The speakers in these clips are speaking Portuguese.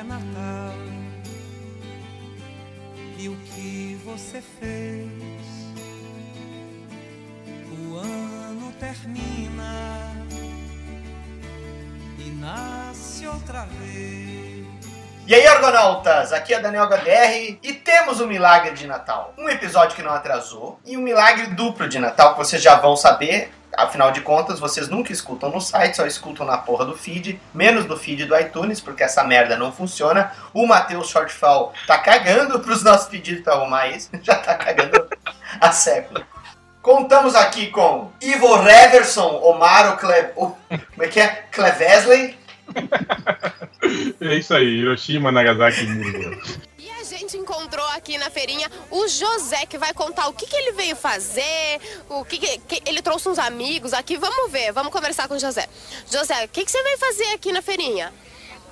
é Natal e o que você fez. O ano termina e nasce outra vez. E aí, argonautas, aqui é Daniel HDR e temos um milagre de Natal. Um episódio que não atrasou e um milagre duplo de Natal que vocês já vão saber. Afinal de contas, vocês nunca escutam no site, só escutam na porra do feed, menos no feed do iTunes, porque essa merda não funciona. O Matheus Shortfall tá cagando pros nossos pedidos pra arrumar isso, já tá cagando há séculos. Contamos aqui com Ivo Reverson, Omaro Cle... Como é que é? Clevesley, É isso aí, Hiroshima, Nagasaki, gente encontrou aqui na feirinha o José, que vai contar o que, que ele veio fazer, o que, que- que- ele trouxe uns amigos aqui. Vamos ver, vamos conversar com o José. José, o que, que você veio fazer aqui na feirinha?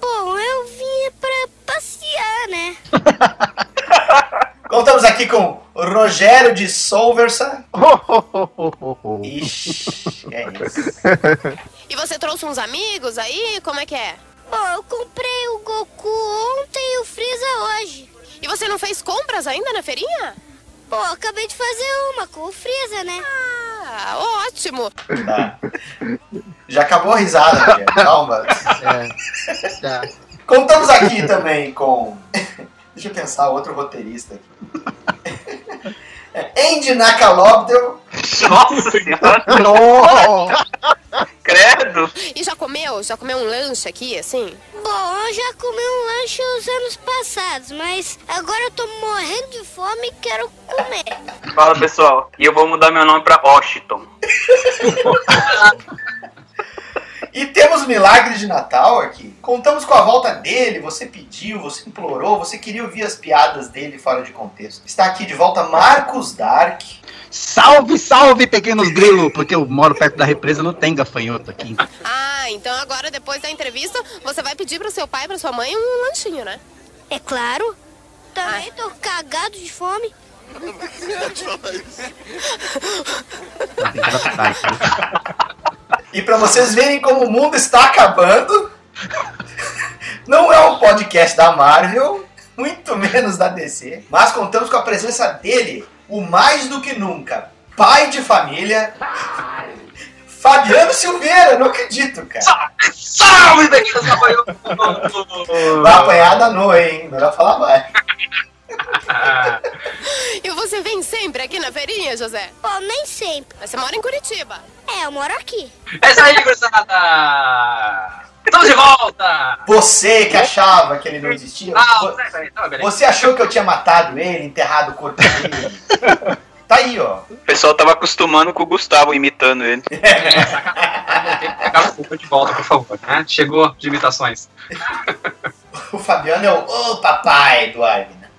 Bom, eu vim pra passear, né? Contamos aqui com Rogério de Solversa. Ixi, é isso. E você trouxe uns amigos aí? Como é que é? Bom, eu comprei o Goku ontem e o Freeza hoje. E você não fez compras ainda na feirinha? Pô, acabei de fazer uma com o Freeza, né? Ah, ótimo! Tá. Já acabou a risada. Calma. É. Tá. Contamos aqui também com. Deixa eu pensar, outro roteirista aqui. Andy Nakalobdel. Nossa senhora, credo! E já comeu? Já comeu um lanche aqui, assim? Bom, eu já comi um lanche os anos passados, mas agora eu tô morrendo de fome e quero comer. Fala pessoal, e eu vou mudar meu nome pra Washington. E temos milagres de Natal aqui. Contamos com a volta dele. Você pediu, você implorou, você queria ouvir as piadas dele fora de contexto. Está aqui de volta Marcos Dark. Salve, salve, pequenos grilos, porque eu moro perto da represa, não tem gafanhoto aqui. Ah, então agora, depois da entrevista, você vai pedir pro seu pai e pra sua mãe um lanchinho, né? É claro. Também tô cagado de fome. Tem que adaptar aqui. E para vocês verem como o mundo está acabando, não é um podcast da Marvel, muito menos da DC, mas contamos com a presença dele, o mais do que nunca, pai de família, Fabiano Silveira, não acredito, cara. Salve, gafanhotos! Vai apanhar da noite, hein? Melhor falar mais. E você vem sempre aqui na feirinha, José? Pô, nem sempre. Mas você mora em Curitiba. É, eu moro aqui. É isso aí, gurizada! Estamos de volta! Você que achava que ele não existia, Ah, beleza. você achou que eu tinha matado ele, enterrado o corpo dele? Tá aí, ó. O pessoal tava acostumando com o Gustavo imitando ele. Pegar o culpa de volta, por favor. Né? Chegou de imitações. O Fabiano é o ô papai do Armin.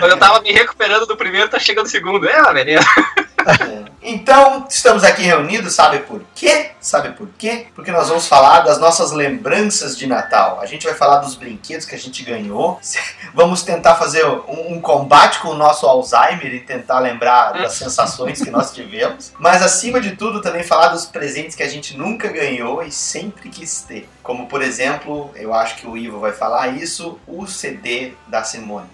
Quando eu tava me recuperando do primeiro, tá chegando o segundo. É, beleza. Então, estamos aqui reunidos, sabe por quê? Sabe por quê? Porque nós vamos falar das nossas lembranças de Natal. A gente vai falar dos brinquedos que a gente ganhou. Vamos tentar fazer um, um combate com o nosso Alzheimer e tentar lembrar das sensações que nós tivemos. Mas, acima de tudo, também falar dos presentes que a gente nunca ganhou e sempre quis ter. Como, por exemplo, eu acho que o Ivo vai falar isso, o CD da Simone.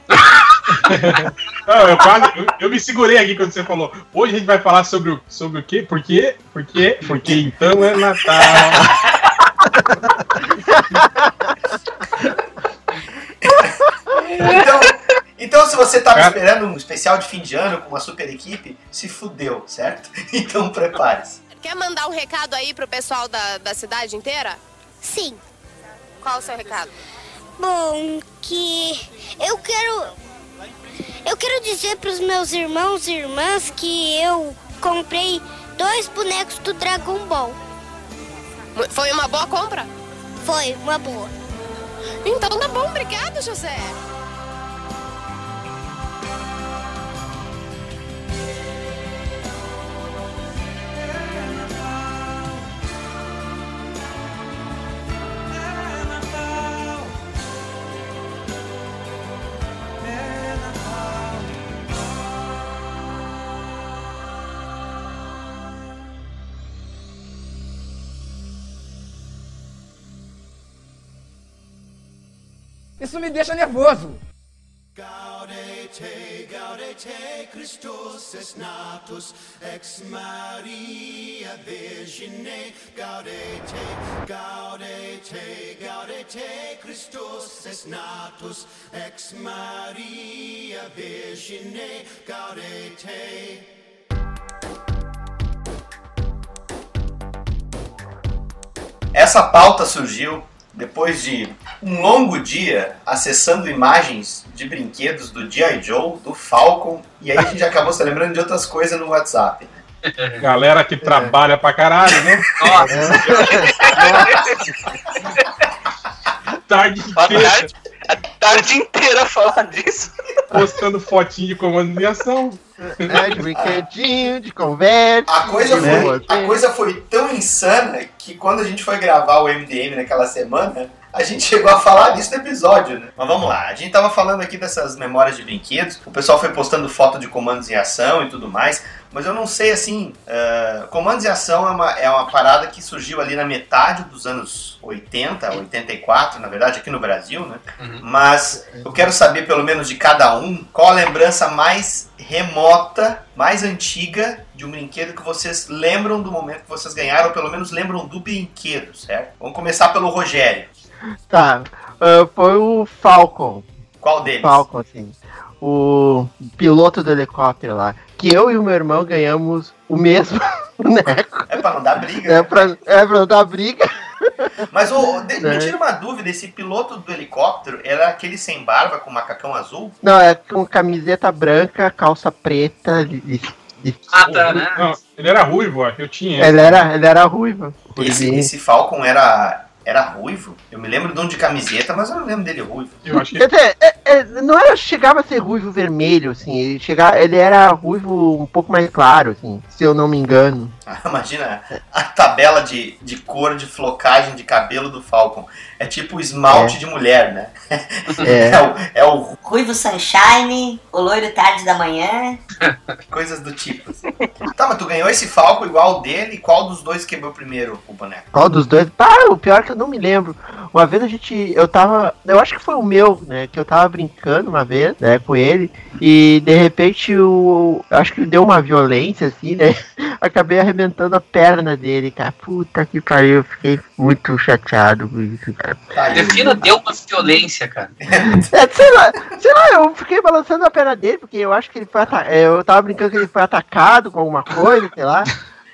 Não, eu, quase, eu, eu me segurei aqui quando você falou. Hoje a gente vai falar sobre o, sobre o quê? Por quê? Por quê? Porque então é Natal. Então, então, se você tava Cara. esperando um especial de fim de ano com uma super equipe, se fudeu, certo? Então prepare-se. Quer mandar um recado aí pro pessoal da, da cidade inteira? Sim. Qual o seu recado? Bom, que eu quero. Eu quero dizer pros meus irmãos e irmãs que eu comprei dois bonecos do Dragon Ball. Foi uma boa compra? Foi uma boa. Então tá bom, obrigada, José. Isso me deixa nervoso. Gaudete, gaudete, Christus es natus, ex Maria Virgine. Gaudete, gaudete, gaudete, Christus es natus, ex Maria Virgine. Gaudete. Essa pauta surgiu depois de um longo dia acessando imagens de brinquedos do G.I. Joe, do Falcon, e aí a gente acabou se lembrando de outras coisas no WhatsApp. Galera que trabalha pra caralho, né? Tarde inteira A tarde inteira falando disso. postando fotinho de comando de ação. É, de brinquedinho, de conversa. A coisa, foi, a coisa foi tão insana que quando a gente foi gravar o MDM naquela semana, a gente chegou a falar disso no episódio, né? Mas vamos lá, a gente tava falando aqui dessas memórias de brinquedos, o pessoal foi postando foto de comandos em ação e tudo mais, mas eu não sei assim. ah, comandos em ação é uma, é uma parada que surgiu ali na metade dos anos 80, 84, na verdade, aqui no Brasil, né? Mas eu quero saber, pelo menos de cada um, qual a lembrança mais remota, mais antiga de um brinquedo que vocês lembram do momento que vocês ganharam, ou pelo menos lembram do brinquedo, certo? Vamos começar pelo Rogério. Tá. ah, foi o Falcon. Qual deles? Falcon, assim. O piloto do helicóptero lá. Que eu e o meu irmão ganhamos o mesmo boneco. É pra não dar briga. É pra, é pra não dar briga. Mas ô, de- me Né? tira uma dúvida, esse piloto do helicóptero era aquele sem barba com macacão azul? Não, é com camiseta branca, calça preta. de- de- de- Ah, tá, né? Não, ele era ruivo. Eu tinha. Ele era, ele era ruivo. Esse, esse Falcon era, era ruivo? Eu me lembro de um de camiseta, mas eu não lembro dele ruivo. Eu acho que Quer dizer, é- é, não era, chegava a ser ruivo vermelho, assim. Ele, chegava, ele era ruivo um pouco mais claro, assim, se eu não me engano. Imagina a tabela de, de cor de flocagem de cabelo do Falcon. É tipo esmalte É. de mulher, né? É. É o, é o Ruivo Sunshine, o loiro tarde da manhã. coisas do tipo. Tá, mas tu ganhou esse Falcon igual o dele? Qual dos dois quebrou primeiro o boneco? Qual dos dois? Pá, o pior é que eu não me lembro. Uma vez a gente. Eu tava. Eu acho que foi o meu, né? Que eu tava brincando uma vez, né, com ele. E de repente o. eu Acho que deu uma violência, assim, né? Acabei arrebentando a perna dele, cara. Puta que pariu, eu fiquei muito chateado com isso, cara. Tá, e- Defina deu uma violência, cara. É, sei lá, sei lá, eu fiquei balançando a perna dele, porque eu acho que ele foi atacado. Eu tava brincando que ele foi atacado com alguma coisa, sei lá.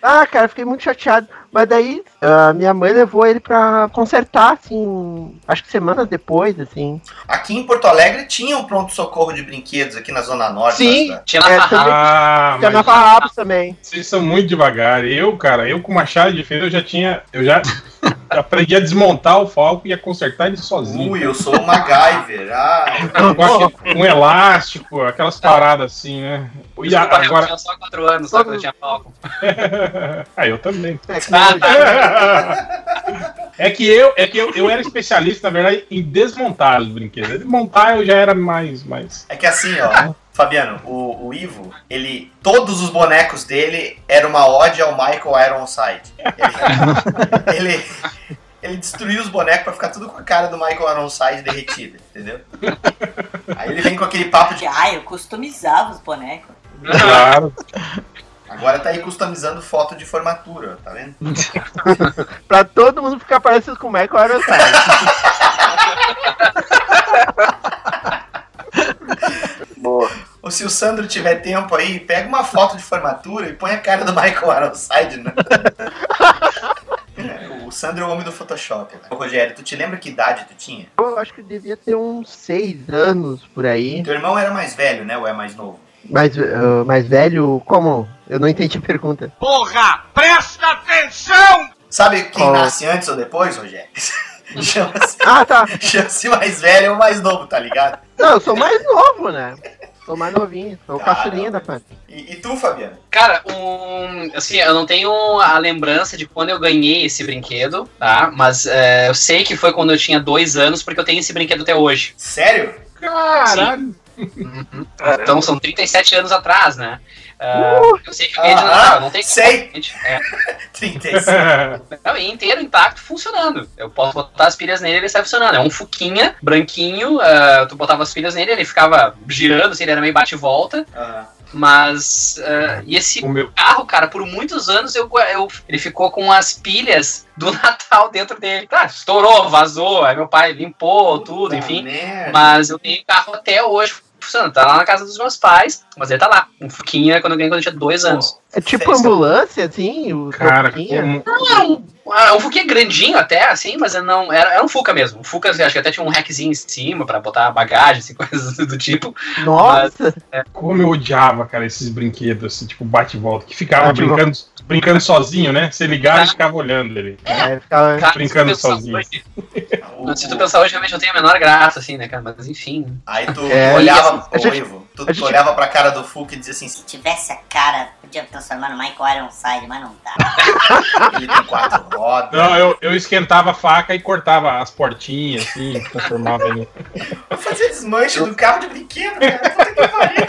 Ah, cara, fiquei muito chateado. Mas daí, a minha mãe levou ele pra consertar, assim, acho que semanas depois, assim. Aqui em Porto Alegre tinha um pronto-socorro de brinquedos aqui na Zona Norte. Sim. Tinha na É, Ah, Tinha na Farrapos também. vocês são muito devagar. Eu, cara, eu com machado de feira eu já tinha. Eu já aprendi a desmontar o Falco e a consertar ele sozinho. Ui, eu sou o MacGyver. Ah, Com um elástico, aquelas paradas assim, né? E a- Desculpa, eu agora. tinha só 4 anos, só quando eu tinha Falcon. ah, eu também. Tecnologia. É que eu, é que eu, eu era especialista, na verdade, em desmontar os brinquedos. Montar eu já era mais. mais... É que assim, ó, Fabiano, o, o Ivo, ele. Todos os bonecos dele eram uma ode ao Michael Ironside. Ele, ele, ele destruiu os bonecos pra ficar tudo com a cara do Michael Ironside derretida, entendeu? Aí ele vem com aquele papo de. Ah, eu customizava os bonecos. Claro. Agora tá aí customizando foto de formatura, tá vendo? pra todo mundo ficar parecido com o Michael Ironside. Ou se o Sandro tiver tempo aí, pega uma foto de formatura e põe a cara do Michael Ironside, né? É, O Sandro é o homem do Photoshop. Né? Ô, Rogério, tu te lembra que idade tu tinha? Eu acho que devia ter uns seis anos por aí. Teu irmão era mais velho, né? Ou é mais novo? Mais, ah, mais velho, como? Eu não entendi a pergunta. Porra, presta atenção! Sabe quem Qual? nasce antes ou depois, Rogério? Chama-se Ah, tá. chama-se mais velho ou mais novo, tá ligado? Não, eu sou mais novo, né? Sou mais novinho, sou caçulinha da família. E, e tu, Fabiano? Cara, um, assim, eu não tenho a lembrança de quando eu ganhei esse brinquedo, tá? Mas é, eu sei que foi quando eu tinha dois anos, porque eu tenho esse brinquedo até hoje. Sério? Caralho. Então são 37 anos atrás, né? Eu sei que o meio de Ah, Natal não tem sei. como. gente. É. 35. Não, e inteiro intacto funcionando. Eu posso botar as pilhas nele e ele sai funcionando. É um fuquinha, branquinho, ah, tu botava as pilhas nele, ele ficava girando, assim, ele era meio bate e volta. Ah, Mas. ah, e esse O meu, carro, cara, por muitos anos eu, eu- ele ficou com as pilhas do Natal dentro dele. Tá, estourou, vazou, aí meu pai limpou tudo, puta enfim. merda. Mas eu tenho carro até hoje funcionando. Tá lá na casa dos meus pais, mas ele tá lá. Um fuquinha quando eu ganhei quando eu tinha dois anos. É tipo ambulância, assim? O cara, como, Não, era um, um Fuquinha grandinho até, assim, mas eu não. Era, era um Fuca mesmo. Um Fuca, acho que até tinha um rackzinho em cima pra botar bagagem, assim, coisas do tipo. Nossa! como eu odiava, cara, esses brinquedos, assim, tipo bate e volta, que ficava Bate volta. brincando, brincando sozinho, né? Você ligava e ficava olhando ele. É, ficava... Cara, brincando se tu pensar sozinho. hoje- Se tu pensar hoje, realmente não tem a menor graça, assim, né, cara? Mas enfim. Aí tu É, olhava, ô gente- tu, gente- olhava pra cara do Fulk e dizia assim, Se tivesse a cara, podia transformar no Michael Ironside, mas não dá. ele tem quatro rodas. Não, eu, eu esquentava a faca e cortava as portinhas, assim, transformava ele. Eu fazia desmanche do carro de brinquedo, cara. Puta que pariu.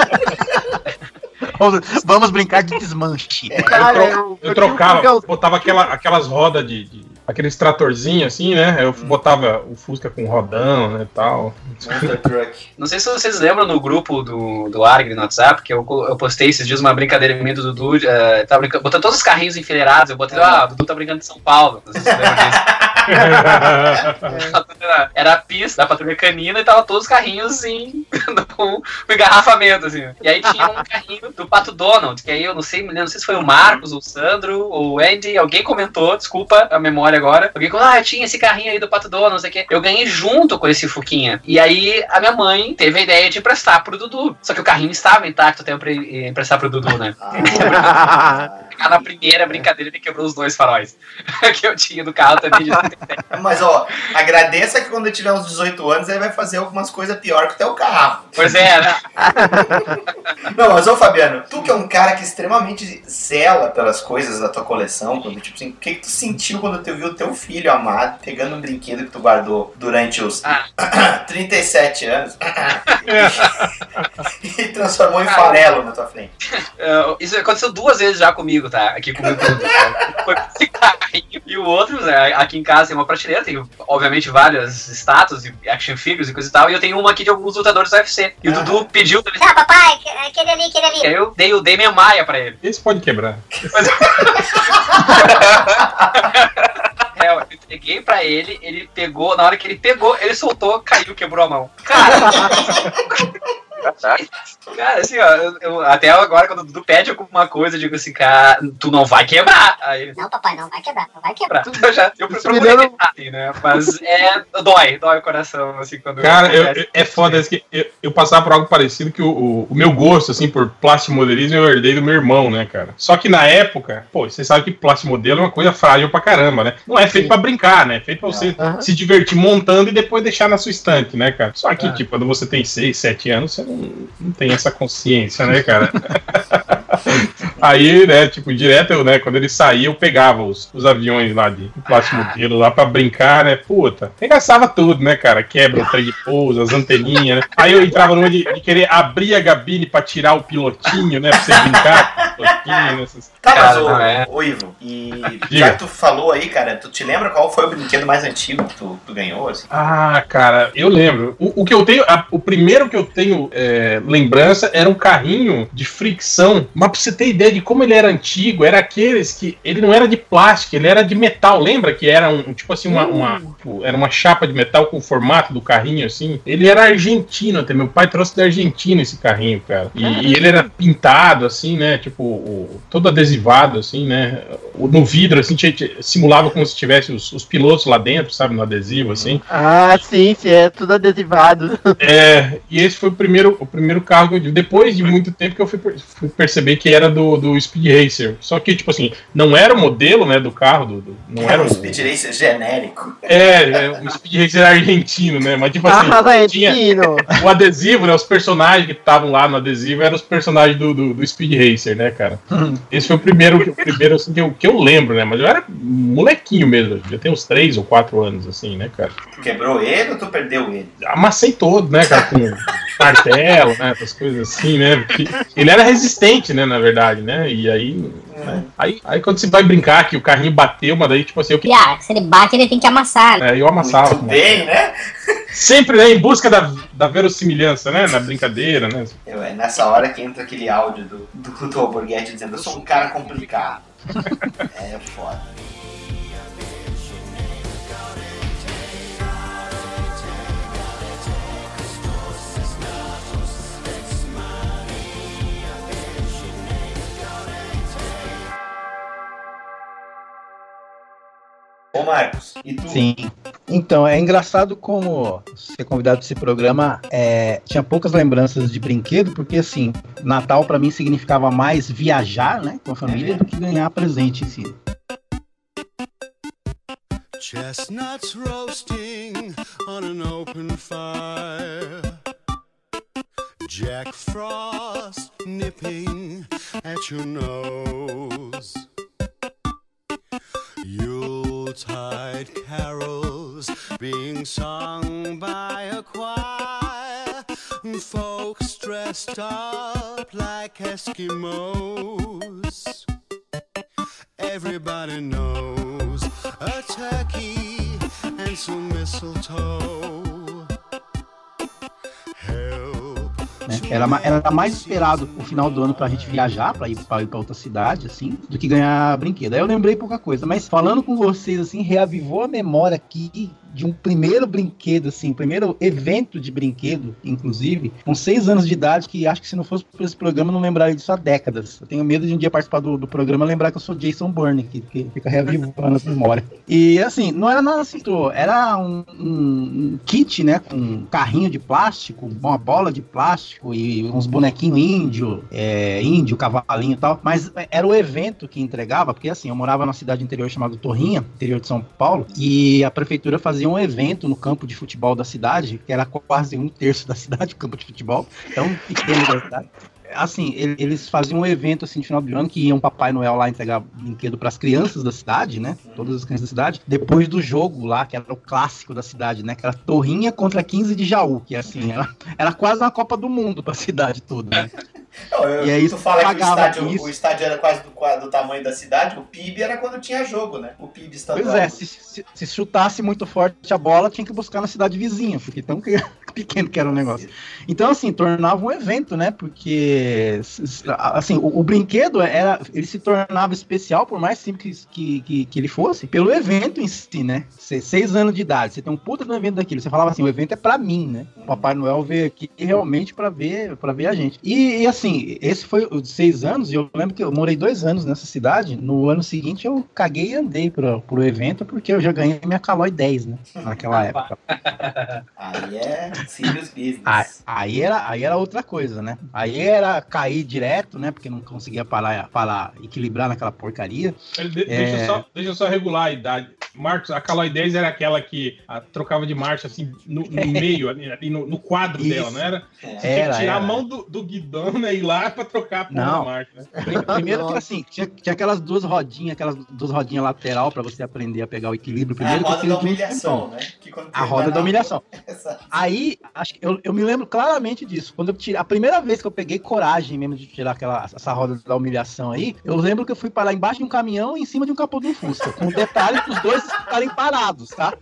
Vamos brincar de desmanche. Tro- eu, Eu tinha um trocava, botava aquela, aquelas rodas de, de- Aqueles tratorzinhos assim, né? Eu botava o Fusca com rodão, né? Tal. Não sei se vocês lembram no grupo do, do Argre no WhatsApp, que eu, eu postei esses dias uma brincadeira minha do Dudu. eh, tava brincando, botando todos os carrinhos enfileirados. Eu botei, ah, o Dudu tá brincando de São Paulo. Não sei se vocês lembram disso. Era, era a pista da patrulha canina e tava todos os carrinhos em com engarrafamento, assim. E aí tinha um carrinho do Pato Donald, que aí eu não sei, não sei se foi o Marcos, o Sandro, ou o Andy, alguém comentou, desculpa a memória agora. Alguém falou, ah, eu tinha esse carrinho aí do Pato Donald, não sei o quê. Eu ganhei junto com esse Fuquinha. E aí a minha mãe teve a ideia de emprestar pro Dudu. Só que o carrinho estava intacto até eu pre- emprestar pro Dudu, né? Ah, Na primeira brincadeira ele quebrou os dois faróis que eu tinha do carro também de 77. mas ó, agradeça que quando ele tiver uns 18 anos ele vai fazer algumas coisas pior que o teu carro. Pois é, né? Não, mas ô Fabiano, tu que é um cara que extremamente zela pelas coisas da tua coleção, quando, tipo assim, o que, que tu sentiu quando tu viu o teu filho amado pegando um brinquedo que tu guardou durante os Ah. 37 anos e transformou em farelo na tua frente? É, isso aconteceu duas vezes já comigo, tá? Aqui comigo. Foi com esse carrinho. E o outro, né, aqui em casa tem uma prateleira, tem obviamente várias estátuas e action figures e coisa e tal. E eu tenho uma aqui de alguns lutadores do UFC. E o Ah. Dudu pediu também. Ah, papai, aquele ali, aquele ali. E aí eu dei o Damian Maia pra ele. Esse pode quebrar. É, eu entreguei pra ele, ele pegou, na hora que ele pegou, ele soltou, caiu, quebrou a mão. Cara, cara assim, ó, eu, eu- até agora quando o Dudu pede alguma coisa, eu digo assim, cara, tu não vai quebrar. Aí Não, papai, não vai quebrar, não vai quebrar. quebrar. Eu já, eu Isso procurei lembra- evitar, assim, né? Mas é, dói, dói o coração, assim, quando Cara, eu- eu- é foda isso que eu, eu passava por algo parecido que o, o, o meu gosto, assim, por plastimodelismo eu herdei do meu irmão, né, cara? Só que na época, pô, você sabe que plastimodelo é uma coisa frágil pra caramba, né? Não é feito pra brincar, né? É feito pra você Aham. se divertir montando e depois deixar na sua estante, né, cara? Só que, Ah. tipo, quando você tem 6, 7 anos, você não, não tem essa consciência, né, cara? Aí, né, tipo, direto, eu, né, quando ele saía, eu pegava os, os aviões lá de plastimodelo lá pra brincar, né, puta. Regaçava tudo, né, cara? Quebra o trem de pouso, as anteninhas, né? Aí eu entrava numa de, de querer abrir a gabine pra tirar o pilotinho, né, pra você brincar com o pilotinho, nessas... Tá, mas Cara, ô, é. ô Ivo, e Diga. já que tu falou aí, cara, tu te lembra qual foi o brinquedo mais antigo que tu, tu ganhou, assim? Ah, cara, eu lembro. O, o que eu tenho, a- o primeiro que eu tenho é, lembrança era um carrinho de fricção. Mas pra você ter ideia de como ele era antigo, era aqueles que ele não era de plástico, ele era de metal. Lembra que era um tipo assim uma, uma- tipo, era uma chapa de metal com o formato do carrinho assim. Ele era argentino até. Meu pai trouxe da Argentina esse carrinho, cara. E, e ele era pintado assim, né? Tipo o- todo adesivado assim, né? O- No vidro assim tinha- tinha- simulava como se tivesse os, os pilotos lá dentro, sabe, no adesivo assim. Ah, sim, sim, é tudo adesivado. É, e esse foi o primeiro, o primeiro carro que eu. Depois de muito tempo que eu fui, fui perceber que era do, do Speed Racer. Só que, tipo assim, não era o modelo, né, do carro, do, do- não era um o. Speed Racer genérico. É, é, o Speed Racer argentino, né? Mas tipo assim, Ah, tinha Argentino. o adesivo, né? Os personagens que estavam lá no adesivo eram os personagens do, do, do Speed Racer, né, cara? Esse foi o primeiro, o primeiro assim, que, eu, que eu lembro, né? Mas eu era molequinho mesmo, já tem uns 3 ou 4 anos, assim, né, cara? Tu quebrou ele ou tu perdeu ele? Amassei todo, né, cara? Com martelo, né? Essas coisas assim, né? Ele era resistente, né, na verdade, né? E aí. né, Aí, aí quando você vai brincar que o carrinho bateu, mas daí, tipo assim, eu que. Ah, se ele bate, ele tem que amassar. É, eu amassava. Muito bem, né? Sempre, né, em busca da, da verossimilhança, né? Na brincadeira, né? Eu, é nessa hora que entra aquele áudio do, do, do Alborguete dizendo eu sou um cara complicado. é foda. Ô Marcos, e tu? Sim. Então, é engraçado como ser convidado para esse programa é, tinha poucas lembranças de brinquedo, porque assim, Natal para mim significava mais viajar, né, com a família do que ganhar presente em si. Chestnuts roasting on an open fire. Jack Frost nipping at your nose. Yuletide carols being sung by a choir. Folks dressed up like Eskimos. Everybody knows a turkey and some mistletoe. Era, era mais esperado o final do ano pra gente viajar, pra ir pra, ir pra outra cidade, assim, do que ganhar brinquedo. Aí eu lembrei pouca coisa, mas falando com vocês, assim, reavivou a memória aqui de um primeiro brinquedo, assim, primeiro evento de brinquedo, inclusive, com seis anos de idade, que acho que se não fosse por esse programa eu não lembraria disso há décadas. Eu tenho medo de um dia participar do, do programa lembrar que eu sou Jason Bourne, que, que fica reavivando a memória. E assim, não era nada assim, era um, um- um kit, né, com um carrinho de plástico, uma bola de plástico e uns bonequinhos índio, é, índio, cavalinho e tal, mas era o evento que entregava, porque assim, eu morava numa cidade interior chamada Torrinha, interior de São Paulo, e a prefeitura fazia um evento no campo de futebol da cidade, que era quase um terço da cidade, o campo de futebol, tão pequeno da cidade assim, ele- eles faziam um evento assim de final de ano que ia um Papai Noel lá entregar brinquedo para as crianças da cidade, né? Todas as crianças da cidade. Depois do jogo lá, que era o clássico da cidade, né? Que era Torrinha contra 15 de Jaú, que assim, era, era quase uma Copa do Mundo para a cidade toda, né? Não, eu- E aí tu fala que o estádio, isso. o estádio era quase do, do tamanho da cidade, o PIB era quando tinha jogo, né? O PIB estadual. Pois é, se, se- se chutasse muito forte a bola, tinha que buscar na cidade vizinha, porque tão que- pequeno que era o negócio. Então, assim, tornava um evento, né? Porque, assim, o, o brinquedo era, ele se tornava especial, por mais simples que, que, que ele fosse, pelo evento em si, né? Cê- seis anos de idade, você tem um puta um evento daquilo, você falava assim, o evento é pra mim, né? O Papai Noel veio aqui realmente pra ver, para ver a gente. E, e, assim, esse foi os seis anos, e eu lembro que eu morei dois anos nessa cidade, no ano seguinte eu caguei e andei pro, pro evento, porque eu já ganhei minha Calói 10, né? Naquela época. Aí é serious business. Aí, aí era, aí era outra coisa, né? Aí era cair direto, né? Porque não conseguia parar, parar equilibrar naquela porcaria. De- deixa, É. eu só, deixa eu só regular a idade. Marcos, a Calói 10 era aquela que ah, trocava de marcha assim no, no meio, ali, ali no, no quadro Isso. dela, não era? Você tinha que Era, tirar a era. mão do, do guidão né, ir lá pra trocar a porra Não. da marcha. Né? Pri- Primeiro que assim, tinha, tinha aquelas duas rodinhas, aquelas duas rodinhas lateral pra você aprender a pegar o equilíbrio. É a Primeiro que roda aquilo da um humilhação, né? A roda da humilhação. Aí, acho que eu, eu me lembro claramente disso. Quando eu tirei, a primeira vez que eu peguei coragem mesmo de tirar aquela, essa roda da humilhação aí, eu lembro que eu fui parar embaixo de um caminhão e em cima de um capô de um Fusca. Com o detalhe dos dois estarem parados, tá?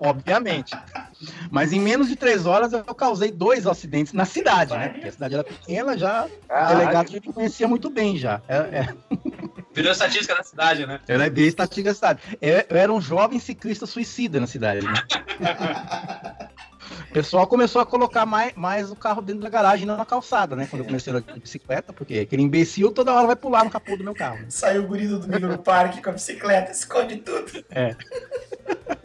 Obviamente. Mas em menos de três horas eu causei dois acidentes na cidade, né? Porque a cidade era pequena, já o delegado já me conhecia muito bem já. É, é, Virou estatística da cidade, né? era bem estatística da cidade. Eu, era um jovem ciclista suicida na cidade, né? O pessoal começou a colocar mais, mais o carro dentro da garagem, não na calçada, né? Quando eu comecei a andar de bicicleta, porque aquele imbecil toda hora vai pular no capô do meu carro. Saiu o guri do domingo no parque com a bicicleta, esconde tudo. É.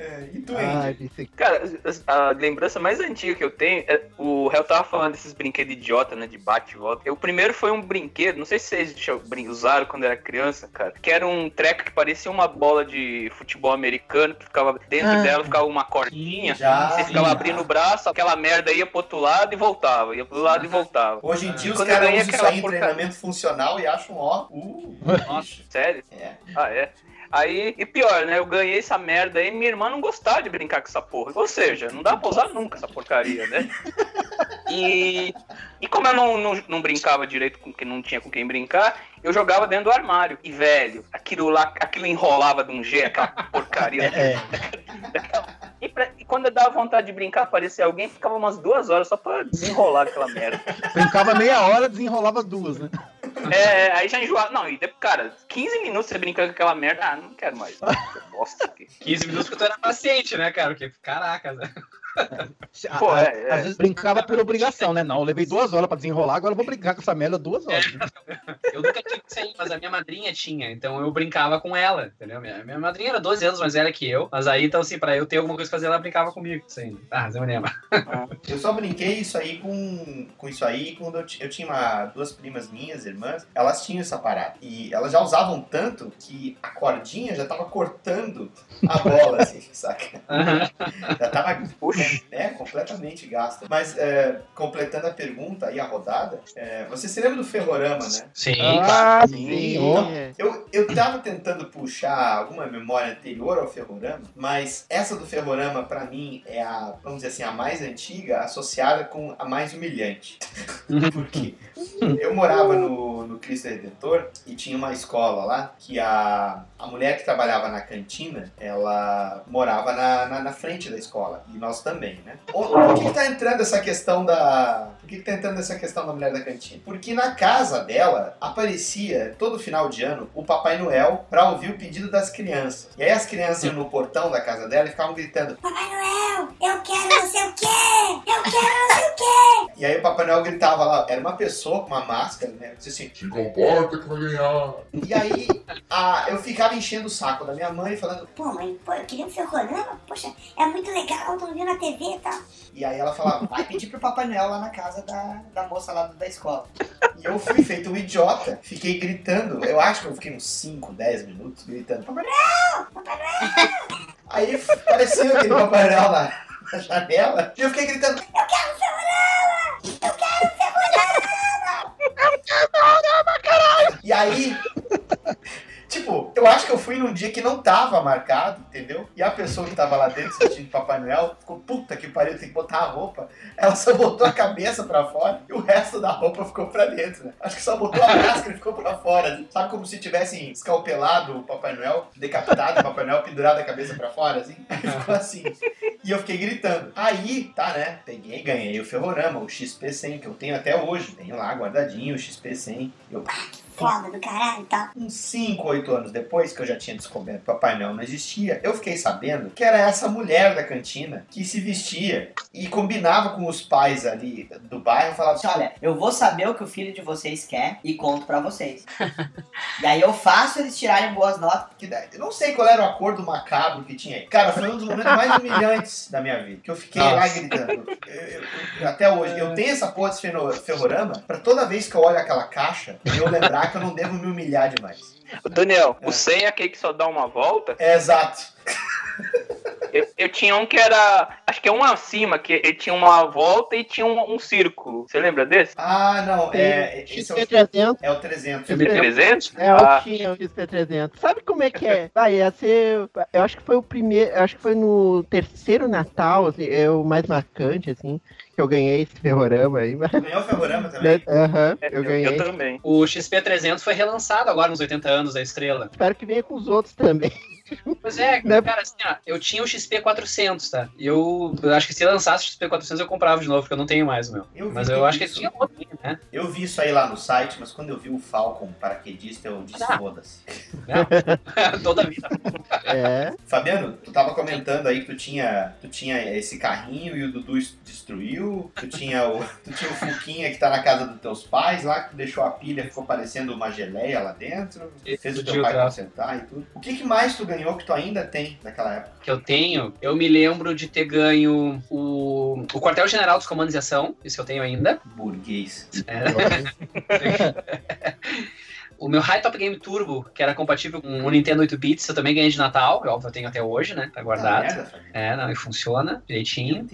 É, e Ai, esse- Cara, a lembrança mais antiga que eu tenho é o Hel tava falando desses brinquedos idiota, né? De bate e volta. O primeiro foi um brinquedo, não sei se vocês usaram quando era criança, cara, que era um treco que parecia uma bola de futebol americano, que ficava dentro Ah. dela, ficava uma cordinha. Já, você ficava sim, abrindo o braço, aquela merda ia pro outro lado e voltava, ia pro lado e voltava. Hoje em dia os caras usam isso aí em treinamento funcional e acham, ó, uh, bicho. Sério? É. Ah, é? Aí, e pior, né? Eu ganhei essa merda aí, minha irmã não gostava de brincar com essa porra. Ou seja, não dá pra usar nunca essa porcaria, né? E, e como eu não, não, não brincava direito com quem não tinha com quem brincar, eu jogava dentro do armário. E, velho, aquilo lá, aquilo enrolava de um jeito, aquela porcaria. É, E, pra- e quando eu dava vontade de brincar, aparecia alguém, ficava umas duas horas só pra desenrolar aquela merda. brincava meia hora, desenrolava duas, né? É, aí já enjoava. Não, e depois, cara, 15 minutos você brincando com aquela merda, ah, não quero mais. Bosta aqui. 15 minutos que tu era paciente, né, cara? Porque, caraca, né? Pô, A- é, é. Às vezes brincava por obrigação, né? Não, eu levei duas horas pra desenrolar, agora eu vou brincar com essa merda duas horas. Eu nunca tive isso aí, mas a minha madrinha tinha, então eu brincava com ela, entendeu? Minha, minha madrinha era 12 anos mais velha que eu, mas aí, então, assim, pra eu ter alguma coisa pra fazer, ela brincava comigo, assim. Ah, você me lembra. Eu só brinquei isso aí com, com isso aí quando eu, eu tinha uma- duas primas minhas, irmãs, elas tinham essa parada. E elas já usavam tanto que a cordinha já tava cortando a bola, assim, saca? Já tava é, completamente gasta. Mas é, completando a pergunta e a rodada, é, você se lembra do Ferrorama, né? Sim, Ah, cara. sim. Então, eu, eu tava tentando puxar alguma memória anterior ao Ferrorama, mas essa do Ferrorama, pra mim, é a, vamos dizer assim, a mais antiga, associada com a mais humilhante. Por quê? Eu morava no, no Cristo Redentor e tinha uma escola lá que a, a mulher que trabalhava na cantina, ela morava na, na, na frente da escola. E nós também, né? O- Por que, que tá entrando essa questão da. Por que, que tá entrando essa questão da mulher da cantina? Porque na casa dela aparecia todo final de ano o Papai Noel pra ouvir o pedido das crianças. E aí as crianças iam no portão da casa dela e ficavam gritando. Papai Noel, eu quero não sei o quê! Eu quero não sei o quê! E aí o Papai Noel gritava lá, era uma pessoa com uma máscara, né? Disse assim, Se comporta que vai ganhar. E aí a, eu ficava enchendo o saco da minha mãe, falando. Pô, mãe, pô, eu queria um ferrolama, poxa, é muito legal, tô vendo na TV e tal. E aí ela falava, vai pedir pro Papai Noel lá na casa da, da moça lá da escola. E eu fui feito um idiota, fiquei gritando. Eu acho que eu fiquei uns 5, 10 minutos gritando, Papai Noel! Papai Noel! Aí apareceu aquele Papai Noel na, na janela e eu fiquei gritando, Eu quero ferrolama! Eu quero ferrolama! Eu quero ferrolama, caralho! E aí, tipo, eu acho que eu fui num dia que não tava marcado, entendeu? E a pessoa que tava lá dentro assistindo Papai Noel ficou, puta que pariu, tem que botar a roupa. Ela só botou a cabeça pra fora e o resto da roupa ficou pra dentro, né? Acho que só botou a máscara e ficou pra fora. Sabe como se tivessem escalpelado o Papai Noel, decapitado o Papai Noel, pendurado a cabeça pra fora, assim? Aí ficou assim. E eu fiquei gritando. Aí, tá, né? Peguei, ganhei o Ferrorama, o XP100, que eu tenho até hoje. Tenho lá guardadinho o XP100. Eu Foda do caralho e tal. uns 5, 8 anos depois que eu já tinha descoberto que Papai Noel não existia, eu fiquei sabendo que era essa mulher da cantina que se vestia e combinava com os pais ali do bairro, falava assim, Olha, eu vou saber o que o filho de vocês quer e conto pra vocês. e aí eu faço eles tirarem boas notas. que daí- eu não sei qual era o acordo macabro que tinha aí. Cara, foi um dos momentos mais humilhantes da minha vida. Que eu fiquei lá Nossa. gritando. Eu- eu- eu- até hoje, eu tenho essa porra ferro- ferrorama pra toda vez que eu olho aquela caixa, eu lembrar que eu não devo me humilhar demais. Ô, Daniel, o 100 é aquele que só dá uma volta? É exato. Eu, eu tinha um que era. Acho que é um acima, que ele tinha uma volta e tinha um, um círculo. Você lembra desse? Ah, não, é. Esse é o, XP300. é o 300. XP300? É, eu Ah. tinha o XP300. Sabe como é que é? Vai, ia ser. Eu acho que foi o primeiro. Acho que foi no terceiro Natal, assim, é o mais marcante, assim, que eu ganhei esse ferrorama aí. Ganhou o ferrorama também? Aham, É, eu ganhei. também. O XP300 foi relançado agora nos 80 anos da estrela. Espero que venha com os outros também. Pois é, Né? cara, assim, ó, eu tinha o XP400, tá? E eu, eu acho que se lançasse o XP400 eu comprava de novo, porque eu não tenho mais o meu. Eu mas eu acho que tinha outro, né? Eu vi isso aí lá no site, mas quando eu vi o Falcon paraquedista, eu disse Ah. foda-se. Toda vida. É. Fabiano, tu tava comentando aí que tu tinha, tu tinha esse carrinho e o Dudu es- destruiu. Tu tinha o, tu tinha o Fuquinha que tá na casa dos teus pais lá, que tu deixou a pilha, ficou parecendo uma geleia lá dentro. Esse Fez o teu pai consertar e tudo. O que, que mais tu ganhou que tu ainda tem naquela época. que eu tenho, eu me lembro de ter ganho o, o quartel-general dos comandos de ação, isso eu tenho ainda. Burguês. É. O meu High Top Game Turbo, que era compatível com o Nintendo 8 bits, eu também ganhei de Natal. É óbvio, eu tenho até hoje, né? Tá guardado. Ah, merda, é, não, e funciona direitinho.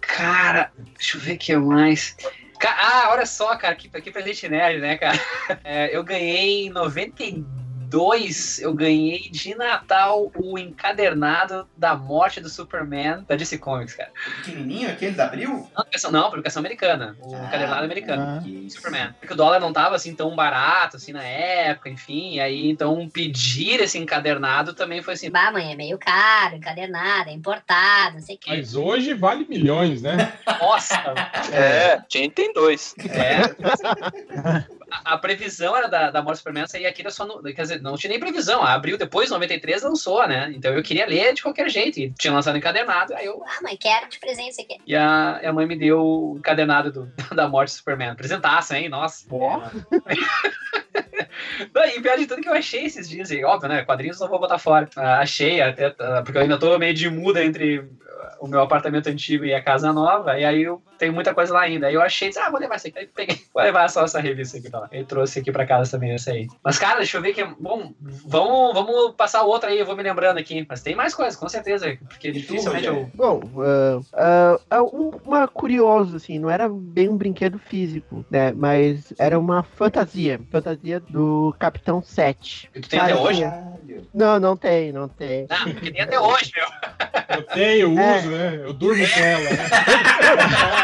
Cara, deixa eu ver o que mais. Ah, olha só, cara, que, que presente nerd, né, cara? É, eu ganhei em 92, eu ganhei de Natal o encadernado da morte do Superman da DC Comics, cara. Pequenininho, aquele da Abril? Não, publicação, não, publicação americana. O Ah, encadernado americano. que isso. Superman. Porque o dólar não tava assim tão barato assim na época, enfim. Aí, então, pedir esse encadernado também foi assim. Bah, mãe, é meio caro, encadernado, é importado, não sei o quê. Mas hoje vale milhões, né? Nossa! É, tinha tem dois. É. A, a previsão era da, da morte do Superman sair aqui só no. Quer dizer, não tinha nem previsão. Abriu depois, 93, lançou, né? Então eu queria ler de qualquer jeito. E tinha lançado encadernado. Aí eu. Ah, mãe, quero de presente isso aqui. E a, a mãe me deu o encadernado do, da morte do Superman. Apresentaça, hein? Nossa. Não, e pior de tudo que eu achei esses dias, e óbvio, né? Quadrinhos não vou botar fora. Ah, achei, até, ah, porque eu ainda tô meio de muda entre ah, o meu apartamento antigo e a casa nova, e aí eu tenho muita coisa lá ainda. Aí eu achei, disse, ah, vou levar isso aqui. Aí peguei, vou levar só essa revista aqui pra lá. Trouxe aqui pra casa também, essa aí. Mas, cara, deixa eu ver que. Bom, vamos, vamos passar outra aí, eu vou me lembrando aqui. Mas tem mais coisas, com certeza, porque dificilmente eu. Bom, ah, um- uma curiosa, assim, não era bem um brinquedo físico, né? Mas era uma fantasia. Fantasia do Capitão 7. E tu tem até hoje? Não, não tem, não tem. Não, porque tem até hoje, meu. Eu tenho, eu É. uso, né? Eu durmo com ela. Né?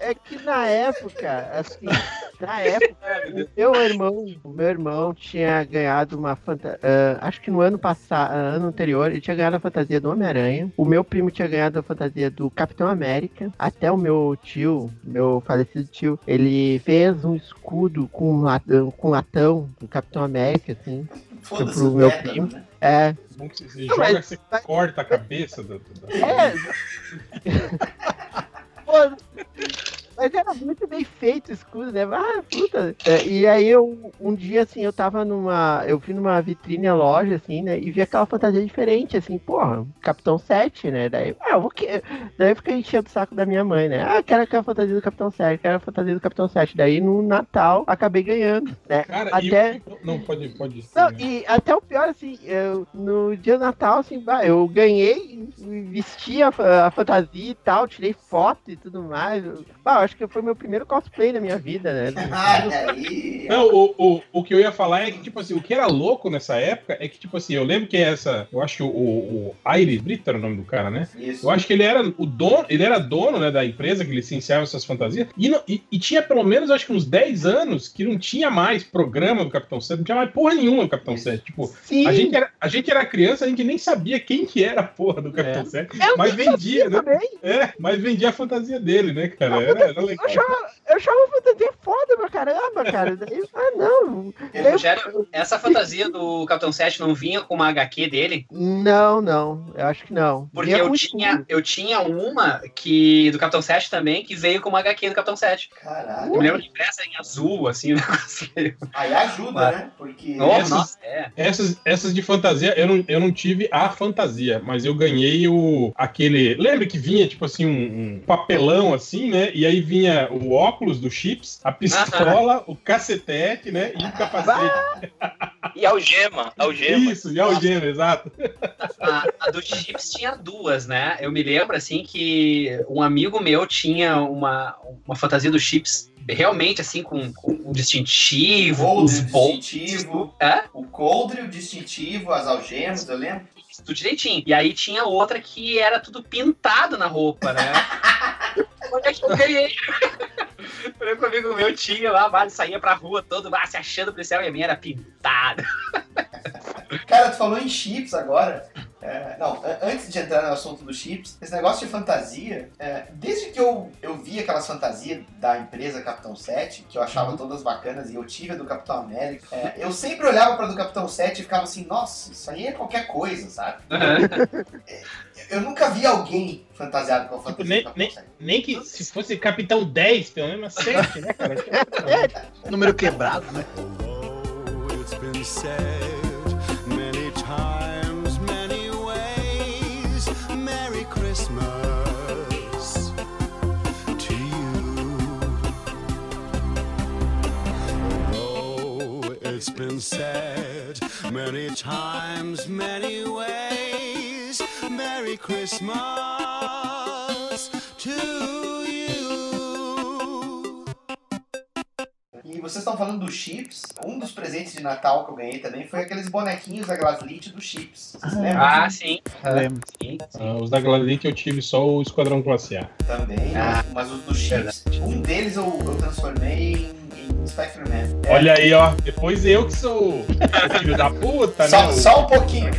É que na época, assim, na época, o meu irmão, o meu irmão tinha ganhado uma fantasia. acho que no ano passado, ano anterior, ele tinha ganhado a fantasia do Homem-Aranha. O meu primo tinha ganhado a fantasia do Capitão América. Até o meu tio, meu falecido tio, ele fez um escudo com latão, com latão do Capitão América, assim. Foda-se pro o meu primo. né? É. Bom que você joga, mas- você corta a cabeça do. É. Pô, mas era muito bem feito o escudo, né? Ah, puta. É, e aí eu, um dia, assim, eu tava numa. Eu fui numa vitrine loja, assim, né? E vi aquela fantasia diferente, assim, porra, Capitão 7, né? Daí, ah, eu vou que. Daí eu fiquei enchendo o saco da minha mãe, né? Ah, quero aquela fantasia do Capitão 7, quero a fantasia do Capitão 7. Daí no Natal acabei ganhando, né? Cara, Até. e- não, pode, pode. Não, e até o pior, assim, eu, no dia do Natal, assim, bah, eu ganhei, vesti a, a fantasia e tal, tirei foto e tudo mais. Eu, bah, eu acho que foi meu primeiro cosplay da minha vida, né? Olha aí. Não, o, o, o que eu ia falar é que, tipo assim, o que era louco nessa época é que, tipo assim, eu lembro que essa. Eu acho que o, o, o Iris Brito era o nome do cara, né? Isso. Eu acho que ele era o dono, ele era dono, né, da empresa que licenciava essas fantasias. E, não- e- e tinha pelo menos, acho que uns 10 anos que não tinha mais programa do Capitão 7, não tinha mais porra nenhuma do Capitão 7. Tipo, Sim. a gente, era, a gente era criança, a gente nem sabia quem que era a porra do Capitão 7. Eu Mas vendia, né? também. É, mas vendia a fantasia dele, né, cara? Era, era. Eu achava, eu achava a fantasia foda pra caramba, cara. Daí, ah, não. Eu- Rogério, essa fantasia do Capitão 7 não vinha com uma HQ dele? Não, não, eu acho que não. Porque eu tinha, eu tinha uma que do Capitão 7 também, que veio com uma HQ do Capitão 7. Caralho. Eu me lembro de impressa em azul, assim, o negócio veio. Aí ajuda, né? Porque. Nossa, Essas- nossa, é. Essas, essas de fantasia, eu não, eu não tive a fantasia, mas eu ganhei o aquele. Lembra que vinha, tipo assim, um, um papelão assim, né? E aí vinha o óculos do Chips, a pistola, o cacetete, né? E o capacete. E algema, algema. Isso, e algema, exato. A, a do Chips tinha duas, né? Eu me lembro, assim, que um amigo meu tinha uma, uma fantasia do Chips realmente, assim, com, com um distintivo, Coldre, os distintivo. É? O coldre, o distintivo, as algemas, eu lembro. tudo direitinho. E aí tinha outra que era tudo pintado na roupa, né? Onde é que eu ganhei? Lembro que um amigo meu tinha lá, mas saía pra rua todo ah, se achando policial e a minha era pintada. Cara, tu falou em chips agora. É, não, antes de entrar no assunto dos chips, esse negócio de fantasia, é, desde que eu, eu vi aquelas fantasias da empresa Capitão 7, que eu achava todas bacanas, e eu tive a do Capitão América, é, eu sempre olhava pra do Capitão 7 e ficava assim, nossa, isso aí é qualquer coisa, sabe? É, Eu nunca vi alguém fantasiado com a fantasia nem, do Capitão nem, 7. nem que se fosse Capitão 10, pelo menos 7, né, cara? Número quebrado, né? It's been said It's been said many times, many ways. Merry Christmas E vocês estão falando dos chips. Um dos presentes de Natal que eu ganhei também foi aqueles bonequinhos da Glaslit dos chips. Vocês lembram? Ah, sim. Lembro. Ah, os da Gladit eu tive só o Esquadrão Classe A. Também, Ah. mas os dos chips. Um deles eu, eu transformei em. É, Olha aí, ó. Depois eu que sou o filho da puta, Só, né? só um pouquinho.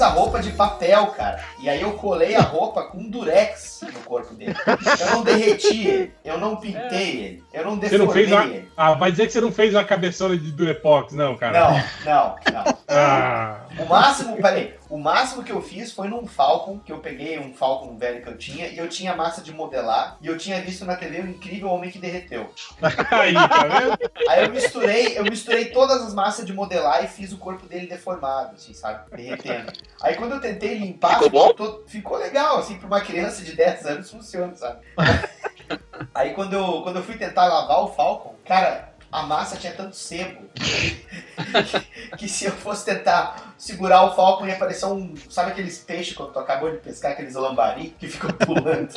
A roupa de papel, cara. E aí eu colei a roupa com durex no corpo dele. Eu não derreti ele. Eu não pintei ele. Eu não Você não deformei fez a... ele. Ah, vai dizer que você não fez a cabeçona de Durepox, não, cara? Não, não, não. Ah, O máximo, peraí, o máximo que eu fiz foi num Falcon, que eu peguei um Falcon velho que eu tinha, e eu tinha massa de modelar, e eu tinha visto na TV o incrível homem que derreteu. aí, tá vendo? Aí eu misturei, eu misturei todas as massas de modelar e fiz o corpo dele deformado, assim, sabe? Derretendo. Aí quando eu tentei limpar, Ficou bom? Ficou, ficou legal, assim, pra uma criança de 10 anos funciona, sabe? Aí quando eu, quando eu fui tentar lavar o Falcon, cara, a massa tinha tanto sebo que, que se eu fosse tentar segurar o Falcon ia parecer um. Sabe aqueles peixes quando tu acabou de pescar, aqueles lambari que ficam pulando?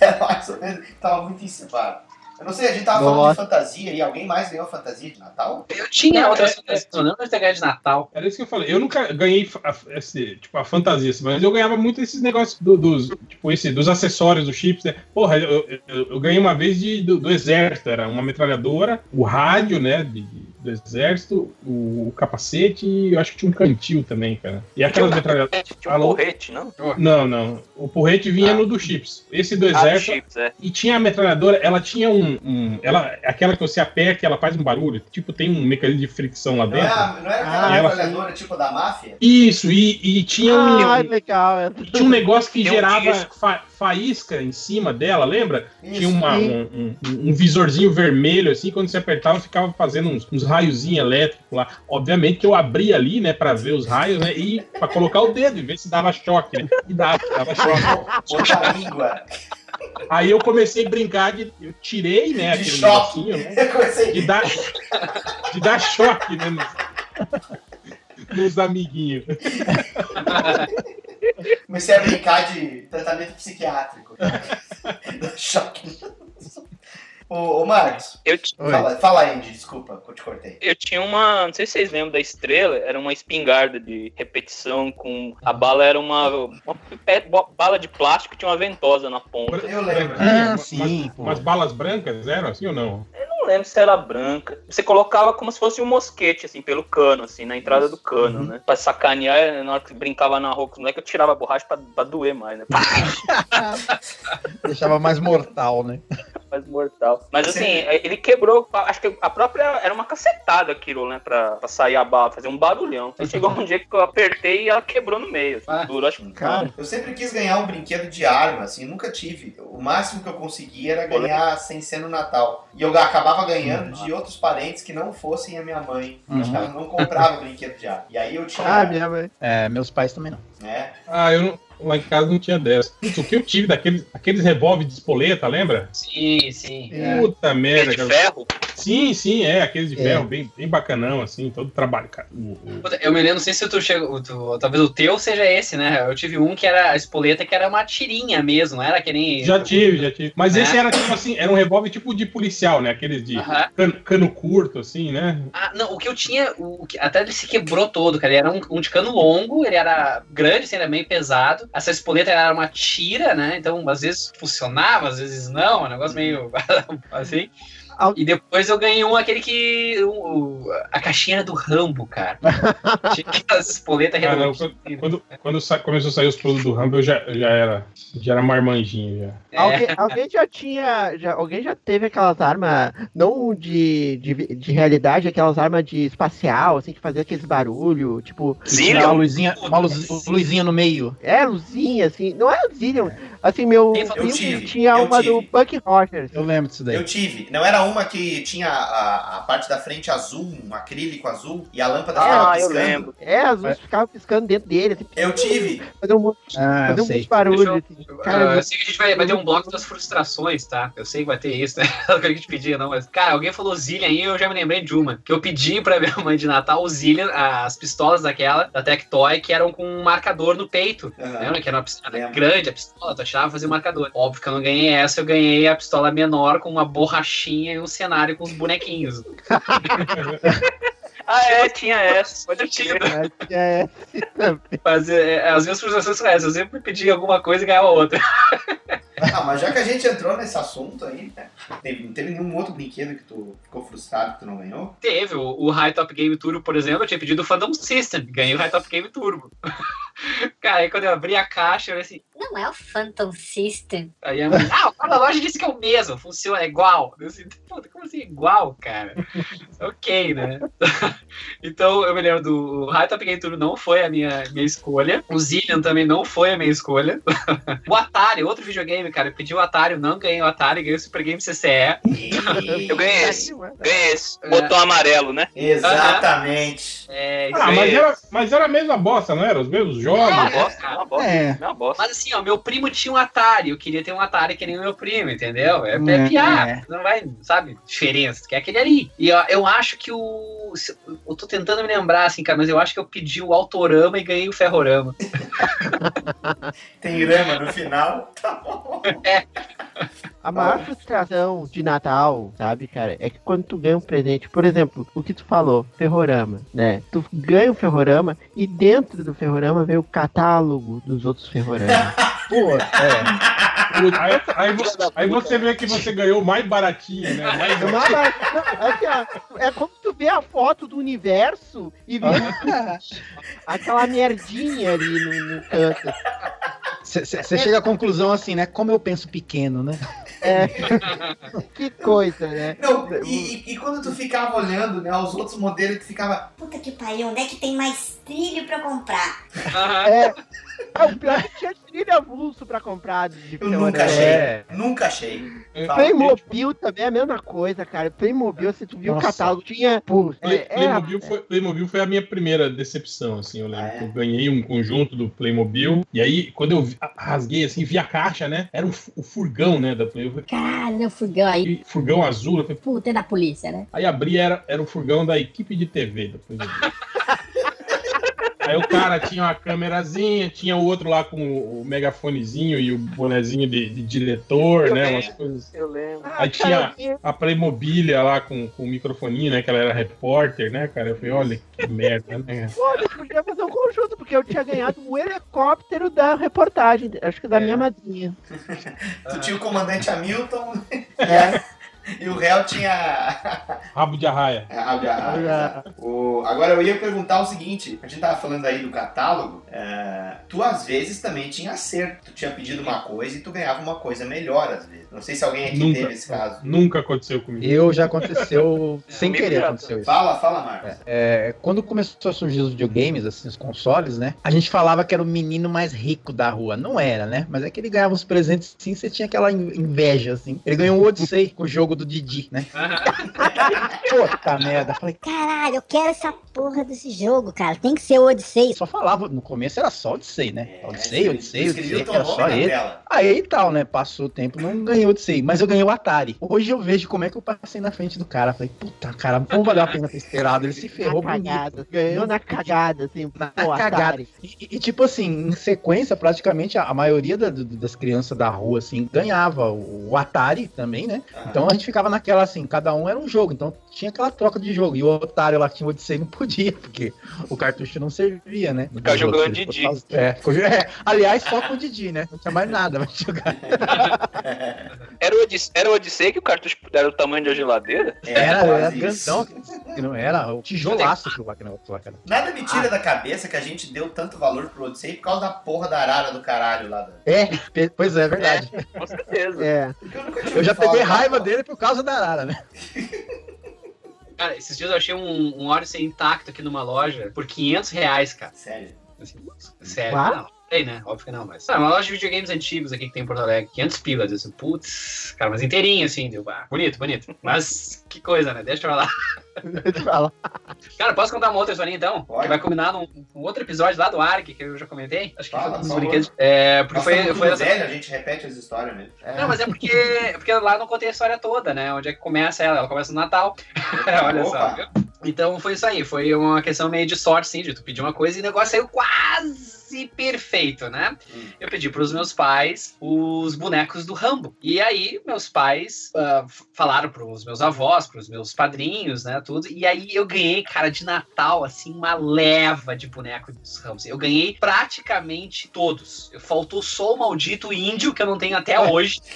Era mais ou menos, tava muito encebado. Eu não sei, a gente tava falando de Nossa. fantasia e alguém mais ganhou fantasia de Natal? Eu tinha Não, outras é- fantasias, eu lembro de ter ganhado de Natal. Era isso que eu falei. Eu nunca ganhei a, esse, tipo, a fantasia, assim, mas eu ganhava muito esses negócios do- dos, tipo, esse, dos acessórios dos chips, né? Porra, eu, eu, eu ganhei uma vez de, do, do exército, era uma metralhadora, o rádio, né, de- do exército, o, o capacete e eu acho que tinha um cantil também, cara. E aquelas metralhadoras... Tinha um Alô? porrete, não? Não, não. O porrete vinha no do chips. Esse do Ah, do exército. chips, é. E tinha a metralhadora, ela tinha um. um- ela, aquela que você aperta e ela faz um barulho. Tipo, tem um mecanismo de fricção lá Não dentro. era, não era aquela ela- metralhadora tipo da máfia? Isso, e, e tinha um. Ah, legal. é. Tinha um negócio que Tem um gerava fa- faísca em cima dela, lembra? Isso. Tinha uma- um, um- um visorzinho vermelho, assim, quando você apertava, ficava fazendo uns, uns raiozinhos elétricos lá. Obviamente que eu abria ali, né, pra ver os raios, né, e pra colocar o dedo e ver se dava choque, né? E dava, dava choque. A língua. Aí eu comecei a brincar de. Eu tirei, né, De aquele choque. negocinho, né? Comecei- De dar, de dar choque, né? Nos, nos amiguinhos. Comecei a brincar de tratamento psiquiátrico. Choque. Ô, ô Marcos, Eu, ti- fala, fala aí, Andy, desculpa, que eu te cortei. eu tinha uma. Não sei se vocês lembram da estrela, era uma espingarda de repetição com. A bala era uma, uma bala de plástico que tinha uma ventosa na ponta. Eu lembro. Ah, sim. Umas balas brancas eram assim ou não? Eu não lembro se era branca. Você colocava como se fosse um mosquete, assim, pelo cano, assim, na entrada do cano, Uhum. né? Pra sacanear, na hora que brincava na rua com os moleques, eu tirava a borracha pra, pra doer mais, né? Deixava mais mortal, né? mais mortal. Mas assim, ele quebrou, acho que a própria. Era uma cacetada aquilo, né? Pra, pra sair a bala, fazer um barulhão. Aí chegou um dia que eu apertei e ela quebrou no meio. Assim, Durou, acho que. Cara, eu sempre quis ganhar um brinquedo de arma, assim, nunca tive. O máximo que eu conseguia era ganhar sem ser no Natal. E eu acabava ganhando de outros parentes que não fossem a minha mãe. Uhum. Ela não comprava brinquedo de arma. E aí eu tinha. Ah, minha mãe. É, meus pais também não. né? Ah, eu não. Lá em casa não tinha dessa. O que eu tive daqueles aqueles revólver de espoleta, lembra? Sim, sim. Puta merda, de cara. Sim, sim, é, aqueles de É. ferro, bem, bem bacanão, assim, todo trabalho, cara. Eu me lembro, não sei se tu chegou. tu- talvez o teu seja esse, né? Eu tive um que era a espoleta, que era uma tirinha mesmo, não era que nem. Já tive, já tive. Mas É. esse era tipo assim, era um revólver tipo de policial, né? Aqueles de Aham. cano, cano curto, assim, né? Ah, não, o que eu tinha, o, até ele se quebrou todo, cara. Ele era um, um de cano longo, ele era grande, assim, era meio pesado. Essa espoleta era uma tira, né? Então, às vezes funcionava, às vezes não, um negócio meio assim. E depois eu ganhei um, aquele que. o- a caixinha era do Rambo, cara. Tinha aquelas espoletas Ah, não, redondas. quando quando, sa- começou a sair os produtos do Rumble, eu já, já era. Já era marmanjinho já. É. Alguém, alguém já tinha. Já, alguém já teve aquelas armas, não de, de, de realidade, aquelas armas de espacial, assim, que fazia aqueles barulho, tipo. Tinha uma luzinha, uma luz- luzinha no meio. É, luzinha, assim. Não é Zillion. Assim, meu Eu tive, tinha eu uma tive. do Buck Rogers. Eu lembro disso daí. Eu tive. Não era uma que tinha a, a parte da frente azul, um acrílico azul, e a lâmpada ficava Ah, eu piscando. lembro. É, as luzes ficavam piscando dentro dele. Assim, Eu tive. Fazer um monte, Ah, fazer eu um monte de barulho. Eu- assim. Ah, Cara, eu sei que a gente vai, vai ter um bloco das frustrações, tá? Eu sei que vai ter isso, né? Não é que a gente pedia, não, mas. Cara, alguém falou Zillion aí eu já me lembrei de uma. Que eu pedi pra minha mãe de Natal o Zillion, as pistolas daquela, da Tectoy, que eram com um marcador no peito. Lembra? Que era uma pistola grande, a pistola, tu fazia um marcador. Óbvio que eu não ganhei essa, eu ganhei a pistola menor com uma borrachinha e um cenário com os bonequinhos. Ah, é, tinha essa. Pode. É, Mas é, as minhas frustrações são essas. Eu sempre pedi alguma coisa e ganhava outra. Ah, mas já que a gente entrou nesse assunto aí, né? Teve, não teve nenhum outro brinquedo que tu ficou frustrado que tu não ganhou? Teve o, o High Top Game Turbo, por exemplo, eu tinha pedido o Phantom System, ganhei o High Top Game Turbo. Cara, aí quando eu abri a caixa, eu falei assim, Não é o Phantom System. aí a mãe, ah, o da loja disse que é o mesmo, funciona, é igual. Eu assim, puta, como assim igual, cara? ok, né? então eu me lembro do High Top Game Turbo não foi a minha, minha escolha, o Zillion também não foi a minha escolha. o Atari, outro videogame, cara, eu pedi o Atari, eu não ganhei o Atari, ganhei o Super Game CCE. Eu ganhei esse. Ganhei esse. Botão amarelo, né? Exatamente. É, isso Ah, mas era, mas era a mesma bosta, não era? Os mesmos jogos? É, bosta, cara. uma bosta. É. Uma bosta. Mas assim, ó, meu primo tinha um Atari, eu queria ter um Atari que nem o meu primo, entendeu? É, é É, piada, é. não vai, sabe, diferença, que é aquele ali. E ó, eu acho que o. Eu tô tentando me lembrar, assim, cara, mas eu acho que eu pedi o Autorama e ganhei o Ferrorama. Tem grama no final. Tá bom. A maior frustração de Natal, sabe, cara, é que quando tu ganha um presente, por exemplo, o que tu falou, ferrorama, né? Tu ganha o ferrorama e dentro do ferrorama vem o catálogo dos outros ferroramas. Pô, é. Aí, aí vo- aí você vê que você ganhou o mais baratinho, né? Mais É, uma bar- não, assim, ó, é como tu vê a foto do universo e vê aquela merdinha ali no, no canto. Você chega à conclusão assim, né? Como eu penso pequeno, né? É. que coisa, né? Não, e, e- e quando tu ficava olhando, né, os outros modelos, tu ficava. Puta que pariu, onde é que tem mais trilho pra comprar? É. Ah, o pior é que tinha trilha avulso pra comprar de Eu nunca achei. É. Nunca achei. Fala. Playmobil também é a mesma coisa, cara. Playmobil, se tu viu o Nossa. catálogo, tinha. Pô, Play- é, é, Playmobil, foi, Playmobil foi a minha primeira decepção, assim, eu lembro. que Eu ganhei um conjunto do Playmobil, e aí, quando eu rasguei, assim, vi a caixa, né? Era o, o furgão, né, da Playmobil. Caralho, o furgão aí. Furgão azul, eu falei, Puta, é da polícia, né? Aí abri, era, era o furgão da equipe de TV da Playmobil. Aí o cara tinha uma câmerazinha, tinha o outro lá com o, megafonezinho e o bonezinho de, de diretor, né? Umas coisas. Eu lembro. Aí tinha a Playmobilia lá com, com o microfoninho, né? Que ela era repórter, né, cara? Eu falei, olha que merda, né? Pô, a gente podia fazer um conjunto, porque eu tinha ganhado o helicóptero da reportagem, acho que da minha madrinha. Tu tinha o comandante Hamilton É. e o réu tinha. Rabo de arraia. É, rabo de arraia. O- Agora eu ia perguntar o seguinte: a gente tava falando aí do catálogo, é, tu às vezes também tinha acerto. Tu tinha pedido uma coisa e tu ganhava uma coisa melhor às vezes. Não sei se alguém aqui Nunca, teve esse caso. nunca aconteceu comigo. Eu já aconteceu sem Comigo querer já. aconteceu isso. Fala, fala, Marcos. É, quando começou a surgir os videogames, assim, os consoles, né? A gente falava que era o menino mais rico da rua. Não era, né? Mas é que ele ganhava os presentes sim, você tinha aquela in- inveja, assim. Ele ganhou o Odyssey com o jogo do Didi, né? Puta merda. Falei, Caralho, eu quero essa porra desse jogo, cara. Tem que ser o Odyssey. só falava, no começo era só Odyssey, né? Odyssey, Odyssey, Odyssey, o teu era só ele. tela. Aí tal, né? Passou o tempo, não ganhei Odyssey, mas eu ganhei o Atari. Hoje eu vejo como é que eu passei na frente do cara. Falei, puta, cara, não valeu a pena ter esperado. Ele se ferrou Na bonito. cagada. Ganhou na cagada, assim. Na pô, cagada. Atari. E, e, tipo assim, em sequência, praticamente a, a maioria da- do- das crianças da rua, assim, ganhava o, o Atari também, né? Então a gente ficava naquela assim, cada um era um jogo. Jogo, então tinha aquela troca de jogo. E o otário lá que tinha o Odyssey não podia, porque o cartucho não servia, né? Ficar jogando Didi. Didi. É, ficou- é, aliás, só com o Didi, né? Não tinha mais nada pra jogar. Era o, Odisse- era o Odyssey que o cartucho era o tamanho da geladeira? É, Era, era isso. grandão. que Não era o tijolaço que lá, cara. Nada me tira da cabeça que a gente deu tanto valor pro Odyssey por causa da porra da arara do caralho lá. Da... É, pe- pois é, é verdade. Com certeza. É. Eu já peguei raiva dele por causa da Arara, né? Cara, esses dias eu achei um, um Odyssey intacto aqui numa loja por 500 reais, cara. Sério? Assim, sério, Ah? Sei, né? Óbvio que não, mas. Ah, uma loja de videogames antigos aqui que tem em Porto Alegre, 500 pilas. Eu assim, putz, cara, mas inteirinho assim, deu. Ah, bonito, bonito. Mas que coisa, né? Deixa eu lá. Fala. Cara, posso contar uma outra historinha então? Pode. Que vai combinar num, num outro episódio lá do Ark, que eu já comentei. Acho que Fala, foi dos brinquedos. É, porque Nós foi, somos foi essa. velho, a gente repete as histórias mesmo. Não, mas é porque, porque lá não contei a história toda, né? Onde é que começa ela? Ela começa no Natal. Olha só. Viu? Então foi isso aí. Foi uma questão meio de sorte, sim, de tu pedir uma coisa e o negócio saiu quase perfeito, né? Hum. Eu pedi pros meus pais os bonecos do Rambo. E aí, meus pais ah, f- falaram pros meus avós, pros meus padrinhos, né? Tudo. E aí eu ganhei, cara, de Natal, assim, uma leva de bonecos dos Rambos. Eu ganhei praticamente todos. Faltou só o maldito índio, que eu não tenho até hoje.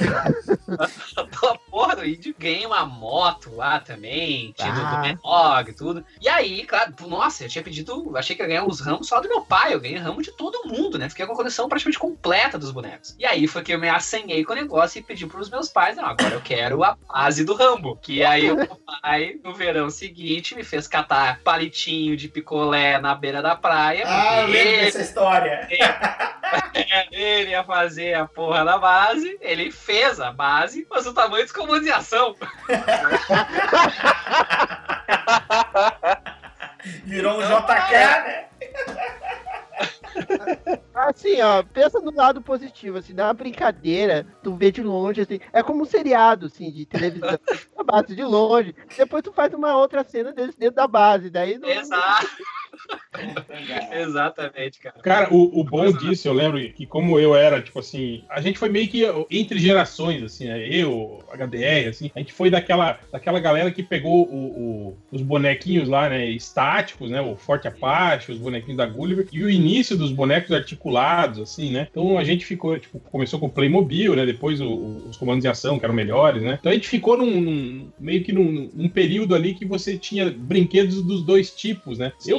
a porra do índio. Ganhei uma moto lá também, tinha do, do Ah. Menog, tudo. E aí, claro, nossa, eu tinha pedido, achei que ia ganhar os ramos só do meu pai, eu ganhei ramo de todo mundo, né? Fiquei com a coleção praticamente completa dos bonecos. E aí foi que eu me assanhei com o negócio e pedi pros meus pais, não, agora eu quero a base do Rambo. Que aí o meu pai, no verão seguinte, me fez catar palitinho de picolé na beira da praia. Ah, eu lembro ele- dessa história. ele ia fazer a porra da base, ele fez a base, mas o tamanho dos comandos de ação. Virou um JK, né? Assim, ó, pensa no lado positivo, assim, dá uma brincadeira, tu vê de longe, assim, é como um seriado, assim, de televisão, a base de longe, depois tu faz uma outra cena desse dentro da base, daí não... Exato. Exatamente, cara. Cara, o, o bom disso, eu lembro que como eu era, tipo assim, a gente foi meio que entre gerações, assim, né? Eu, HDR, assim, a gente foi daquela, daquela galera que pegou o, o- os bonequinhos lá, né, estáticos, né, o Forte Apache, os bonequinhos da Gulliver, e o início dos bonecos articulados, assim, né? Então a gente ficou, tipo, começou com o Playmobil, né, depois o- os comandos de ação, que eram melhores, né? Então a gente ficou num, num- meio que num, num período ali que você tinha brinquedos dos dois tipos, né? Eu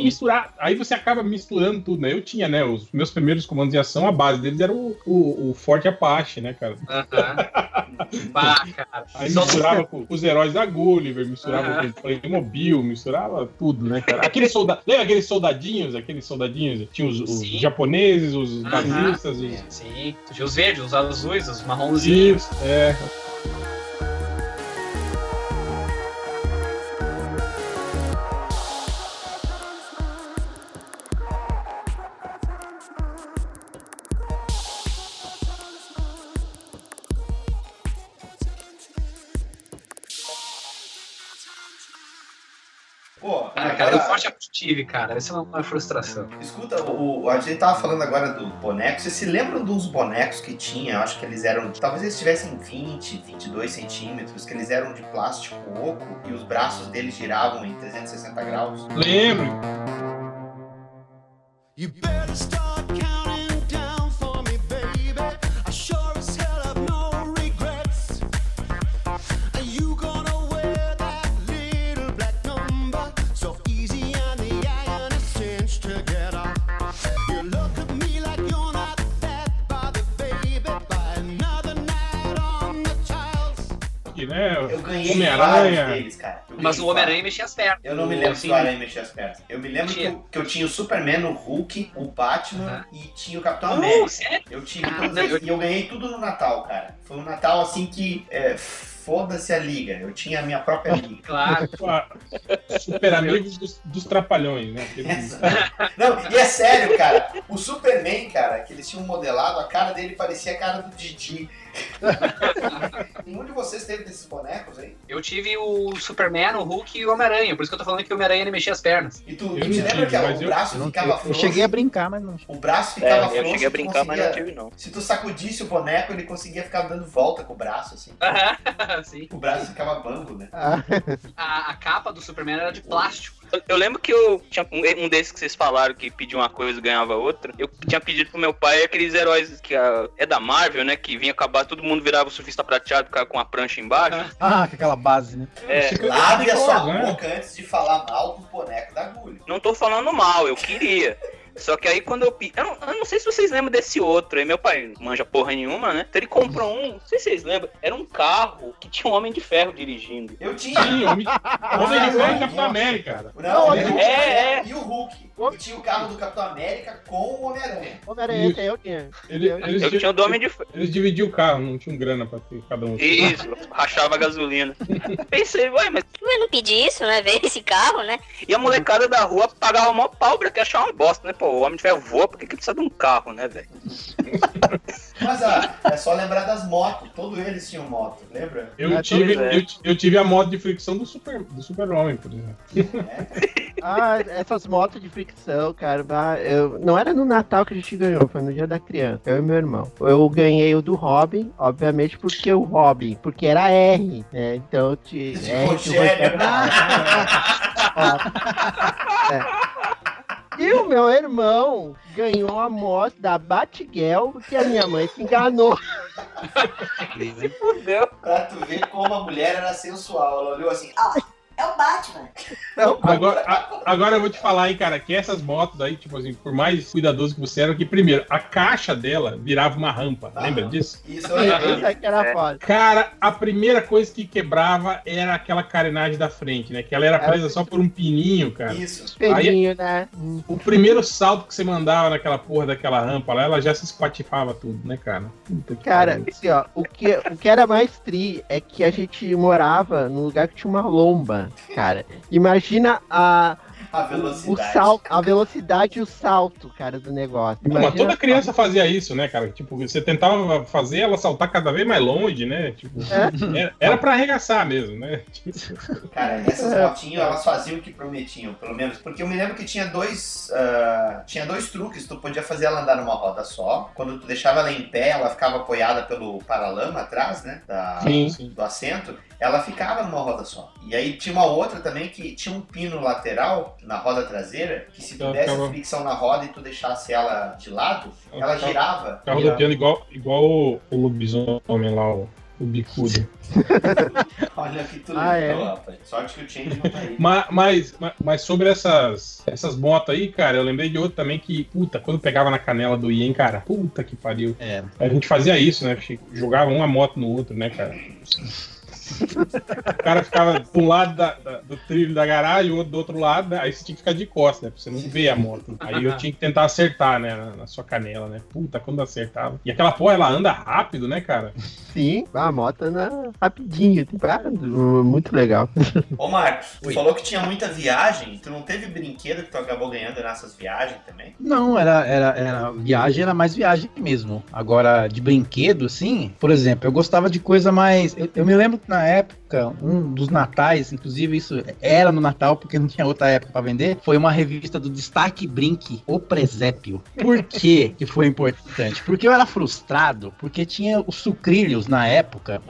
aí você acaba misturando tudo, né? Eu tinha, né, os meus primeiros comandos de ação, a base deles era o, o, o Forte Apache, né, cara? Pá, cara. Aí Só- misturava com os heróis da Gulliver, misturava Aham. com o Playmobil, misturava tudo, né, cara? Aqueles soldados, lembra aqueles soldadinhos, aqueles soldadinhos? Tinha os, os japoneses, os nazistas, os... Sim, tinha os verdes, os azuis, os marronzinhos. Isso, é. Pô, Ah, cara, eu forte tive, cara. Essa é uma frustração. Escuta, o, o- a gente tava falando agora do boneco. Vocês se lembram dos bonecos que tinha? Eu acho que eles eram. Talvez eles tivessem 20, 22 centímetros, que eles eram de plástico oco e os braços deles giravam em 360 graus. Lembro. You better start counting né? Eu ganhei vários Homem-Aranha. deles, cara. Eu Mas o Homem-Aranha mexia as pernas. Eu não me lembro Assim, se o Aranha mexia as pernas. Eu me lembro que eu, que eu tinha o Superman, o Hulk, o Batman e tinha o Capitão Oh, América. sério? Eu tive Ah, todos não, eles. eu- E eu ganhei tudo no Natal, cara. Foi um Natal assim que. é, Foda-se a liga. Eu tinha a minha própria liga. Claro. Super amigos dos, dos trapalhões, né? Não, e é sério, cara. O Superman, cara, que eles tinham modelado, a cara dele parecia a cara do Didi. Nenhum de vocês teve desses bonecos aí? Eu tive o Superman, o Hulk e o Homem-Aranha. Por isso que eu tô falando que o Homem-Aranha ele mexia as pernas. E tu, Eu tu te lembra que mas o eu- braço Eu, não- ficava eu- eu frouxo? cheguei a brincar, mas não. O braço É, ficava eu frouxo. cheguei a brincar, mas não tive, não. Se tu sacudisse o boneco, ele conseguia ficar dando volta com o braço, assim. assim. O braço ficava bambo, né? A, a capa do Superman era de plástico. Eu, lembro que eu tinha um, um desses que vocês falaram que pedia uma coisa e ganhava outra. Eu tinha pedido pro meu pai aqueles heróis que ah, é da Marvel, né? Que vinha acabar, todo mundo virava o surfista prateado, ficava com a prancha embaixo. Ah, com aquela base, né? É, Lave a sua boca antes de falar mal do boneco da agulha. Não tô falando mal, eu queria. Só que aí quando eu pedi. Eu, não- eu não sei se vocês lembram desse outro. Aí meu pai não manja porra nenhuma, né? Então ele comprou um. Não sei se vocês lembram. Era um carro que tinha um homem de ferro dirigindo. Eu tinha. Sim, Homem Homem de Ferro e Capitão América. Não, é, é. E o Hulk. Tinha o carro do Capitão América com o Homem-Aranha. Homem-Aranha, esse aí eu tinha. Ele- Eu- eles, Eu tinha o do Homem de Ferro. eles dividiam o carro, não tinha grana pra ter cada um. Isso, rachava a gasolina. Pensei, ué, mas. Eu não pedi isso, né? Ver esse carro, né? E a molecada da rua pagava mó pau pra que achar uma bosta, né? Pô, o homem de ferro voa, por que, que precisa de um carro, né, velho? Mas ah, é só lembrar das motos. Todos eles tinham moto, lembra? Eu, Ah, tive, é. eu, eu tive a moto de fricção do Super, do super Homem, por exemplo. Ah, essas motos de fricção, cara. ah, Eu, não era no Natal que a gente ganhou, foi no dia da criança. Eu e meu irmão. Eu ganhei o do Robin, obviamente, porque o Robin, porque era R, né? Então, te, R, Rogério. Rogério- É. E o meu irmão ganhou a moto da Batgirl porque a minha mãe se enganou. Fudeu. Pra tu ver como a mulher era sensual. Ela olhou assim, ah, É o Batman. Agora, a- agora eu vou te falar, hein, cara, que essas motos aí, tipo assim, por mais cuidadoso que você era, que primeiro, a caixa dela virava uma rampa. Lembra disso? isso Isso aí que era foda. Cara, a primeira coisa que quebrava era aquela carenagem da frente, né? Que ela era presa só por um pininho, cara. Isso. Pelinho, né? O primeiro salto que você mandava naquela porra daquela rampa lá, ela já se espatifava tudo, né, cara? Puta que Cara, pariu. assim, ó, o que, o que era mais tri é que a gente morava num lugar que tinha uma lomba, cara. Imagina a, A o velocidade. salto, a velocidade e o salto, cara, do negócio. Não, mas toda criança fazia isso, né, cara? Tipo, você tentava fazer ela saltar cada vez mais longe, né? Tipo, era, era pra arregaçar mesmo, né? Cara, essas motinhas, elas faziam o que prometiam, pelo menos. Porque eu me lembro que tinha dois. ah, tinha dois truques. Tu podia fazer ela andar numa roda só. Quando tu deixava ela em pé, ela ficava apoiada pelo paralama atrás, né? Da, Sim, sim. Do assento. Ela ficava numa roda só. E aí tinha uma outra também que tinha um pino lateral na roda traseira. Que se tu Ela desse ficava- fricção na roda e tu deixasse ela de lado, Ela ela ficava- girava. Ficava rodopiando igual, igual o, o lobisomem lá, o, o bicudo. Olha que tu Ah, é? rapaz. Sorte que o Change não tá aí. Ma- Mas, mas, mas sobre essas, essas motos aí, cara, eu lembrei de outro também que, puta, quando pegava na canela do Ian, cara, puta que pariu. É. A gente fazia isso, né? Jogava uma moto no outro, né, cara? O cara ficava de um lado da- da- do trilho da garagem, o outro do outro lado, né? aí você tinha que ficar de costas, né? Pra você não ver a moto. Aí eu tinha que tentar acertar, né? Na, na sua canela, né? Puta, quando acertava. E aquela porra, ela anda rápido, né, cara? Sim, a moto anda rapidinho. Muito legal. Ô Marcos, tu falou que tinha muita viagem. Tu não teve brinquedo que tu acabou ganhando nessas viagens também? Não, era, era, era viagem, era mais viagem mesmo. Agora, de brinquedo, assim, por exemplo, eu gostava de coisa mais. Eu, eu me lembro que na época, um dos natais, inclusive isso era no Natal, porque não tinha outra época pra vender, foi uma revista do Destaque Brinque, O Presépio. Por que que foi importante? Porque eu era frustrado, porque tinha os sucrilhos na época.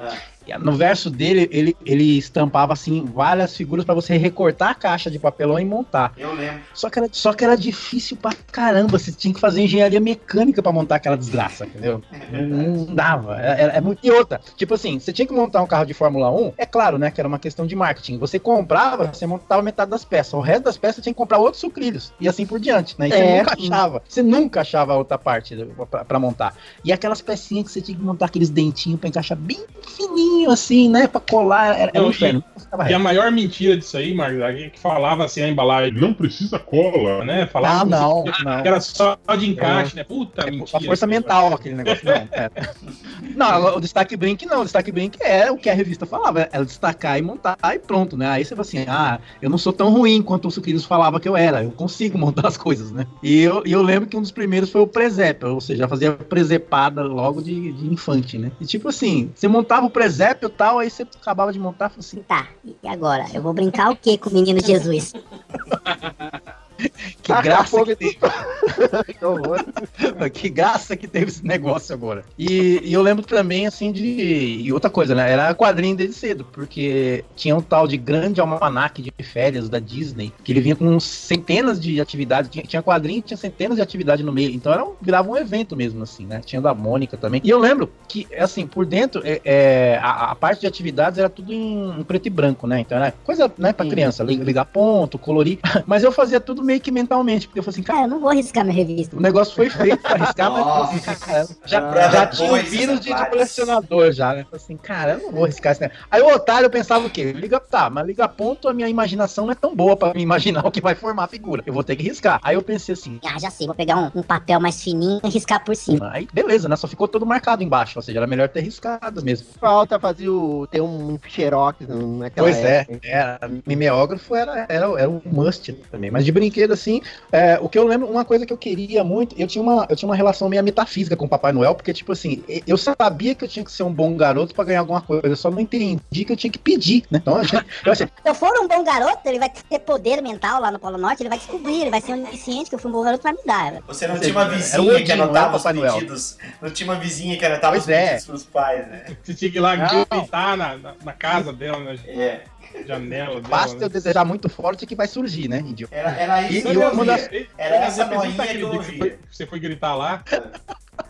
No verso dele, ele, ele estampava assim várias figuras pra você recortar a caixa de papelão e montar. Eu lembro. Só que, era, só que era difícil pra caramba. Você tinha que fazer engenharia mecânica pra montar aquela desgraça, entendeu? Não, não dava. Era, é muito. E outra, tipo assim, você tinha que montar um carro de Fórmula 1, é claro, né? Que era uma questão de marketing. Você comprava, você montava metade das peças. O resto das peças você tinha que comprar outros sucrilhos. E assim por diante, né? E você É, nunca achava. Você nunca achava a outra parte pra, pra montar. E aquelas pecinhas que você tinha que montar aqueles dentinhos pra encaixar bem fininho, assim, né? Pra colar. Era, era um inferno. E a maior mentira disso aí, Marcos, é que falava assim a embalagem, não precisa cola, né? Falava Ah, que não, você- não. que era só de encaixe, né? Puta É mentira. a força mental aquele negócio. Não, é. não, o destaque brink não. O destaque brink é o que a revista falava. Era destacar e montar e pronto, né? Aí você fala assim, ah, eu não sou tão ruim quanto o Sucrilhos falava que eu era. Eu consigo montar as coisas, né? E eu, e eu lembro que um dos primeiros foi o presépio. Ou seja, fazia presepada logo de, de infante, né? E tipo assim, você montava o presépio e tal, aí você acabava de montar e falava assim, Tá, e agora? Eu vou brincar o que com o menino Jesus? Que Ah, graça que teve. que que graça que teve esse negócio agora. E, e eu lembro também, assim, de. E outra coisa, né? Era quadrinho desde cedo, porque tinha um tal de grande almanac de férias da Disney, que ele vinha com centenas de atividades. Tinha, tinha quadrinho, tinha centenas de atividades no meio. Então era um, virava um evento mesmo, assim, né? Tinha da Mônica também. E eu lembro que, assim, por dentro, é, é, a, a parte de atividades era tudo em, em preto e branco, né? Então era coisa, né, pra criança, li- ligar ponto, colorir. Mas eu fazia tudo meio que mentalmente, porque eu falei assim, cara, Cara, eu não vou arriscar minha revista. o negócio foi feito pra arriscar, mas Nossa. cara, já, Brother já tinha o Boys vírus de, de colecionador já, né? Falei assim, cara, eu não vou arriscar esse negócio. Aí o otário pensava o quê? Liga, tá, mas liga ponto, a minha imaginação não é tão boa pra me imaginar o que vai formar a figura. Eu vou ter que riscar. Aí eu pensei assim, Ah, já sei, vou pegar um, um papel mais fininho e riscar por cima. aí beleza, né? Só ficou todo marcado embaixo, ou seja, era melhor ter riscado mesmo. Falta fazer o. ter um xerox naquela Pois é, época. era, mimeógrafo era, era, era um must também. Mas de brinquedo, assim, é, o que eu lembro, uma coisa que eu queria muito, eu tinha, uma, eu tinha uma relação meio metafísica com o Papai Noel, porque, tipo assim, eu sabia que eu tinha que ser um bom garoto pra ganhar alguma coisa, eu só não entendi que eu tinha que pedir, né? Então, eu achei, eu achei, Se eu for um bom garoto, ele vai ter poder mental lá no Polo Norte, ele vai descobrir, ele vai ser onisciente que eu fui um bom garoto pra me dar. Você não tinha uma vizinha que Odin, anotava os Papai Noel. pedidos. Não tinha uma vizinha que anotava os é. pedidos pros pais, né? Você tinha que ir lá gritar na, na, na casa dela, na É. janela dela. basta né? eu desejar muito forte que vai surgir, né, idiota? Era, era isso e que eu das- ouvia. Ei, Era essa noinha que eu ouvia. foi, você foi gritar lá?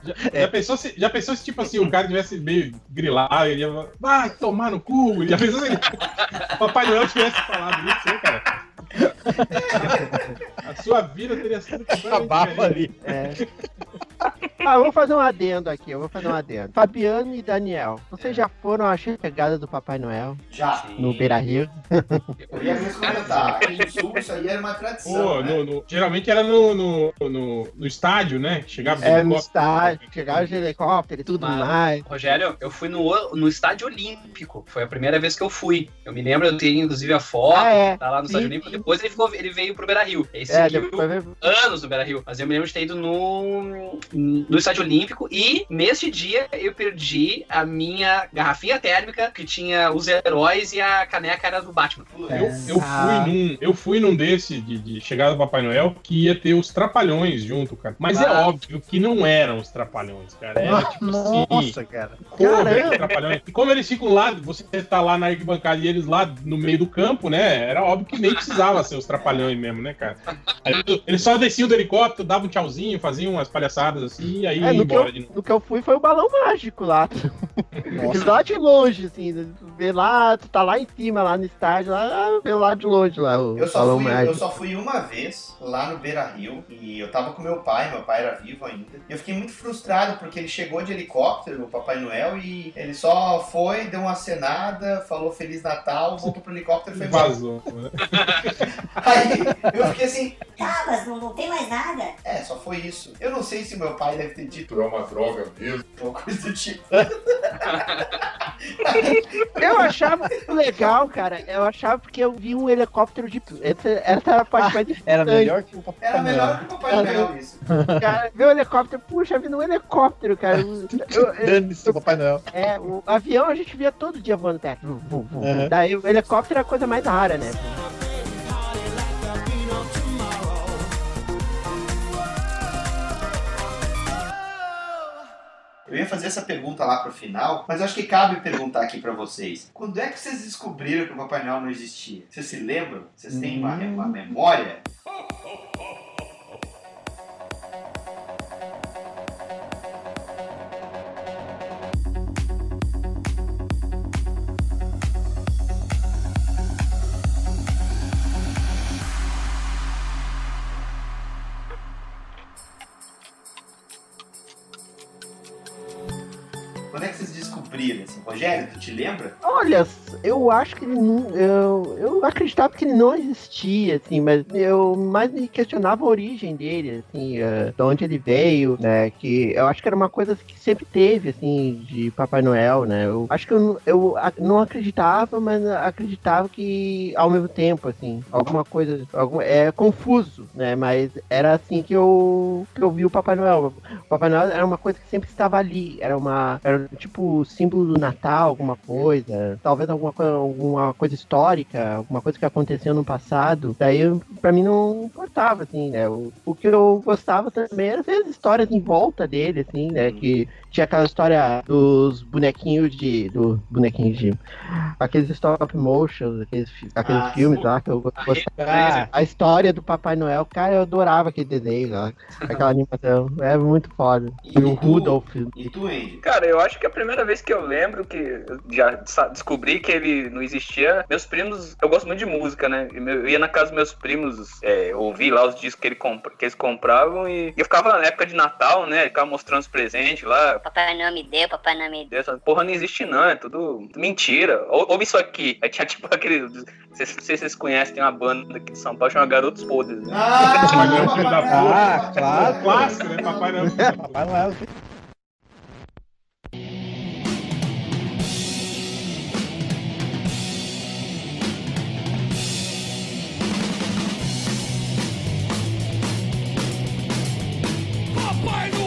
Já, É. já pensou se, já pensou se, tipo assim, o cara tivesse meio grilado, ele ia falar, vai tomar no cu? Já pensou se ele, Papai Noel tivesse falado isso, hein, cara? A sua vida teria sido diferente. ali. É. Ah, eu vou fazer um adendo aqui, eu vou fazer um adendo. Fabiano e Daniel, vocês já foram à chegada do Papai Noel Já. no Beira Rio? Eu ia mesmo comentar. Aqui no sul, isso aí era uma tradição. Pô, né? no- no- geralmente era no, no, no, no estádio, né? Chegava É, no estádio, chegaram de helicóptero e tudo Mas- mais. Rogério, eu fui no, no Estádio Olímpico. Foi a primeira vez que eu fui. Eu me lembro, eu tenho inclusive a foto, Ah, é. tá lá no Estádio Olímpico. Depois ele, ficou, ele veio pro Beira Rio. Ele É, seguiu veio- anos no Beira Rio. Mas eu me lembro de ter ido no, no Estádio Olímpico. E neste dia eu perdi a minha garrafinha térmica, que tinha os heróis e a caneca era do Batman. Eu, eu Ah. fui num, eu fui num desse de, de chegada do Papai Noel que ia ter os trapalhões junto, cara. Mas é Ah. óbvio que não eram os trapalhões, cara. Era tipo assim. Nossa, cara. Porra, Caramba. trapalhões. E como eles ficam lá, você tá lá na arquibancada e eles lá no meio do campo, né? Era óbvio que nem precisava ser os trapalhões mesmo, né, cara? Eles só desciam do helicóptero, davam um tchauzinho, faziam umas palhaçadas assim, e aí É, ia no que, embora eu, de novo. no que eu fui foi o balão mágico lá. De lá de longe, assim. tu Vê lá, tu tá lá em cima, lá no estádio, lá, ah, vê lá de longe lá o Eu só, balão fui, eu mágico. só fui uma vez lá no Beira Rio e eu tava com meu pai, meu pai era vivo ainda. E eu fiquei muito frustrado porque ele chegou de helicóptero, o Papai Noel, e ele só foi, deu uma acenada, falou Feliz Natal, voltou pro helicóptero e foi embora. Vazou. né? Aí eu fiquei assim, Tá, mas não, não tem mais nada. é, só foi isso. Eu não sei se meu pai deve ter dito é uma droga mesmo. ou coisa do tipo. Eu achava legal, cara. Eu achava porque eu vi um helicóptero de. Essa, essa era a parte mais Era importante. melhor que o Papai Era Noel. melhor que o Papai Noel isso. Cara, o helicóptero, puxa, vi um helicóptero, cara. Dane-se o Papai Noel. é, o avião a gente via todo dia voando perto. Vu. Uhum. Daí o helicóptero é a coisa mais rara, né? Eu ia fazer essa pergunta lá pro final, mas acho que cabe perguntar aqui pra vocês. Quando é que vocês descobriram que o Papai Noel não existia? Vocês se lembram? Vocês têm uma, uma memória? Eu acho que eu, eu acreditava que ele não existia, assim, mas eu mais me questionava a origem dele, assim, eh, de onde ele veio, né? Que eu acho que era uma coisa que sempre teve, assim, de Papai Noel, né? Eu acho que eu, eu não acreditava, mas acreditava que ao mesmo tempo, assim, alguma coisa, algum, é confuso, né? Mas era assim que eu que eu vi o Papai Noel. O Papai Noel era uma coisa que sempre estava ali, era uma, era tipo símbolo do Natal, alguma coisa, talvez alguma, co- alguma coisa histórica, alguma coisa que aconteceu no passado, daí pra mim não importava, assim, né? O, o que eu gostava também era ver as histórias em volta dele, assim, né? Que tinha aquela história dos bonequinhos de. do bonequinhos de. aqueles stop motion, aqueles, aqueles Ah, filmes sim. lá que eu gostava. Ah, A história do Papai Noel, cara, eu adorava aquele desenho lá. Aquela animação. É muito foda. E o Rudolph. E tu, Andy? Cara, eu acho que a primeira vez que eu lembro que eu já descobri que ele não existia, meus primos, eu gosto muito de música, né? Eu ia na casa dos meus primos, é, ouvir lá os discos que, ele compra- que eles compravam e, eu ficava na época de Natal, né? Ficava mostrando os presentes lá. Papai Noel me deu, Papai Noel me deu. Essa porra não existe, não, é tudo mentira. Ou- Ouve isso aqui. Aí tinha tipo aquele. Não sei se vocês conhecem, tem uma banda aqui de São Paulo chamada Garotos Podres. Né? Papai. Ah, claro. Clássico, né? Papai da puta. Papai Noel. Papai Noel,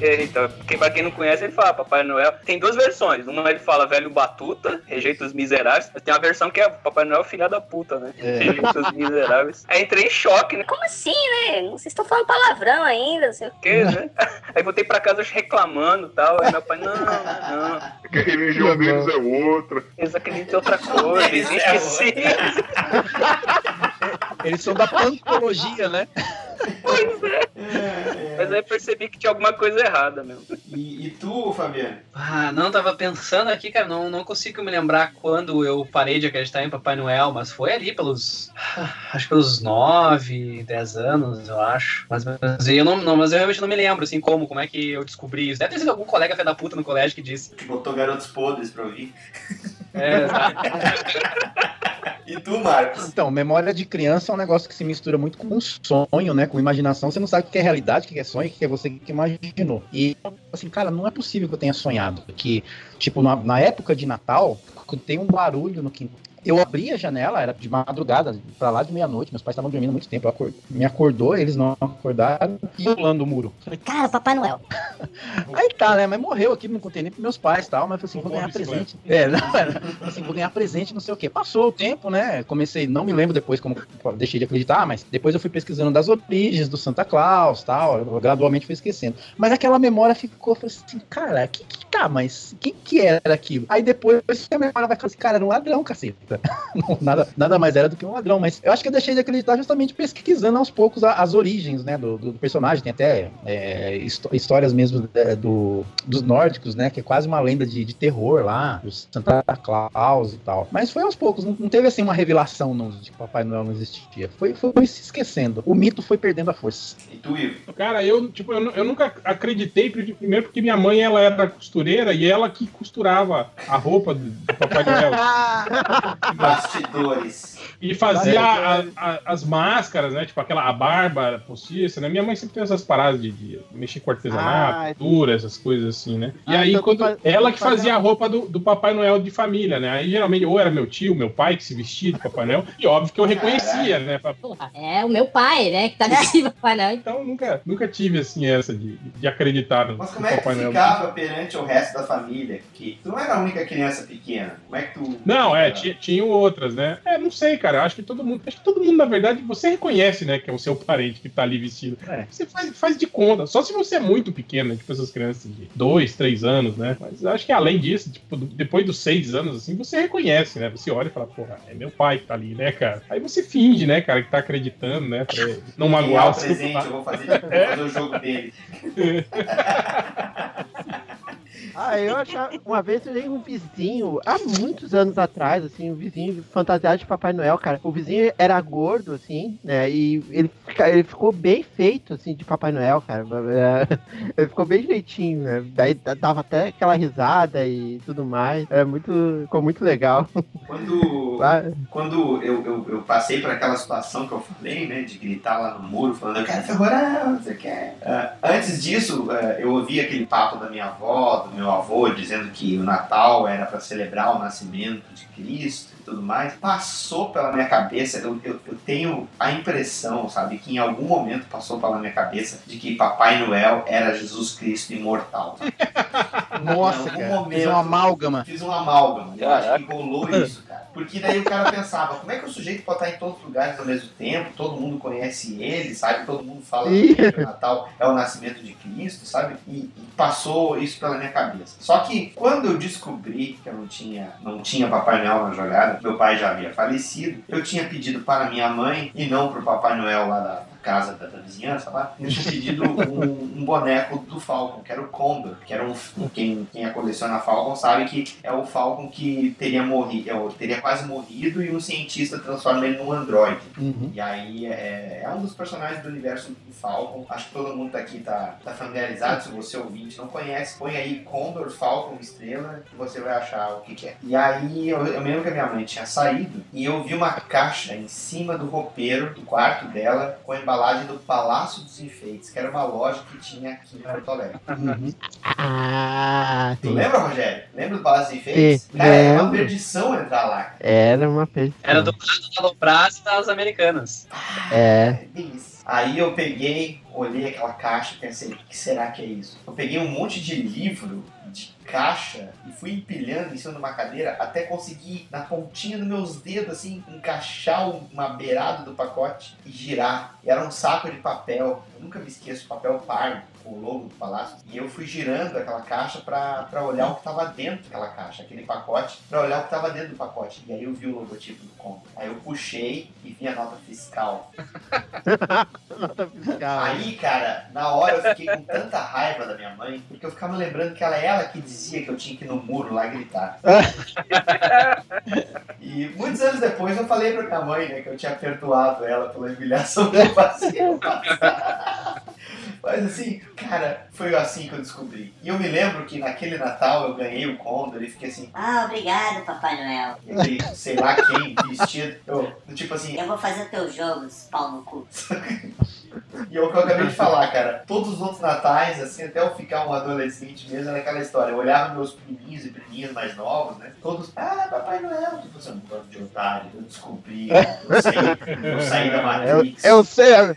Eita, quem, pra quem não conhece, ele fala Papai Noel. Tem duas versões. Uma ele fala velho batuta, rejeita os miseráveis. Mas tem uma versão que é Papai Noel filha da puta, né? É. Rejeita os miseráveis. Aí entrei em choque, né? Como assim, né? Vocês estão falando palavrão ainda, não sei o Que, né? Aí voltei pra casa reclamando e tal. Aí meu pai, não, não. Que a religião deles é outra. Eles acreditam em outra coisa. Existe sim. Eles são da pantologia, né? Pois é. Mas aí percebi que tinha alguma coisa errada mesmo. E, e tu, Fabiano? Ah, não, tava pensando aqui, cara, não, não consigo me lembrar quando eu parei de acreditar em Papai Noel, mas foi ali pelos. Acho que pelos 9, 10 anos, eu acho. Mas, mas eu não, não- mas eu realmente não me lembro, assim, como, como é que eu descobri isso. Deve ter sido algum colega fé da puta no colégio que disse. Que botou garotos podres pra ouvir. É. E tu, Marcos? Então, memória de criança é um negócio que se mistura muito com sonho, né? Com imaginação. Você não sabe o que é realidade, o que é sonho, o que é você que imaginou. E, assim, cara, não é possível que eu tenha sonhado. Que, tipo, na, na época de Natal, tem um barulho no quintal. Eu abri a janela, era de madrugada, pra lá de meia-noite. Meus pais estavam dormindo há muito tempo. Me acordou, eles não acordaram. E pulando o muro. Falei, Cara, Papai Noel. Aí tá, né? Mas morreu aqui, não contei nem pros meus pais e tal, mas falei assim, vou ganhar presente. É, não, era, assim, vou ganhar presente, não sei o quê. Passou o tempo, né? Comecei, não me lembro depois como deixei de acreditar, mas depois eu fui pesquisando das origens do Santa Claus tal, eu gradualmente fui esquecendo. Mas aquela memória ficou, falei assim, cara, que, que tá, mas quem que era aquilo? Aí depois a memória vai ficar assim, cara, era um ladrão, caceta. Nada, nada mais era do que um ladrão, mas eu acho que eu deixei de acreditar justamente pesquisando aos poucos a- as origens, né, do, do personagem. Tem até é, histó- histórias mesmo é, do, dos nórdicos, né, que é quase uma lenda de, de terror lá, do Santa Claus e tal. Mas foi aos poucos, não, não teve assim uma revelação não, de que Papai Noel não existia. Foi, foi se esquecendo. O mito foi perdendo a força. E tu, Ivo? Cara, eu, tipo, eu, eu nunca acreditei, pri- primeiro porque minha mãe, ela era costureira e ela que costurava a roupa do, do Papai Noel. Bastidores. E fazia a- a- as máscaras, né? Tipo, aquela a barba postiça, né? Minha mãe sempre tem essas paradas de, de mexer com artesanato, Ah, pintura, essas coisas assim, né? E Ah, aí, então quando faz- ela que fazia- a roupa do, do Papai Noel de família, né? Aí geralmente ou era meu tio, meu pai que se vestia de Papai Noel, e óbvio que eu reconhecia, né? Porra, é o meu pai, né? Que tá vestido Papai Noel. Então nunca, nunca tive assim essa de, de acreditar no Mas como é que tu Papai Noel. ficava perante o resto da família? Que tu não era a única criança pequena. Como é que tu. Não, é, tinha, tinham outras, né? É, não sei, cara. eu Acho que todo mundo. Acho que todo mundo, na verdade, você reconhece, né, que é o seu parente que tá ali vestido. É. Você faz, faz de conta. Só se você é muito pequeno, né? Tipo essas crianças de dois, três anos, né? Mas acho que além disso, tipo, depois dos seis anos, assim, você reconhece, né? Você olha e fala, porra, é meu pai que tá ali, né, cara? Aí você finge, né, cara, que tá acreditando, né? Pra não magoar o o seu presente, eu vou fazer, vou fazer o jogo dele. Ah, eu achava. Uma vez eu dei um vizinho, há muitos anos atrás, assim, um vizinho fantasiado de Papai Noel, cara. O vizinho era gordo, assim, né? E ele, ele ficou bem feito, assim, de Papai Noel, cara. É, Ele ficou bem direitinho, né? Daí dava até aquela risada e tudo mais. Era muito. Ficou muito legal. Quando, Ah, quando eu, eu, eu passei por aquela situação que eu falei, né, de gritar lá no muro, falando, eu quero figurão, você quer? Ah, antes disso, ah, eu ouvi aquele papo da minha avó, meu avô, dizendo que o Natal era para celebrar o nascimento de Cristo e tudo mais. Passou pela minha cabeça, eu, eu, eu tenho a impressão, sabe, que em algum momento passou pela minha cabeça de que Papai Noel era Jesus Cristo imortal. Nossa, Em algum cara. momento- Fiz uma amálgama. Fiz um amálgama. Eu acho que rolou isso, cara. Porque daí o cara pensava, como é que o sujeito pode estar em todos os lugares ao mesmo tempo, todo mundo conhece ele, sabe? Todo mundo fala que o Natal é o nascimento de Cristo, sabe? E, e passou isso pela minha cabeça. Só que quando eu descobri que eu não tinha, não tinha Papai Noel na jogada, meu pai já havia falecido, eu tinha pedido para minha mãe e não para o Papai Noel lá da casa da, da vizinhança lá, eu tinha pedido um, um boneco do Falcon, que era o Condor, que era um. Quem, quem coleciona Falcon sabe que é o Falcon que teria morrido, é, teria quase morrido e um cientista transforma ele num androide. Uhum. E aí é, é um dos personagens do universo do Falcon. Acho que todo mundo tá aqui tá, tá familiarizado. Se você ouvinte não conhece, põe aí Condor, Falcon, Estrela que você vai achar o que, que é. E aí eu, eu lembro que a minha mãe tinha saído e eu vi uma caixa em cima do roupeiro do quarto dela com a embalagem do Palácio dos Enfeites, que era uma loja que tinha aqui em Porto Alegre. Ah, Tu sim. lembra, Rogério? Lembra do Palácio dos Enfeites? Sim, Cara, era uma perdição entrar lá. Era uma pessoa. Era do lado da Alopraça das Americanas. É. bem isso. Aí eu peguei, olhei aquela caixa e pensei, o que será que é isso? Eu peguei um monte de livro de caixa e fui empilhando em cima de uma cadeira até conseguir, na pontinha dos meus dedos, assim, encaixar uma beirada do pacote e girar. E era um saco de papel, eu nunca me esqueço, papel pardo, com o logo do palácio. E eu fui girando aquela caixa pra, pra olhar o que tava dentro daquela caixa, aquele pacote, pra olhar o que tava dentro do pacote. E aí eu vi o logotipo do Conto. Aí eu puxei e vi a nota fiscal. Nota fiscal. Aí, cara, na hora eu fiquei com tanta raiva da minha mãe, porque eu ficava lembrando que ela é ela que dizia que eu tinha que ir no muro lá gritar. e muitos anos depois eu falei pra minha mãe, né, que eu tinha perdoado ela pela humilhação que eu fazia. no passado. Mas assim, cara, foi assim que eu descobri. E eu me lembro que naquele Natal eu ganhei o Condor e fiquei assim, Ah, obrigado, Papai Noel. aquele, sei lá quem, vestido. Eu, tipo assim, Eu vou fazer o teu jogo, pau no cu. E é o que eu acabei de falar, cara. Todos os outros natais, assim, até eu ficar um adolescente mesmo, era aquela história. Eu olhava meus priminhos e priminhas mais novos, né? Todos, ah, Papai Noel. Tipo assim, um bando de otário, eu descobri, eu sei, eu saí da Eu, Matrix. eu sei, a-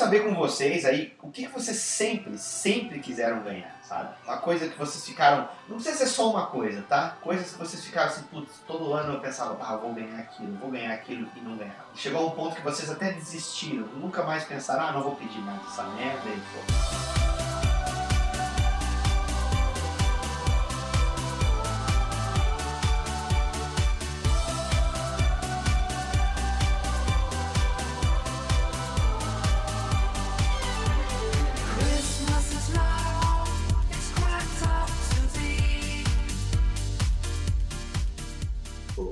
saber com vocês aí o que, que vocês sempre, sempre quiseram ganhar, sabe? Uma coisa que vocês ficaram. Não precisa ser só uma coisa, tá? Coisas que vocês ficaram assim, putz, todo ano eu pensava, ah, eu vou ganhar aquilo, eu vou ganhar aquilo e não ganhava. Chegou um ponto que vocês até desistiram, nunca mais pensaram, ah, não vou pedir mais essa merda e pô.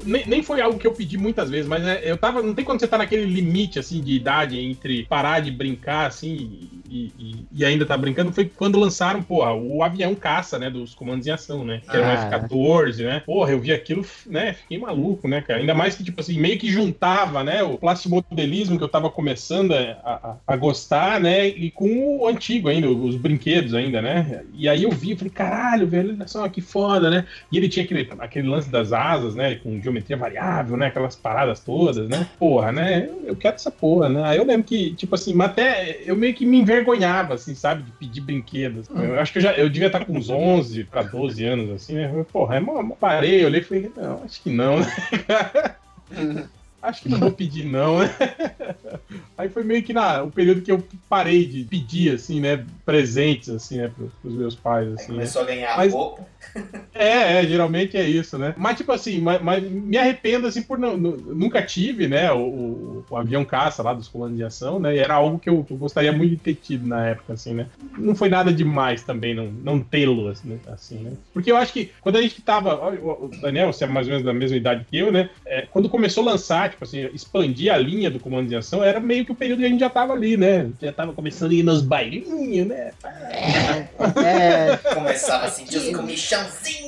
Nem, nem foi algo que eu pedi muitas vezes, mas é, eu tava. Não tem quando você tá naquele limite assim de idade entre parar de brincar assim e, e- e ainda tá brincando. Foi quando lançaram, porra, o avião caça, né? Dos comandos em ação, né? Que era um Ah. F-14, né? Porra, eu vi aquilo, né? Fiquei maluco, né, cara? Ainda mais que, tipo assim, meio que juntava, né? O plastimodelismo que eu tava começando a, a- a gostar, né? E com o antigo ainda, os brinquedos ainda, né? E aí eu vi, falei, caralho, velho, olha só que foda, né? E ele tinha aquele, aquele lance das asas, né? Com geometria variável, né? Aquelas paradas todas, né? Porra, né? Eu, eu quero essa porra, né? Aí eu lembro que, tipo assim, mas até eu meio que me envergonhava, assim, sabe? De pedir brinquedos. Eu acho que eu já eu devia estar com uns 11 pra 12 anos, assim, né? Porra, é parei, eu olhei e falei, não, acho que não, né? Acho que não vou pedir, não, né? Aí foi meio que na, o período que eu parei de pedir, assim, né? Presentes, assim, né? Pros, meus pais, assim. né? Começou a ganhar Mas- roupa. É, é, geralmente é isso, né? Mas, tipo assim, mas, mas me arrependo, assim, por não, nu- nunca tive, né, o, o- o avião caça lá dos comandos de ação, né? E era algo que eu, eu gostaria muito de ter tido na época, assim, né? Não foi nada demais também não, não tê-lo, assim, né? assim, né? Porque eu acho que quando a gente tava. o Daniel, você é mais ou menos da mesma idade que eu, né? É, quando começou a lançar, tipo assim, expandir a linha do comando de ação, era meio que o período que a gente já tava ali, né? Já tava começando a ir nos bailinhos, né? É, Começava a sentir os comichãozinhos.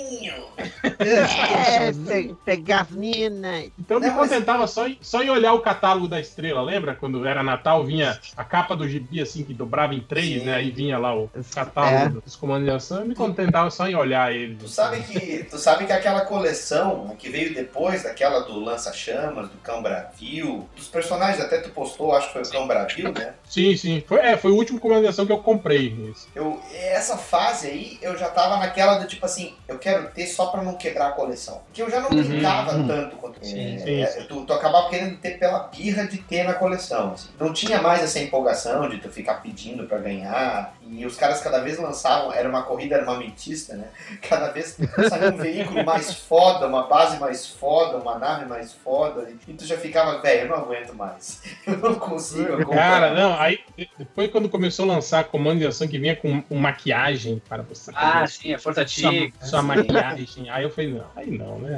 É pe- pegar as minas. Então eu me contentava só em, só em olhar o catálogo da estrela, lembra? Quando era Natal, vinha a capa do gibi assim, que dobrava em três, né? Aí vinha lá o catálogo dos comandos de ação, eu me contentava só em olhar ele. Tu sabe que, tu sabe que aquela coleção que veio depois daquela do Lança-Chamas, do Cão Bravio, dos personagens, até tu postou, acho que foi o Cão Bravio, né? Sim, sim. Foi, é, foi o último comando de ação que eu comprei. esse. Eu, essa fase aí, eu já tava naquela do tipo assim, eu quero ter só pra não quebrar a coleção. Porque eu já não Uhum, brincava uhum. tanto quanto. Sim, é, sim, é, sim. Tu, tu acabava querendo ter pela birra de ter na coleção. assim. Não tinha mais essa empolgação de tu ficar pedindo pra ganhar. E os caras cada vez lançavam, era uma corrida armamentista, né? Cada vez saía um veículo mais foda, uma base mais foda, uma nave mais foda. E tu já ficava, velho, eu não aguento mais. Eu não consigo acompanhar. Cara, não, aí depois quando começou a lançar comando de ação que vinha com, com maquiagem para você. Ah, sim, a Força sua, Tigre. sua maquiagem. Aí eu falei, não, aí não, né?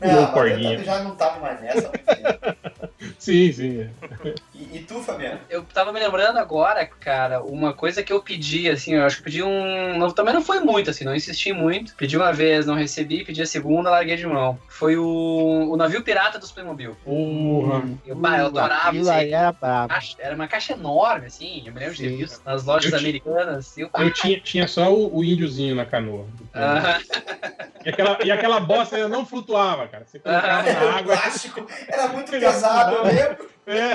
Não, Meu mas corguinho. eu já não tava mais nessa. Sim, sim. E, e tu, Fabiano? Eu tava me lembrando agora, cara, uma coisa que eu pedi, assim, eu acho que eu pedi um. não- também não foi muito, assim, não insisti muito. Pedi uma vez, não recebi, pedi a segunda, larguei de mão. Foi o, o navio pirata dos Playmobil. Porra. Eu, bah, eu adorava isso aí era. Caixa- Era uma caixa enorme, assim, eu me lembro de ter Sim. visto nas lojas Eu americanas. Eu, Eu tinha, tinha só o, o índiozinho na canoa. Ah. E, aquela, e aquela bosta ainda não flutuava, cara. Você colocava na O água. plástico era muito pesado, eu lembro. É.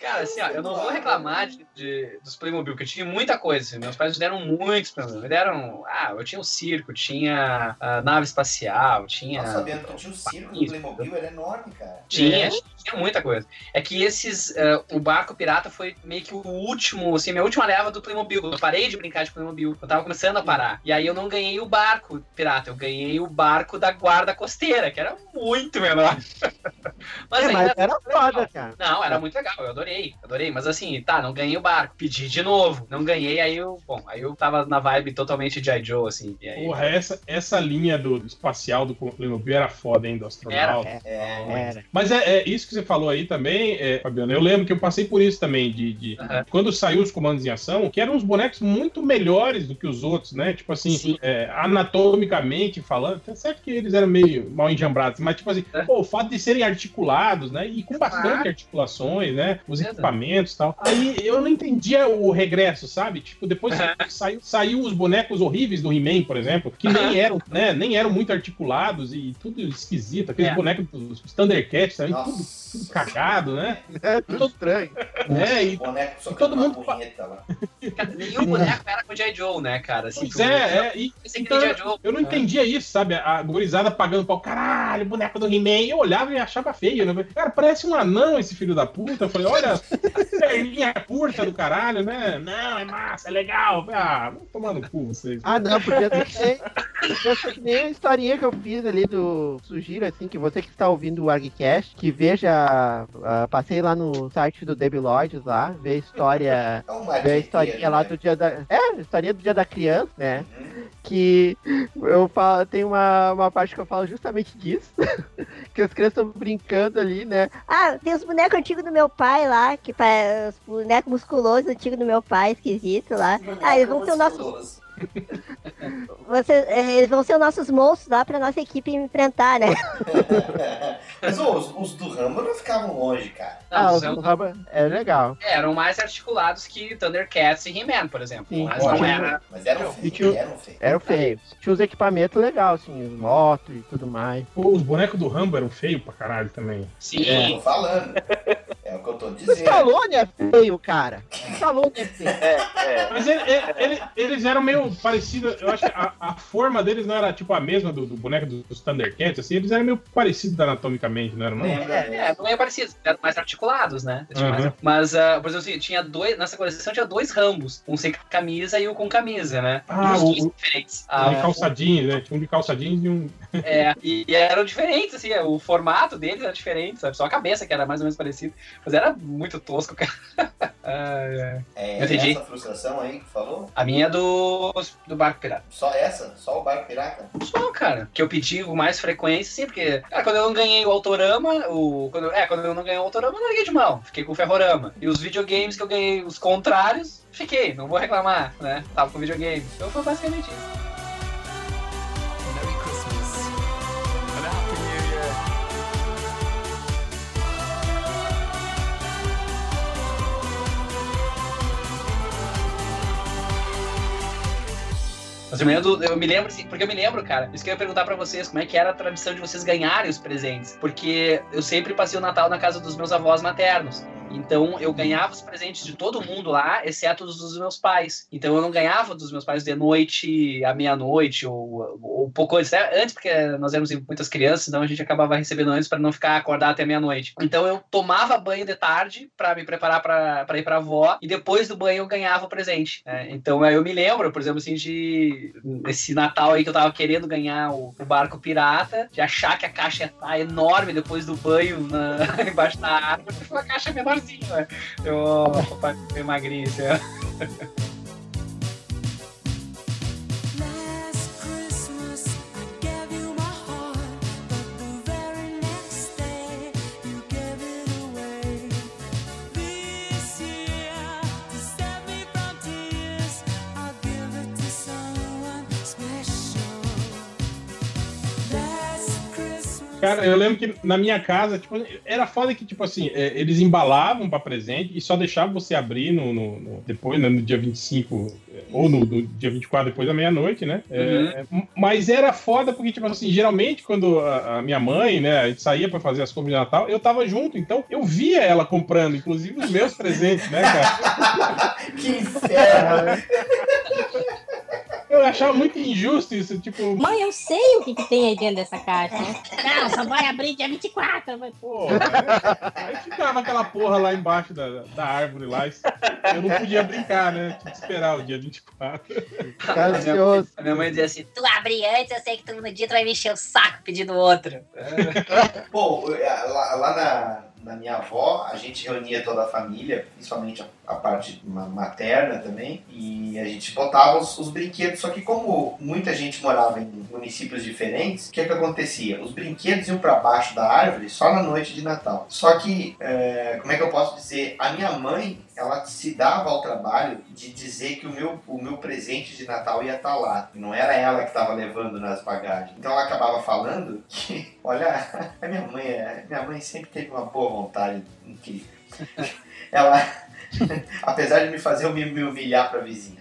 Cara, assim, ó, eu não vou reclamar de, de- dos Playmobil, que eu tinha muita coisa. Assim, meus pais me deram muitos Playmobil. Me deram. Ah, eu tinha o circo, tinha a nave espacial, tinha. Nossa, tu tinha o circo do Playmobil, era enorme, cara. Tinha, tinha muita coisa. É que esses. eh, o barco pirata foi meio que o último, assim, minha última leva do Playmobil. Eu parei de brincar de Playmobil. Eu tava começando a parar. E aí eu não ganhei o barco pirata, eu ganhei o barco da guarda costeira, que era muito menor. Mas, É, ainda mas era foda, cara. Não, era muito legal, eu adorei, adorei. Mas assim, tá, não ganhei o barco, pedi de novo. Não ganhei, aí eu. Bom, aí eu tava na vibe totalmente de Joe, assim. E aí, Porra, essa, essa linha do espacial do Playmobil era foda, hein, do astronauta. Era, é, Era. Mas é, é isso que você falou aí também, é, Fabiano. Eu lembro que eu passei por isso também, de, de- quando saiu os comandos em ação, que eram uns bonecos muito melhores do que os outros, né? Tipo assim, é, anatomicamente falando, tá certo que eles eram meio mal enjambrados, mas tipo assim, pô, o fato de serem articulados, né? E com bastante articulações, né? Os equipamentos e tal. Aí eu não entendia o regresso, sabe? Tipo, depois que saiu, saiu os bonecos horríveis do He-Man, por exemplo, que nem eram, né? Nem eram muito articulados e tudo esquisito. Aqueles É. bonecos dos Thundercats também, tudo, tudo cagado, né? É tudo estranho. É, e, Boneco e socando todo uma mundo. punheta lá. Cara, nenhum boneco era com o J. Joe, né, cara? Assim, Pois é, é, e, então, tem G.I. Joe. eu não entendia isso, sabe? A gurizada pagando pau, caralho, boneco do He-Man. Eu olhava e achava feio, né? Cara, parece um anão esse filho da puta. Eu falei, olha, perninha curta do caralho, né? Não, é massa, é legal. Ah, vamos tomar no cu vocês. Ah, não, podia ser que nem a historinha que eu fiz ali do. Sugiro, assim, que você que está ouvindo o ArgCast, que veja. Ah, passei lá no site do Debi Lloyds lá, ver a história. É ver a historinha lá do dia da. É, a historinha do dia da criança, né? Que eu falo, tem uma, uma parte que eu falo justamente disso. que as crianças estão brincando ali, né? Ah, tem os bonecos antigos do meu pai lá, que os bonecos musculosos antigos do meu pai, esquisito lá. Ah, eles vão ser os nossos. Você, eh, eles vão ser os nossos monstros lá pra nossa equipe enfrentar, né? Mas ô, os, os do Rambo não ficavam longe, cara. Não, Ah, os o Rubber é legal. eram mais articulados que Thundercats e He-Man, por exemplo. Sim. Mas não era. Mas eram feios, tinha- eram feios. Era feio. Tinha uns equipamentos legais, assim, moto e tudo mais. Pô, os bonecos do Rambo eram feios pra caralho também. Sim. Eu tô falando. É o que eu tô O dizendo. Stallone é feio, cara. O Stallone é feio. Mas ele- ele- ele- eles eram meio parecidos. Eu acho que a, a forma deles não era tipo a mesma do, do boneco dos, Thundercats, assim. Eles eram meio parecidos anatomicamente, não eram? Não? É, não é parecido, eram mais articulados, né? Uhum. mais- Mas, ah, por exemplo, assim, tinha dois. Nessa coleção tinha dois rambos, um sem camisa e o com camisa, né? Ah, e os dois o- diferentes. de Ah, calçadinhos, né? Tinha um de calçadinhos e um. É, e, e eram diferentes, assim, o formato deles era diferente, sabe? Só a cabeça que era mais ou menos parecida. Mas era muito tosco, cara. Ai. É entendi. essa frustração aí que falou? A minha é do, do Barco Pirata. Só essa? Só o barco pirata? Só, cara. Que eu pedi com mais frequência, sim, porque cara, quando eu não ganhei o Autorama, o, quando, é, quando eu não ganhei o Autorama, eu larguei de mão. Fiquei com o Ferrorama. E os videogames que eu ganhei os contrários, fiquei. Não vou reclamar, né? Tava com videogame. Então foi basicamente isso. Mas eu me lembro, eu me lembro, assim, porque eu me lembro, cara, isso que eu ia perguntar pra vocês, como é que era a tradição de vocês ganharem os presentes. Porque eu sempre passei o Natal na casa dos meus avós maternos. Então eu ganhava os presentes de todo mundo lá, exceto os dos meus pais. Então eu não ganhava dos meus pais de noite à meia-noite ou, ou pouco antes, né? antes, porque nós éramos muitas crianças, então a gente acabava recebendo antes para não ficar acordado até meia-noite. Então eu tomava banho de tarde para me preparar para ir pra avó e depois do banho eu ganhava o presente. né? Então eu me lembro, por exemplo, assim, de esse Natal aí que eu tava querendo ganhar o, o barco pirata, de achar que a caixa ia estar enorme depois do banho na- embaixo da árvore. Foi uma caixa menorzinha, né? Eu, meio magrinho, assim. eu lembro que na minha casa, tipo, era foda que, tipo assim, é, eles embalavam pra presente e só deixavam você abrir no, no- no- depois, né, no dia 25, é, ou no, no dia 24, depois da meia-noite, né? É, é, m- mas era foda porque, tipo assim, geralmente quando a, a minha mãe, né, a gente saía pra fazer as compras de Natal, eu tava junto, então eu via ela comprando, inclusive os meus presentes, né, cara? que inferno! Eu achava muito injusto isso, tipo. Mãe, eu sei o que, que tem aí dentro dessa caixa. Não, só vai abrir dia 24. Mas... Pô, aí ficava aquela porra lá embaixo da, da árvore lá. Eu não podia brincar, né? Tinha que esperar o dia 24. Ansioso. A minha mãe dizia assim: Tu abre antes, eu sei que tu no dia tu vai me encher o saco pedindo outro. Pô, lá, lá na, na minha avó, a gente reunia toda a família, principalmente a, a parte ma- materna também, e a gente botava os, os brinquedos, só que como muita gente morava em municípios diferentes, o que que acontecia? Os brinquedos iam para baixo da árvore só na noite de Natal. Só que, é, como é que eu posso dizer? A minha mãe, ela se dava ao trabalho de dizer que o meu, o meu presente de Natal ia estar lá. Não era ela que estava levando nas bagagens. Então ela acabava falando que, olha, a minha mãe, é- minha mãe sempre teve uma boa vontade incrível. Ela, apesar de me fazer eu me humilhar para vizinha,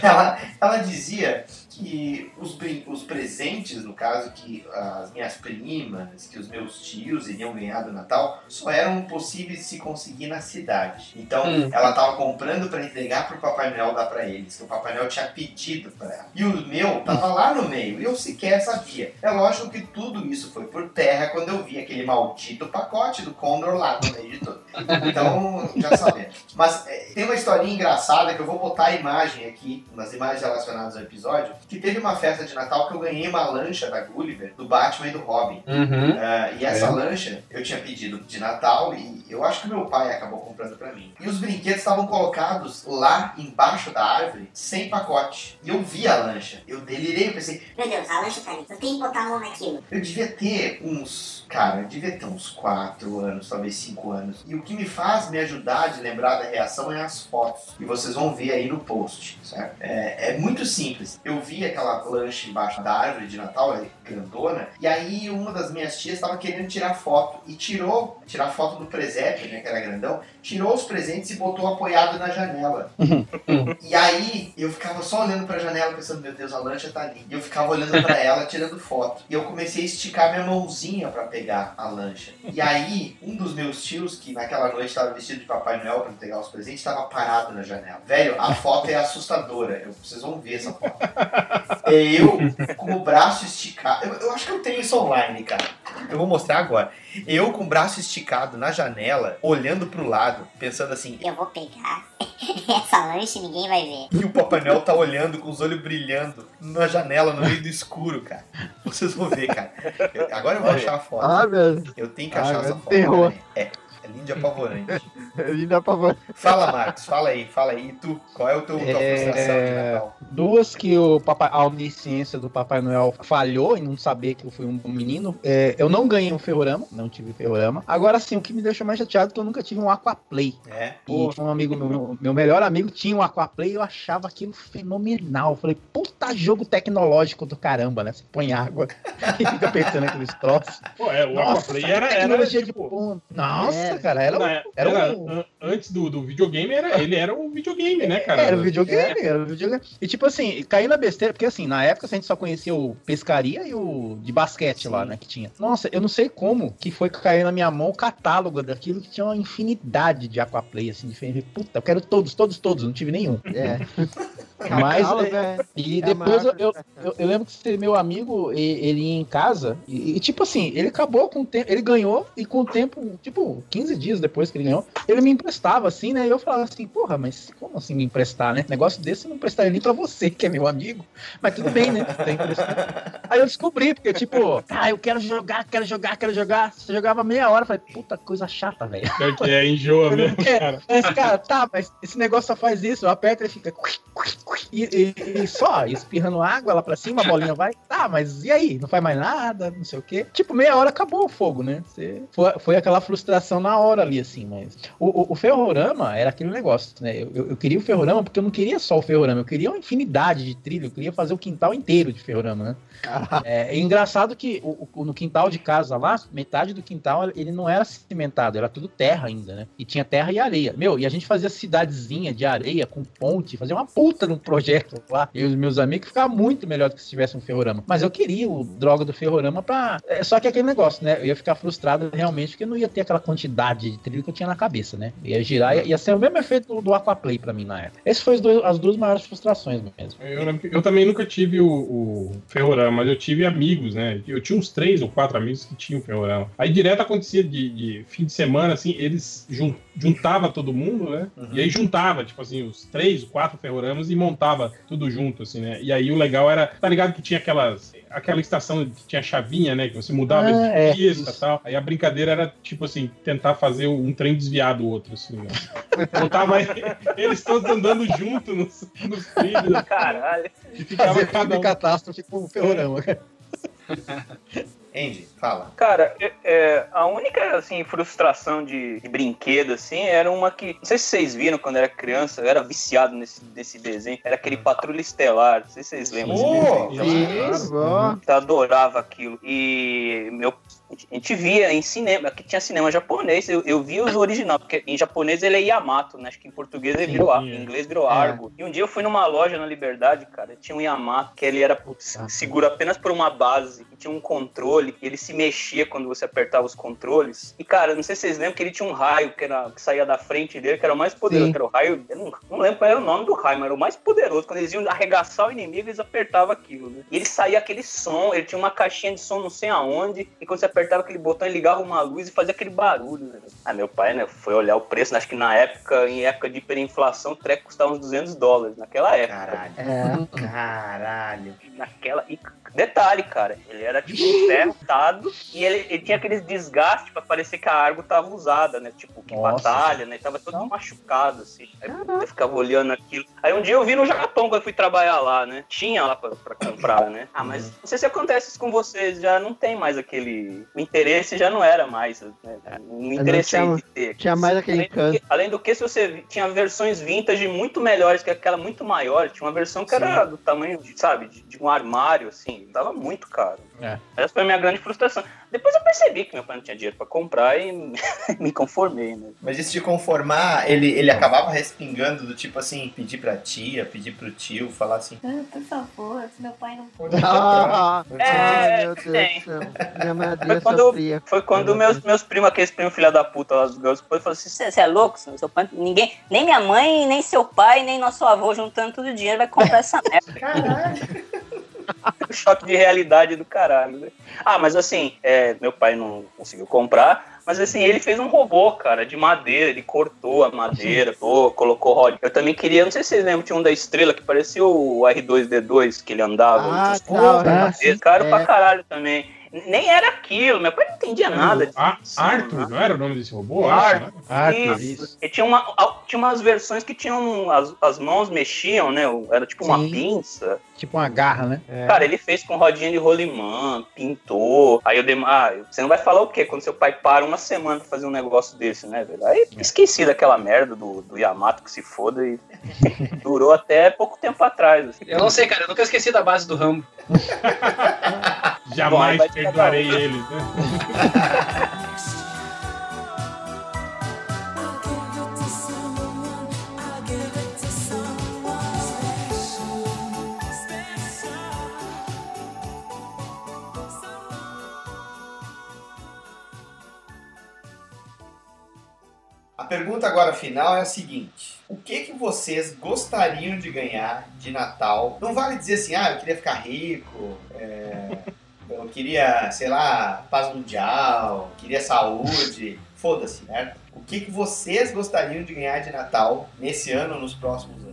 ela, ela dizia que os, os presentes, no caso, que as minhas primas, que os meus tios iriam ganhar do Natal, só eram possíveis de se conseguir na cidade. Então, Hum. ela estava comprando para entregar para o Papai Noel dar para eles, que o Papai Noel tinha pedido para ela. E o meu tava lá no meio, e eu sequer sabia. É lógico que tudo isso foi por terra quando eu vi aquele maldito pacote do Condor lá no meio de tudo. Então, já sabemos. Mas é, tem uma historinha engraçada que eu vou botar a imagem aqui, umas imagens relacionadas ao episódio, que teve uma festa de Natal que eu ganhei uma lancha da Gulliver, do Batman e do Robin. Uhum. Ah, e essa É. lancha eu tinha pedido de Natal e eu acho que meu pai acabou comprando pra mim. E os brinquedos estavam colocados lá embaixo da árvore, sem pacote. E eu vi a lancha. Eu delirei, eu pensei, Meu Deus, a lancha tá ali. Eu tenho que botar a mão naquilo. eu devia ter uns. Cara, eu devia ter uns 4 anos, talvez 5 anos. E o que me faz me ajudar de lembrar da reação é as fotos. E vocês vão ver aí no post, certo? É, é muito simples. Eu vi aquela lancha embaixo da árvore de Natal, é grandona, e aí uma das minhas tias estava querendo tirar foto e tirou, tirar foto do presépio, né, que era grandão, tirou os presentes e botou apoiado na janela. E aí eu ficava só olhando pra janela pensando, meu Deus, a lancha tá ali. E eu ficava olhando pra ela tirando foto. E eu comecei a esticar minha mãozinha pra pegar a lancha. E aí, um dos meus tios, que naquela noite estava vestido de Papai Noel pra entregar os presentes, estava parado na janela. Velho, a foto é assustadora. Eu, vocês vão ver essa foto. É eu com o braço esticado. Eu, eu acho que eu tenho isso online, cara. Eu vou mostrar agora. Eu com o braço esticado na janela, olhando pro lado, pensando assim, Eu vou pegar essa lanche e ninguém vai ver. E o Papai Noel tá olhando com os olhos brilhando na janela, no meio do escuro, cara. Vocês vão ver, cara. Eu- agora eu vou achar a foto. Ah, meu. Eu tenho que Ah, achar meu essa foto. terror. É, é lindo e apavorante. Ele dá pra você. Fala, Marcos, fala aí, fala aí. E tu, qual é o teu, tua frustração de É, Natal? duas que o papai, a omnisciência do Papai Noel falhou em não saber que eu fui um menino. É, eu não ganhei um ferrorama, não tive ferrorama. Agora sim, o que me deixou mais chateado é que eu nunca tive um Aquaplay. É? E um amigo, meu, meu, melhor amigo tinha um Aquaplay e eu achava aquilo fenomenal. Eu falei, puta jogo tecnológico do caramba, né? Você põe água e fica apertando aqueles troços. Pô, é, o Nossa, Aquaplay era, era tecnologia tipo, de ponta. Nossa, É, cara, era, um- na- era, era um, an- antes do, do videogame, era, ele era um videogame, né, cara? Era o videogame, era o videogame. E tipo assim, caí na besteira, porque assim, na época a gente só conhecia o pescaria e o de basquete lá, né, que tinha. Nossa, eu não sei como que foi cair na minha mão o catálogo daquilo que tinha uma infinidade de Aquaplay, assim, diferente. Puta, eu quero todos, todos, todos, não tive nenhum. É. Mas, é, é- e é depois eu, eu, eu- eu lembro que esse meu amigo, e- ele ia em casa, e, e, tipo assim, ele acabou com o tempo, ele ganhou, e com o tempo, tipo, 15 dias depois que ele ganhou, ele me emprestava, assim, né? E eu falava assim, porra, mas como assim me emprestar, né? Negócio desse eu não emprestaria nem pra você, que é meu amigo. Mas tudo bem, né? Emprestando. Aí eu descobri, porque, tipo, ah, eu quero jogar, quero jogar, quero jogar. Você jogava meia hora, eu falei, puta coisa chata, velho. Pior que é, enjoa mesmo, É, cara. Mas, cara, tá, mas esse negócio só faz isso, eu aperto e ele fica. E, e- e só, espirrando água lá pra cima, a bolinha vai. Tá, mas e aí? Não faz mais nada, não sei o quê. Tipo, meia hora acabou o fogo, né? Você- foi, foi aquela frustração na hora ali, assim, mas. O, o, o ferrorama era aquele negócio, né? Eu, eu, eu queria o ferrorama porque eu não queria só o ferrorama, eu queria uma infinidade de trilho, eu queria fazer o quintal inteiro de ferrorama, né? É, é engraçado que o- o- no quintal de casa lá, metade do quintal ele não era cimentado, era tudo terra ainda, né? E tinha terra e areia. Meu, e a gente fazia cidadezinha de areia com ponte, fazia uma puta de um projeto lá. E os meus amigos ficava muito melhor do que se tivesse um ferrorama. Mas eu queria o droga do ferrorama pra. É, só que aquele negócio, né? Eu ia ficar frustrado realmente porque não ia ter aquela quantidade de trilho que eu tinha na cabeça, né? Ia girar, ia, ia ser o mesmo efeito do, do Aquaplay pra mim na época. Essas foram as duas, as duas maiores frustrações mesmo. Eu, eu também nunca tive o, o ferrorama, mas eu tive amigos, né? Eu tinha uns três ou quatro amigos que tinham ferrorama. Aí direto acontecia de, de fim de semana, assim, eles jun, juntava todo mundo, né? E aí juntava, tipo assim, os três, quatro ferroramas e montava tudo junto, assim, né? E aí o legal era, tá ligado que tinha aquelas aquela estação que tinha chavinha, né? Que você mudava Ah, de é, pista e tal. Aí a brincadeira era, tipo assim, tentar fazer um trem desviar do outro, assim, né? Botava eles todos andando junto nos, nos trilhos. Caralho. E ficava Fazer cada filme um. catástrofe com o ferrorama, cara. Andy, fala. Cara, é- é, a única assim, frustração de, de brinquedo assim era uma que. Não sei se vocês viram quando era criança, eu era viciado nesse, nesse desenho. Era aquele Patrulha Estelar. Não sei se vocês lembram Oh, desse desenho. Isso. Eu adorava aquilo. E meu, a gente via em cinema, aqui tinha cinema japonês, eu, eu via os originais, porque em japonês ele é Yamato, né? Acho que em português ele Sim, virou, é. em inglês virou É. Argo. E um dia eu fui numa loja na Liberdade, cara, tinha um Yamato, que ele era putz, seguro apenas por uma base, e tinha um controle, e ele se mexia quando você apertava os controles. E cara, não sei se vocês lembram que ele tinha um raio que, era, que saía da frente dele, que era o mais poderoso, Sim. que era o raio, eu não, não lembro qual era o nome do raio, mas era o mais poderoso. Quando eles iam arregaçar o inimigo, eles apertavam aquilo, né? E ele saía aquele som, ele tinha uma caixinha de som não sei aonde, e quando você apertava aquele botão, ele ligava uma luz e fazia aquele barulho, né? Ah, meu pai, né, foi olhar o preço, né, acho que na época, em época de hiperinflação, o treco custava uns 200 dólares, naquela época. Caralho. É. Caralho. Naquela... E, Detalhe, cara, ele era tipo um ferro e ele, ele tinha aqueles desgastes pra parecer que a Argo tava usada, né? Tipo, que Nossa. batalha, né? Tava todo machucado, assim. Aí eu ficava olhando aquilo. Aí um dia eu vi no Japão quando eu fui trabalhar lá, né? Tinha lá pra, pra comprar, né? Ah, mas não sei se acontece isso com vocês, já não tem mais aquele. O interesse já não era mais. Né? Não não interessei tinha- de ter. tinha mais aquele além do, encanto. que, além do que, se você tinha versões vintage muito melhores que aquela muito maior, tinha uma versão que era do tamanho, de, sabe, de, de um armário, assim, dava muito caro. É. Essa foi a minha grande frustração. Depois eu percebi que meu pai não tinha dinheiro pra comprar e me conformei, né? Mas isso de conformar, ele, ele acabava respingando do tipo assim, pedir pra tia, pedir pro tio, falar assim. Ah, por favor, se meu pai não for. Ah, É, meu Deus tem. do céu. Minha Foi quando, sofria. foi quando meus, meus primos, aqueles primos filha da puta, lá, os meus pais, falaram assim: Você é louco? Seu pai, ninguém, nem minha mãe, nem seu pai, nem nosso avô juntando todo o dinheiro vai comprar essa merda. O choque de realidade do caralho, né? Ah, mas assim, é, meu pai não conseguiu comprar, mas assim, ele fez um robô, cara, de madeira, ele cortou a madeira, pô, colocou roda. Eu também queria, não sei se vocês lembram, tinha um da estrela que parecia o R2D2 que ele andava. Ah, tá, tá, caro é. pra caralho também. Nem era aquilo, meu pai não entendia nada disso. A- Arthur, não era o nome desse robô? Arthur. Né? Isso. E tinha, uma, tinha umas versões que tinham. As, as mãos mexiam, né? Era tipo uma Sim. pinça. Tipo uma garra, né? Cara, ele fez com rodinha de rolimã, pintou. Aí eu dei. Ah, você não vai falar o quê? Quando seu pai para uma semana pra fazer um negócio desse, né, velho? Aí esqueci daquela merda do, do Yamato que se foda e durou até pouco tempo atrás. assim. Eu não sei, cara, eu nunca esqueci da base do Rambo. Jamais Bom, perdoarei eles, né? A pergunta agora final é a seguinte: O que que vocês gostariam de ganhar de Natal? Não vale dizer assim, ah, eu queria ficar rico, é, queria, sei lá, paz mundial, queria saúde. Foda-se, certo? O que que vocês gostariam de ganhar de Natal nesse ano ou nos próximos anos?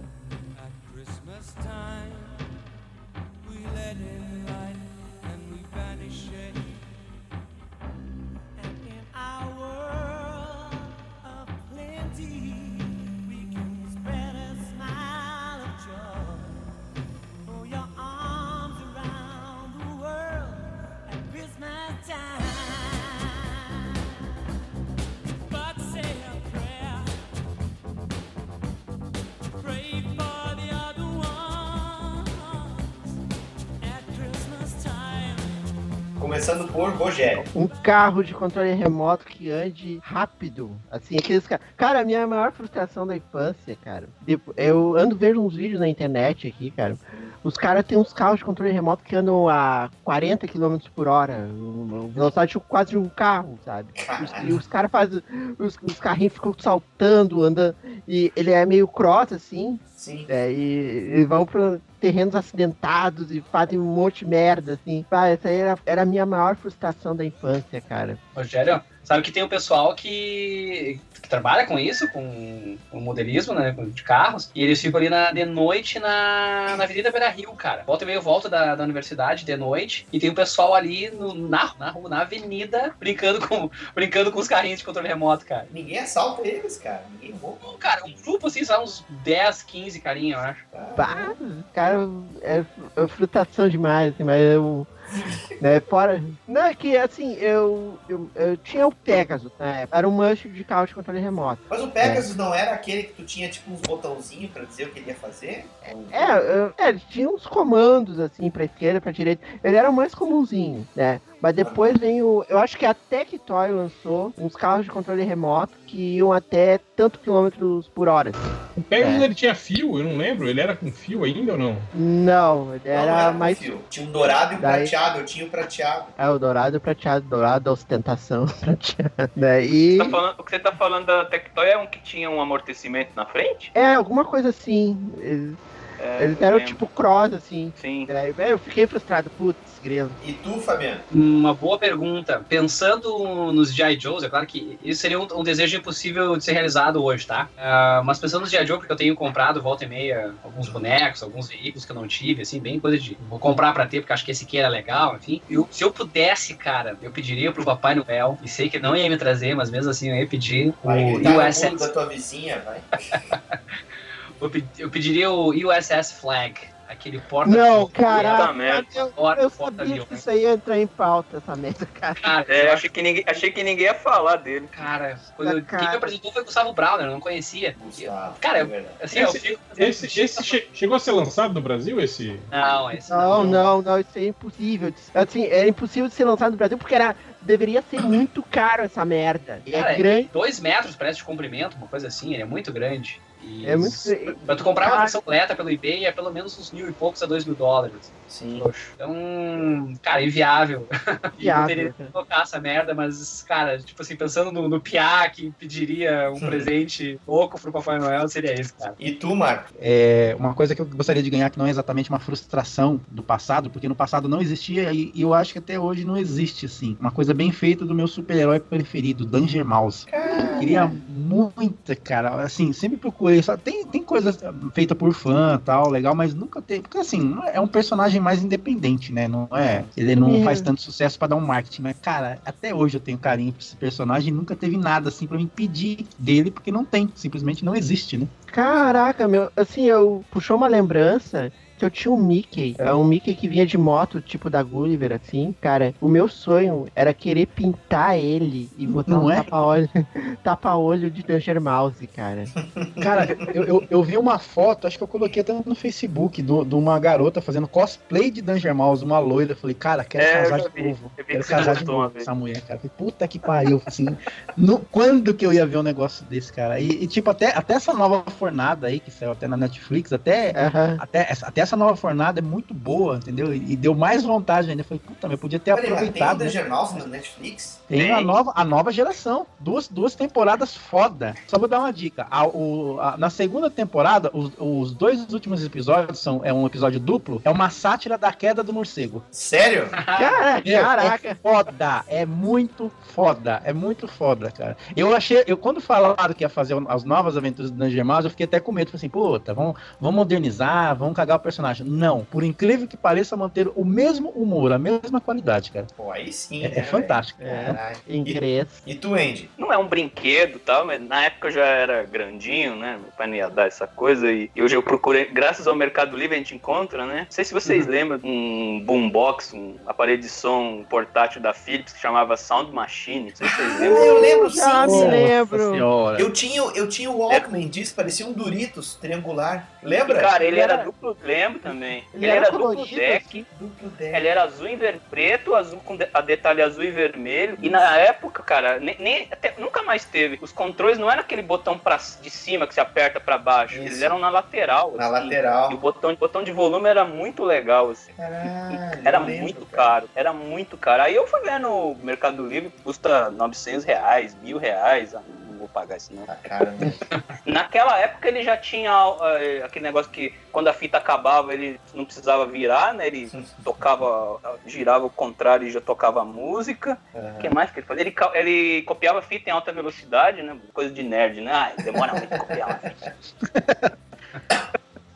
Por Rogério. Um carro de controle remoto que ande rápido. Assim, aqueles caras. Cara, a minha maior frustração da infância, cara. Eu ando vendo uns vídeos na internet aqui, cara. Os caras têm uns carros de controle remoto que andam a 40 km por hora. Velocidade de quase um carro, sabe? Os- e os caras fazem. Os, os carrinhos ficam saltando, andando. E ele é meio cross, assim. Sim. É, e, e vão pra terrenos acidentados e fazem um monte de merda, assim. Ah, essa aí era, era a minha maior frustração da infância, cara. Rogério, sabe que tem o pessoal que, que trabalha com isso, com, com modelismo, né, com- de carros, e eles ficam ali na, de noite na, na Avenida Beira Rio, cara. Volta e meio volta da, da universidade de noite, e tem o pessoal ali no, na, na rua, na avenida, brincando com, brincando com os carrinhos de controle remoto, cara. Ninguém assalta eles, cara. Ninguém rouba. Não, cara, um grupo assim, sabe, uns 10, 15 carinha, eu acho. Bah, cara, é, é frustração demais, assim, mas eu. Né, fora. Não, é que assim, eu, eu, eu tinha o Pegasus, né? Era um manche de carro de controle remoto. Mas o Pegasus não era aquele que tu tinha tipo uns botãozinhos pra dizer o que ele ia fazer? É, eu- é, ele tinha uns comandos assim pra esquerda, pra direita. Ele era o mais comumzinho, né? Mas depois vem o. Eu acho que a Tectoy lançou uns carros de controle remoto que iam até tanto quilômetros por hora. O Pegasus É. ele tinha fio, eu não lembro. Ele era com fio ainda ou não? Não, ele era, não era mais. fio. Tinha um dourado e um Daí- prateado. Eu tinha o prateado. É, o dourado e o prateado, dourado, a ostentação prateada. Né? E. Tá falando- o que você tá falando da Tectoy é um que tinha um amortecimento na frente? É, alguma coisa assim. É, Eles eram tipo cross, assim. Sim. É, eu fiquei frustrado, putz, grilo. E tu, Fabiano? Uma boa pergunta. Pensando nos G.I. Joes, é claro que isso seria um, um desejo impossível de ser realizado hoje, tá? Ah, mas pensando nos G.I. Joe, porque eu tenho comprado volta e meia alguns bonecos, alguns veículos que eu não tive, assim, bem coisa de. Vou comprar pra ter, porque acho que esse aqui era legal, enfim. Eu, se eu pudesse, cara, eu pediria pro Papai Noel, e sei que ele não ia me trazer, mas mesmo assim eu ia pedir Vai o USS. da tua vizinha, vai. Eu, pe- eu pediria o USS Flag, aquele porta Não, merda. eu, Porta- eu sabia que isso aí ia entrar em pauta, essa merda, cara. Cara, É, achei que ninguém, achei que ninguém ia falar dele. Cara, quando eu- Cara. quem me apresentou foi o Gustavo Browner, eu não conhecia. Gustavo, Cara, é assim, eu Esse, fico. esse, esse che- chegou a ser lançado no Brasil, esse? Não, esse Não, não, não, isso é impossível. Assim, é impossível de ser lançado no Brasil porque era, deveria ser muito caro essa merda. E Cara, é grande. Dois metros parece de comprimento, uma coisa assim, ele é muito grande. E É muito. Pra tu comprar uma Cara, versão completa pelo eBay é pelo menos uns mil e poucos a dois mil dólares. Sim. Então, cara, inviável. E eu Viável, teria que cara. tocar essa merda, mas, cara, tipo assim, pensando no, no Piá que pediria um presente louco pro Papai Noel, seria esse, cara. E tu, Marco? É uma coisa que eu gostaria de ganhar que não é exatamente uma frustração do passado, porque no passado não existia e, e eu acho que até hoje não existe assim. Uma coisa bem feita do meu super-herói preferido, Danger Mouse. Eu queria muita, cara. Assim, sempre procurei. Só tem, tem coisa feita por fã tal, legal, mas nunca teve. Porque assim, é é um personagem mais independente, né? Não é. Ele não É. faz tanto sucesso pra dar um marketing. Mas, cara, até hoje eu tenho carinho por esse personagem nunca teve nada assim pra me pedir dele, porque não tem. Simplesmente não existe, né? Caraca, meu, assim, eu puxou uma lembrança eu tinha um Mickey. É um Mickey que vinha de moto, tipo da Gulliver, assim. Cara, o meu sonho era querer pintar ele e botar Não um é? tapa-olho tapa-olho de Danger Mouse, cara. Cara, eu, eu, eu vi uma foto, acho que eu coloquei até no Facebook, do- de uma garota fazendo cosplay de Danger Mouse, uma loira. Eu falei, cara, quero É, casar de novo. Quero casar de novo com vez. essa mulher, cara. Puta que pariu. Assim, no- quando que eu ia ver um negócio desse, cara? E, e, tipo, até, até essa nova fornada aí, que saiu até na Netflix, até, Aham. até, essa, até essa nova fornada é muito boa, entendeu? E, e deu mais vontade ainda. Eu falei, puta, mas eu podia ter Peraí, mas tem o aproveitado. né? Danger Mouse na Netflix? Tem a nova, a nova geração. Duas, duas temporadas foda. Só vou dar uma dica. A- o- a- na segunda temporada, os, os dois últimos episódios são é um episódio duplo. É uma sátira da queda do morcego. Sério? Cara, É, caraca. É foda. É muito foda. É muito foda, cara. Eu achei. Eu, quando falaram que ia fazer as novas aventuras do Danger Mouse, eu fiquei até com medo. Falei assim, puta, vamos, vamos modernizar, vamos cagar o personagem. Não. Por incrível que pareça, manter o mesmo humor, a mesma qualidade, cara. Pô, aí sim. É, né, é fantástico. É, Caralho. inglês. E tu, Andy? Não é um brinquedo e tal, mas na época eu já era grandinho, né? Meu pai não ia dar essa coisa. E hoje eu procurei, graças ao Mercado Livre a gente encontra, né? Não sei se vocês lembram um boombox, um aparelho de som portátil da Philips que chamava Sound Machine. Não sei se vocês lembram. Eu lembro sim. Ah, me lembro. Senhora. Eu tinha, eu tinha o Walkman disso, parecia um Doritos triangular. Lembra? Cara, ele era Era- duplo, lembro também. Ele Ele, era era, duplo deck. Duplo deck. Ele era azul e ver- preto, azul com de- a detalhe azul e vermelho. E na época, cara, nem, nem- até- nunca mais teve. Os controles não era aquele botão pra, de cima que se aperta pra baixo. Isso. Eles eram na lateral. Na assim. lateral. E o botão, o botão de volume era muito legal, assim. Caralho, Era lembro, muito cara. caro, era muito caro. Aí eu fui ver no Mercado Livre, custa 900 reais, mil reais. Ah, vou pagar isso não. Tá caro mesmo. Naquela época ele já tinha eh, aquele negócio que quando a fita acabava ele não precisava virar, né? Ele tocava, girava o contrário e já tocava a música. O que mais que ele fazia? Ele, ele copiava fita em alta velocidade, né? Coisa de nerd, né? Ah, demora muito copiar uma fita.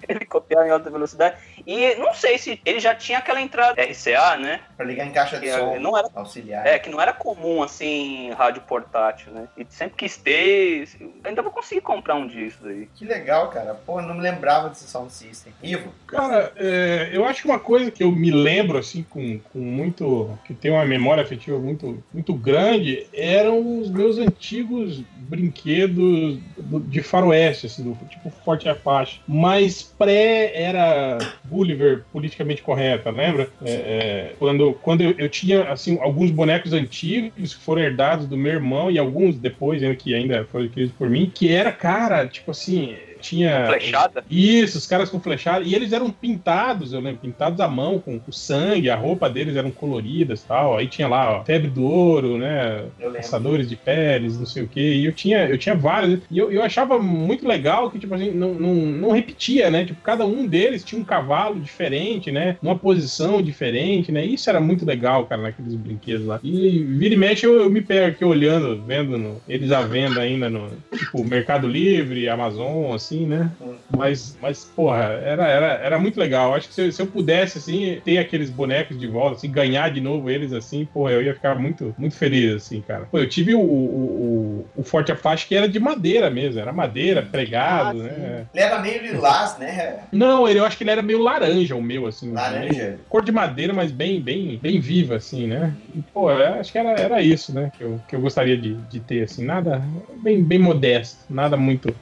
ele copiava em alta velocidade. E não sei se ele já tinha aquela entrada RCA, né? Pra ligar em caixa de Que som. não era Auxiliar. é, que não era comum, assim, rádio portátil, né? E sempre quis ter. Ainda vou conseguir comprar um disso aí. Que legal, cara. Pô, eu não me lembrava desse Sound System. Ivo? Cara, é, eu acho que uma coisa que eu me lembro, assim, com, com muito. que tem uma memória afetiva muito, muito grande, eram os meus antigos brinquedos do- de faroeste, assim, do tipo Forte Apache. Mas pré-era Gulliver politicamente correta, lembra? É, é, quando quando eu, eu tinha, assim, alguns bonecos antigos que foram herdados do meu irmão e alguns depois, né, que ainda foram adquiridos por mim, que era, cara, tipo assim tinha. Flechada? Isso, os caras com flechada. E eles eram pintados, eu lembro, pintados à mão, com o sangue, a roupa deles eram coloridas e tal. Aí tinha lá, ó, febre do ouro, né? Caçadores de peles, não sei o quê. E eu tinha, eu tinha vários. E eu, eu achava muito legal que, tipo assim, não, não, não repetia, né? Tipo, cada um deles tinha um cavalo diferente, né? Uma posição diferente, né? Isso era muito legal, cara, naqueles brinquedos lá. E vira e mexe eu, eu me pego aqui olhando, vendo no- eles à venda ainda no, tipo, Mercado Livre, Amazon, assim, né? Mas, mas porra, era, era, era muito legal. Acho que se, eu- se eu pudesse, assim, ter aqueles bonecos de volta, assim, ganhar de novo eles, assim, porra, eu ia ficar muito, muito feliz, assim, cara. Pô, eu tive o, o, o, o Forte Apache que era de madeira mesmo, era madeira, pregado, né? Ele era meio lilás, né? Não, ele, eu acho que ele era meio laranja, o meu, assim. Laranja? meio Cor de madeira, mas bem, bem, bem viva, assim, né? E, pô, eu acho que era, era isso, né? Que eu, que eu gostaria de, de ter, assim. Nada bem, bem modesto, nada muito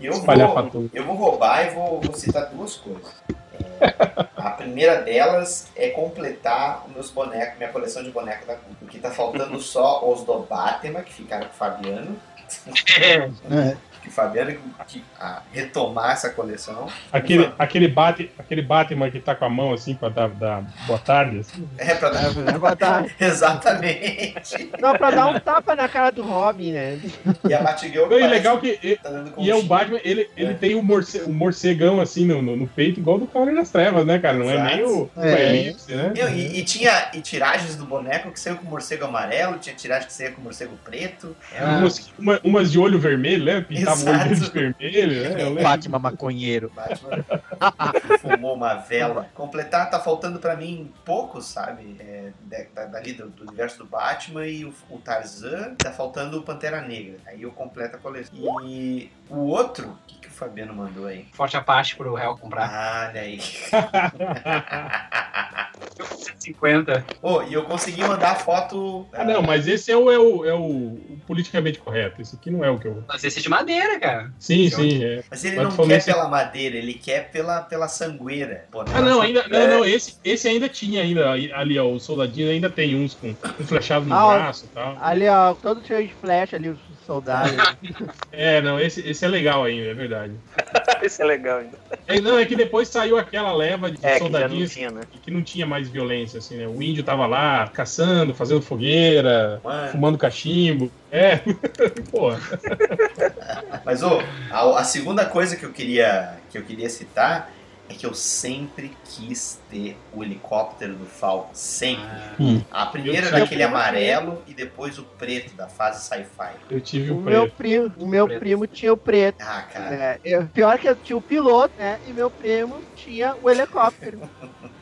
Eu. vou, eu vou roubar e vou, vou citar duas coisas. É, a primeira delas é completar os meus bonecos, minha coleção de bonecos da Cuba. Porque tá faltando só os do Batman, que ficaram com o Fabiano. Que o Fabiano que, que a retomar essa coleção. Aquele, aquele, bate, aquele Batman que tá com a mão, assim, pra dar, dar boa tarde, assim. É, pra dar boa tarde. Exatamente. Não, pra dar um tapa na cara do Robin, né? E a Batgirl Não, e legal que. E, tá e é o. Batman, ele, ele tem o, morce, o morcegão assim no, no, no peito, igual do Cavaleiro das Trevas, né, cara? Não é Exato. nem o, o É. elipse, né? Meu, e, e tinha e tiragens do boneco que saiu com morcego amarelo, tinha tiragem que saía com morcego preto. Umas, uma- umas de olho vermelho, né? Pintava o olho Exato. de vermelho, né? Eu. Batman maconheiro. Batman fumou uma vela. Completar, tá faltando pra mim poucos, sabe? É, da- da- dali do, do universo do Batman e o, o Tarzan. Tá faltando o Pantera Negra. Aí eu completo a coleção. E o outro, o que, que o Fabiano mandou aí? Forte Apache pro réu comprar. Olha aí. 150. Ô, e eu consegui mandar a foto. Ah, não, mas esse é o, é o, é o- o politicamente correto. Esse aqui não é o que eu. Mas esse é de madeira, cara. Sim, sim. É. Mas ele Mas não quer nesse- pela madeira, ele quer pela, pela sangueira. Pô, Ah, não, ainda. Não, não, É. esse, esse ainda tinha ainda. Ali, ó, o soldadinho ainda tem uns com, com flechado no Ah, braço e tal. Ali, ó, todo cheio de flecha ali, os soldados. É, não, esse, esse é legal ainda, é verdade. Isso é legal ainda. É, não, é que depois saiu aquela leva de É, que soldadinhos tinha, né? que não tinha mais violência, assim, né? O índio tava lá caçando, fazendo fogueira, Mano. fumando cachimbo. É, pô. Mas ô, a, a segunda coisa que eu queria que eu queria citar é que eu sempre quis ter o helicóptero do Falcon, sempre. Hum. A primeira Eu era tive aquele o amarelo e depois o preto da fase sci-fi. Eu tive O o meu preto. primo, o meu Preto. primo tinha o preto. Ah, cara. né? Eu- pior que eu tinha o piloto, né? E meu primo tinha o helicóptero.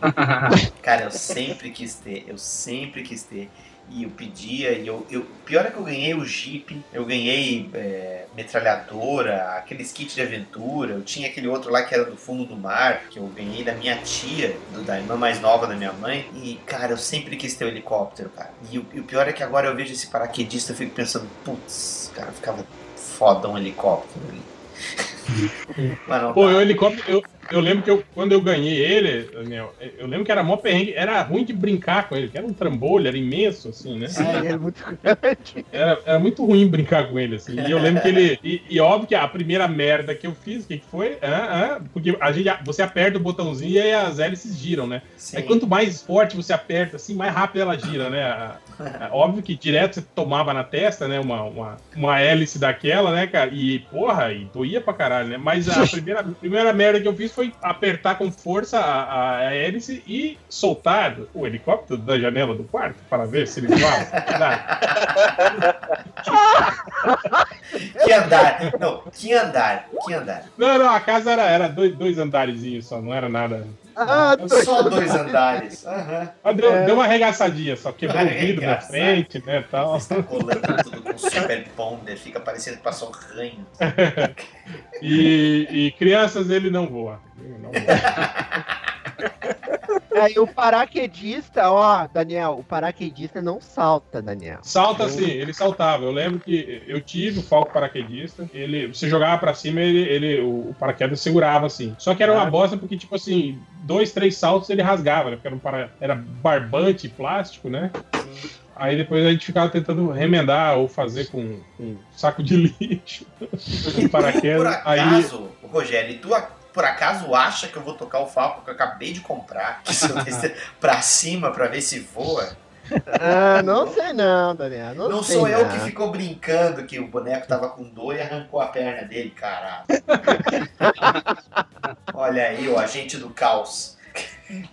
Cara, eu sempre quis ter, eu sempre quis ter. E eu pedia, e eu, eu. Pior é que eu ganhei o Jeep, eu ganhei é, metralhadora, aqueles kits de aventura, eu tinha aquele outro lá que era do fundo do mar, que eu ganhei da minha tia, do, da irmã mais nova da minha mãe. E, cara, eu sempre quis ter o helicóptero, cara. E o, e o pior é que agora eu vejo esse paraquedista, eu fico pensando, putz, cara, ficava foda um helicóptero ali. Mas não Pô, o helicóptero, eu, eu lembro que eu, quando eu ganhei ele, Daniel, eu lembro que era mó perrengue, era ruim de brincar com ele, que era um trambolho, era imenso, assim, né? É, é muito grande. Era, era muito ruim brincar com ele, assim. E eu lembro que ele. E, e óbvio que a primeira merda que eu fiz, o que, que foi? Ah, ah, porque a gente, você aperta o botãozinho e as hélices giram, né? Sim. Aí quanto mais forte você aperta, assim, mais rápido ela gira, né? A- a- óbvio que direto você tomava na testa, né? Uma, uma, uma hélice daquela, né, cara? E, porra, e doía pra caralho, né? Mas a primeira, a primeira merda que eu fiz foi apertar com força a, a, a hélice e soltar o helicóptero da janela do quarto para ver se ele voava. Que andar? Não, que andar? Que andar? Não, não, a casa era, era dois, dois andarezinhos só, não era nada. Ah, Só dois andares. Aham. Mas deu, É. deu uma arregaçadinha, só quebrou o vidro na frente, né, tal. Tá colando tudo com super bonder, fica parecendo que passou um ranho. E, e crianças ele não voa. Ele não voa. Aí o paraquedista, ó, Daniel, o paraquedista não salta, Daniel. Salta sim, ele saltava. Eu lembro que eu tive o falco paraquedista. Ele, você jogava pra cima, ele, ele, o, o paraquedas segurava assim. Só que era uma Ah. bosta porque, tipo assim, dois, três saltos ele rasgava, né? Porque era, um para, era barbante plástico, né? Aí depois a gente ficava tentando remendar ou fazer com, com saco de lixo. com Por paraquedas. Aí. acaso, Rogério, e tu a- por acaso acha que eu vou tocar o Falco que eu acabei de comprar? Que se eu descer pra cima pra ver se voa? Ah, não sei não, Daniel. Não, Não sei sou eu não. que ficou brincando que o boneco tava com dor e arrancou a perna dele, caralho. Olha aí, o agente do caos.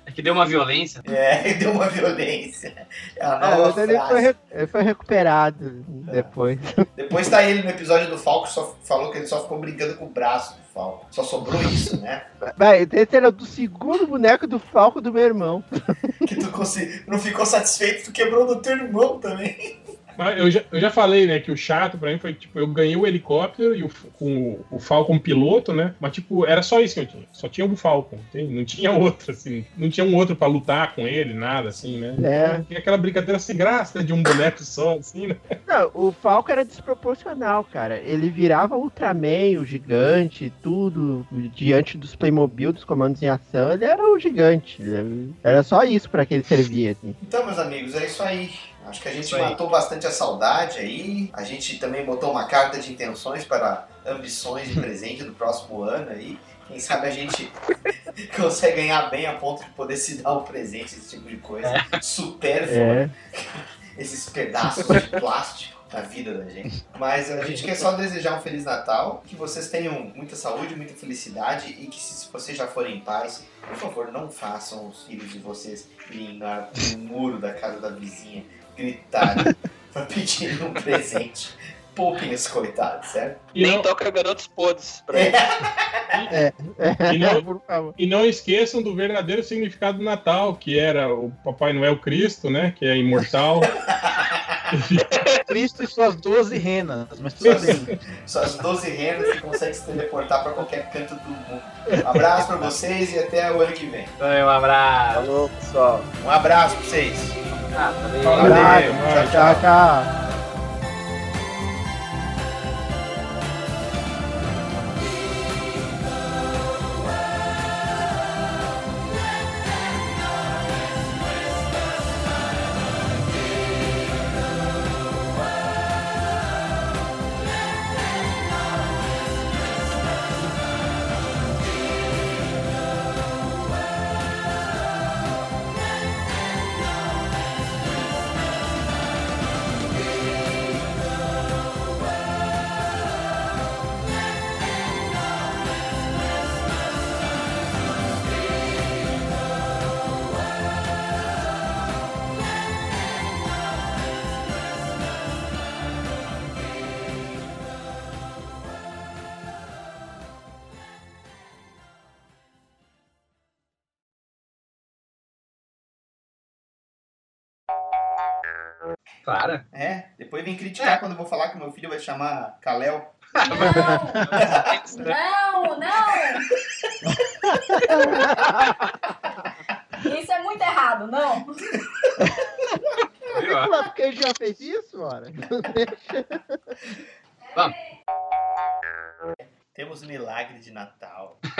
É que deu uma violência. É, deu uma violência. É Ah, mas ele foi, ele foi recuperado depois. Depois tá ele no episódio do Falco, só falou que ele só ficou brincando com o braço do Falco. Só sobrou isso, né? Vai, esse era do segundo boneco do Falco do meu irmão. Que tu consegui- não ficou satisfeito, tu quebrou do teu irmão também. Mas eu já, eu já falei, né, que o chato pra mim foi que, tipo, eu ganhei o helicóptero e o, com o, o Falcon piloto, né? Mas, tipo, era só isso que eu tinha. Só tinha o Falcon, entende? Não tinha outro, assim. Não tinha um outro pra lutar com ele, nada, assim, né? É. Tinha aquela brincadeira sem graça, né, de um boneco só, assim, né? Não, o Falco era desproporcional, cara. Ele virava Ultraman, o gigante, tudo. Diante dos Playmobil, dos comandos em ação, ele era o gigante. Era só isso pra que ele servia, assim. Então, meus amigos, é isso aí. Acho que a gente matou bastante a saudade aí. A gente também botou uma carta de intenções para ambições de presente do próximo ano aí. Quem sabe a gente consegue ganhar bem a ponto de poder se dar um presente, esse tipo de coisa. Supérfluo. É. Esses pedaços de plástico na vida da gente. Mas a gente quer só desejar um Feliz Natal, que vocês tenham muita saúde, muita felicidade e que se vocês já forem pais, por favor, não façam os filhos de vocês irem no muro da casa da vizinha gritar pra pedir um presente. Poupem os coitados, certo? E Nem não, toca garotos podres pra ele. É, E não- por favor. e não esqueçam do verdadeiro significado do Natal, que era o Papai Noel Cristo, né? Que é imortal. Cristo e suas 12 renas, mas tudo bem. Só as 12 rendas que conseguem se teleportar pra qualquer canto do mundo. Um abraço pra vocês e até o ano que vem. Um abraço. Falou, pessoal. Um abraço pra vocês. Ah, valeu. Valeu, Valeu, vai. Tchau, tchau. Claro. É, depois vem criticar quando eu vou falar que meu filho vai chamar Kalel. Não, não! Isso é muito errado, não. Viu? Ué, porque ele já fez isso, ora? Vamos. Temos milagre de Natal.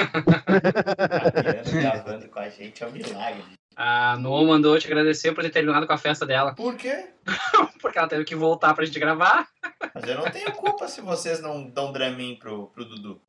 Adriano gravando com a gente é um milagre. A No mandou te agradecer por ter terminado com a festa dela. Por quê? Porque ela teve que voltar pra gente gravar. Mas eu não tenho culpa se vocês não dão Dramin pro, pro Dudu.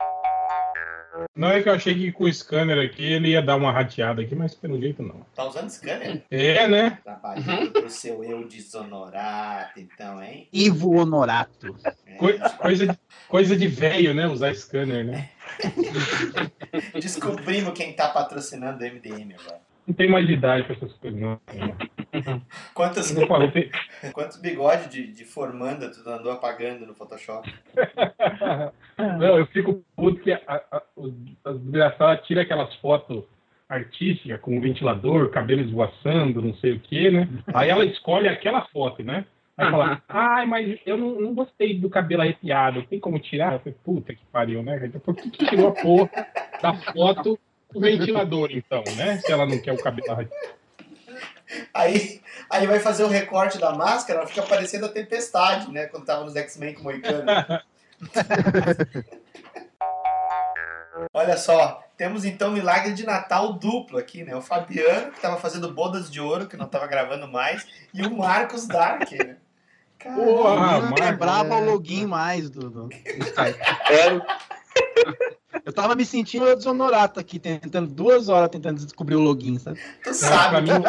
Não é que eu achei que com o scanner aqui ele ia dar uma rateada aqui, mas pelo jeito não. Tá usando scanner? É, né? Trabalhando pro seu eu desonorado, então, hein? Ivo Honorato. Coi- coisa, de, coisa de velho, né? Usar scanner, né? Descobrimos quem tá patrocinando o MDM agora. Não tem mais idade pra essas coisas, não. Quantos, quantos bigodes de, de formanda tu andou apagando no Photoshop? Não, eu fico puto que a, a, os- as desgraçadas tiram aquelas fotos artísticas com ventilador, cabelo esvoaçando, não sei o que, né? Aí ela escolhe aquela foto, né? Aí fala, ai, mas eu não, não gostei do cabelo arrepiado, tem como tirar? Eu falei, puta que pariu, né? Por que, que tirou a porra da foto do ventilador, então, né? Se ela não quer o cabelo arrepiado. Aí, aí vai fazer o recorte da máscara, ela fica parecendo a Tempestade, né? Quando tava nos X-Men com o Moicano. Olha só, Temos então milagre de Natal duplo aqui, né? O Fabiano, que tava fazendo bodas de ouro, que não tava gravando mais, e o Marcos Dark, né? Caralho. Porra, Ah, não lembrava é. o login mais Skype. Era, Eu tava me sentindo desonorato aqui, tentando duas horas tentando descobrir o login, sabe? Tu Pra sabe, mim,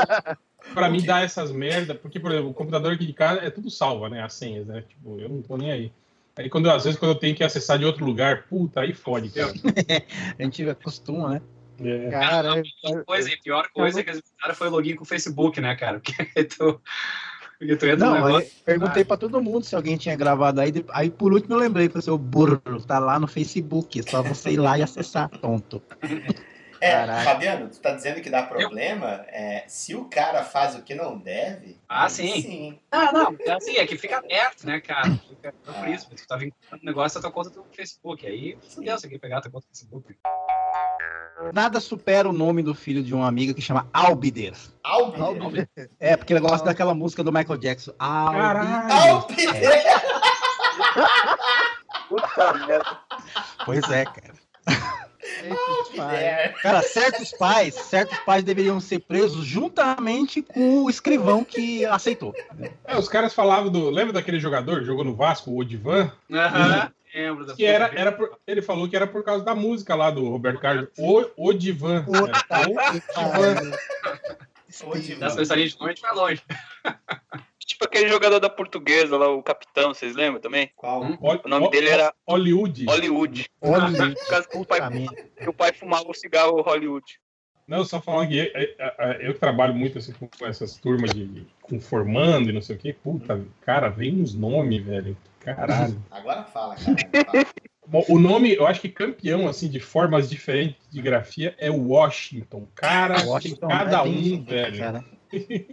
pra mim dar essas merda, porque, por exemplo, o computador aqui de casa é tudo salva, né? As senhas, né? Tipo, eu não tô nem aí. Aí quando eu- às vezes quando eu tenho que acessar de outro lugar, puta, aí fode, cara. A gente acostuma, né? É. Cara, A coisa, a pior coisa que eles fizeram foi o login com o Facebook, né, cara? Porque tu, porque tu entra no Não, negócio. perguntei pra todo mundo se alguém tinha gravado aí. Aí por último eu lembrei, falei, seu burro, tá lá no Facebook, é só você ir lá e acessar, tonto. É, Caralho. Fabiano, tu tá dizendo que dá problema? É, se o cara faz o que não deve. Ah, sim. sim. Ah, não, é assim, é que fica aberto, né, cara? Fica por isso, tu tá vinculando o negócio à tua conta do Facebook. Aí, fudeu, você quer pegar a tua conta do Facebook. Nada supera o nome do filho de uma amiga que chama Albider. Albider. É, porque ele gosta daquela música do Michael Jackson. Albider. Caralho! Albider! puta merda. Pois é, cara. Albider. Cara, certos pais, certos pais deveriam ser presos juntamente com o escrivão que aceitou. É, os caras falavam do. Lembra daquele jogador que jogou no Vasco, o Odivan? Aham, lembro da Que era, era por- ele falou que era por causa da música lá do Roberto Carlos. O Odivan. Nessa essa linha de nome a gente vai longe. Tipo aquele jogador da portuguesa lá, o capitão, vocês lembram também? Qual? O nome dele era Hollywood. Hollywood. Hollywood. Por causa que o pai, que o pai fumava o cigarro Hollywood. Não, só falando que é, é, é, eu que trabalho muito assim, com essas turmas de com formando e não sei o que. Puta, cara, vem uns nomes, velho. Caralho. Agora fala, cara. Bom, o nome, eu acho que campeão, assim, de formas diferentes de grafia é Washington. Cara, Washington, cada é, tem um, velho. cara.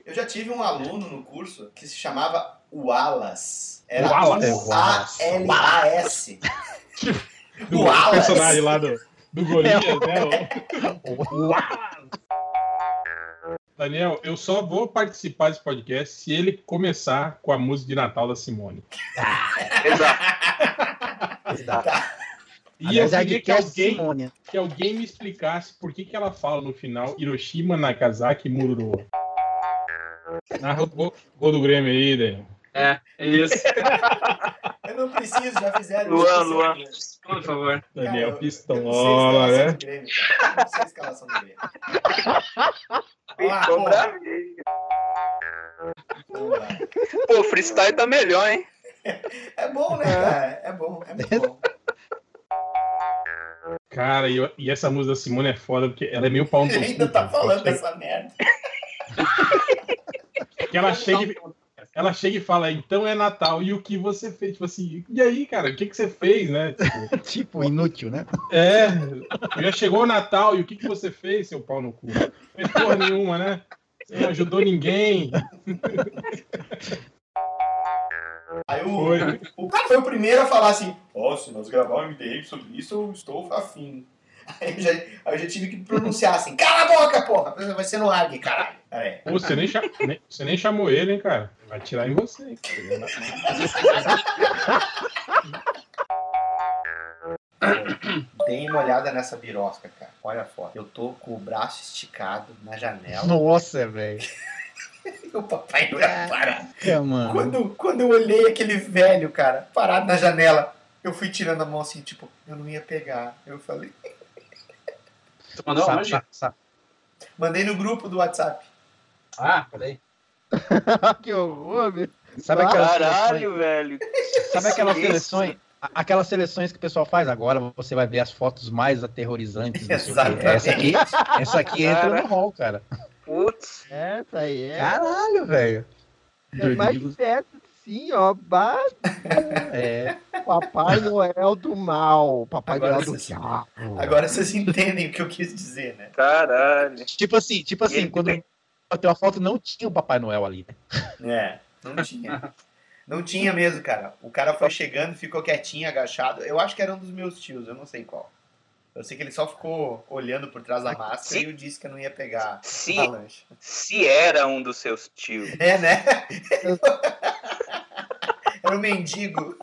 Eu já tive um aluno no curso que se chamava Wallace. Era Wallace. U-A-L-A-S. Do Wallace. personagem lá do, do Golias, né? O- Daniel, eu só vou participar desse podcast se ele começar com a música de Natal da Simone. Exato. E Aliás, eu é queria de que alguém, Simônia. que alguém me explicasse por que, que ela fala no final Hiroshima, Nagasaki e Mururo. Narra o gol, do Grêmio aí, Daniel. É, é isso. Eu não preciso, já fizeram Luan, isso. Luan. Por favor. Daniel Cara, Pistola, né? não sei a escalação do Grêmio, cara. Eu não sei a escalação do Grêmio. Ficou pô. bravinho. Freestyle tá melhor, hein? É bom, né, cara? É bom, é muito bom. Cara, e, e essa música da Simone é foda porque ela é meio pau no Ele ainda tá falando dessa merda. Que ela chega, e, ela chega e fala, então é Natal, e o que você fez? Tipo assim, e aí, cara, o que, que você fez, né? Tipo, Tipo, inútil, né? é, já chegou o Natal, e o que, que você fez, seu pau no cu? Não fez porra nenhuma, né? Você não ajudou ninguém. Aí o, Foi. o cara foi o primeiro a falar assim: Ó, se nós gravar um MDM sobre isso, eu estou afim. Aí eu, já, aí eu já tive que pronunciar assim: Cala a boca, porra! Vai ser no AG, caralho. Peraí. Pô, você nem, cha- nem- você nem chamou ele, hein, cara? Vai tirar em você. hein? Deem uma olhada nessa birosca, cara. Olha a foto. Eu tô com o braço esticado na janela. Nossa, velho. O Papai Noel parado. É, mano. Quando, quando eu olhei aquele velho, cara, parado na janela, eu fui tirando a mão assim, tipo, eu não ia pegar. Eu falei. Tu mandou onde? Mandei no grupo do WhatsApp. Ah, peraí. que horror, meu. Sabe aquelas Caralho, velho. Sabe aquelas seleções? Aquelas seleções que o pessoal faz agora, você vai ver as fotos mais aterrorizantes. Exatamente. Essa aqui, essa aqui entra Cara. no hall, cara. Putz. Essa aí é. Caralho, velho. é mais perto, sim, ó. Ba- É. Papai Noel do mal. Papai Agora Noel do vocês- diabo. Agora vocês entendem o que eu quis dizer, né? Caralho. Tipo assim, tipo assim, Ele quando tem- bateu a foto não tinha o Papai Noel ali, né? É, não tinha. Não tinha mesmo, cara. O cara foi chegando, ficou quietinho, agachado. Eu acho que era um dos meus tios, eu não sei qual. Eu sei que ele só ficou olhando por trás da máscara Se- e eu disse que eu não ia pegar Se- a lancha. Se era um dos seus tios. É, né? Era um mendigo.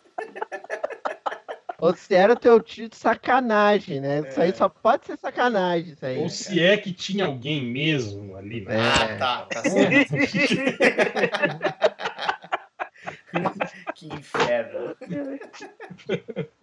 Ou se era teu tio de sacanagem, né? Isso aí só pode ser sacanagem, isso aí. Ou se é que tinha alguém mesmo ali, né? Ah, tá, tá certo. que inferno.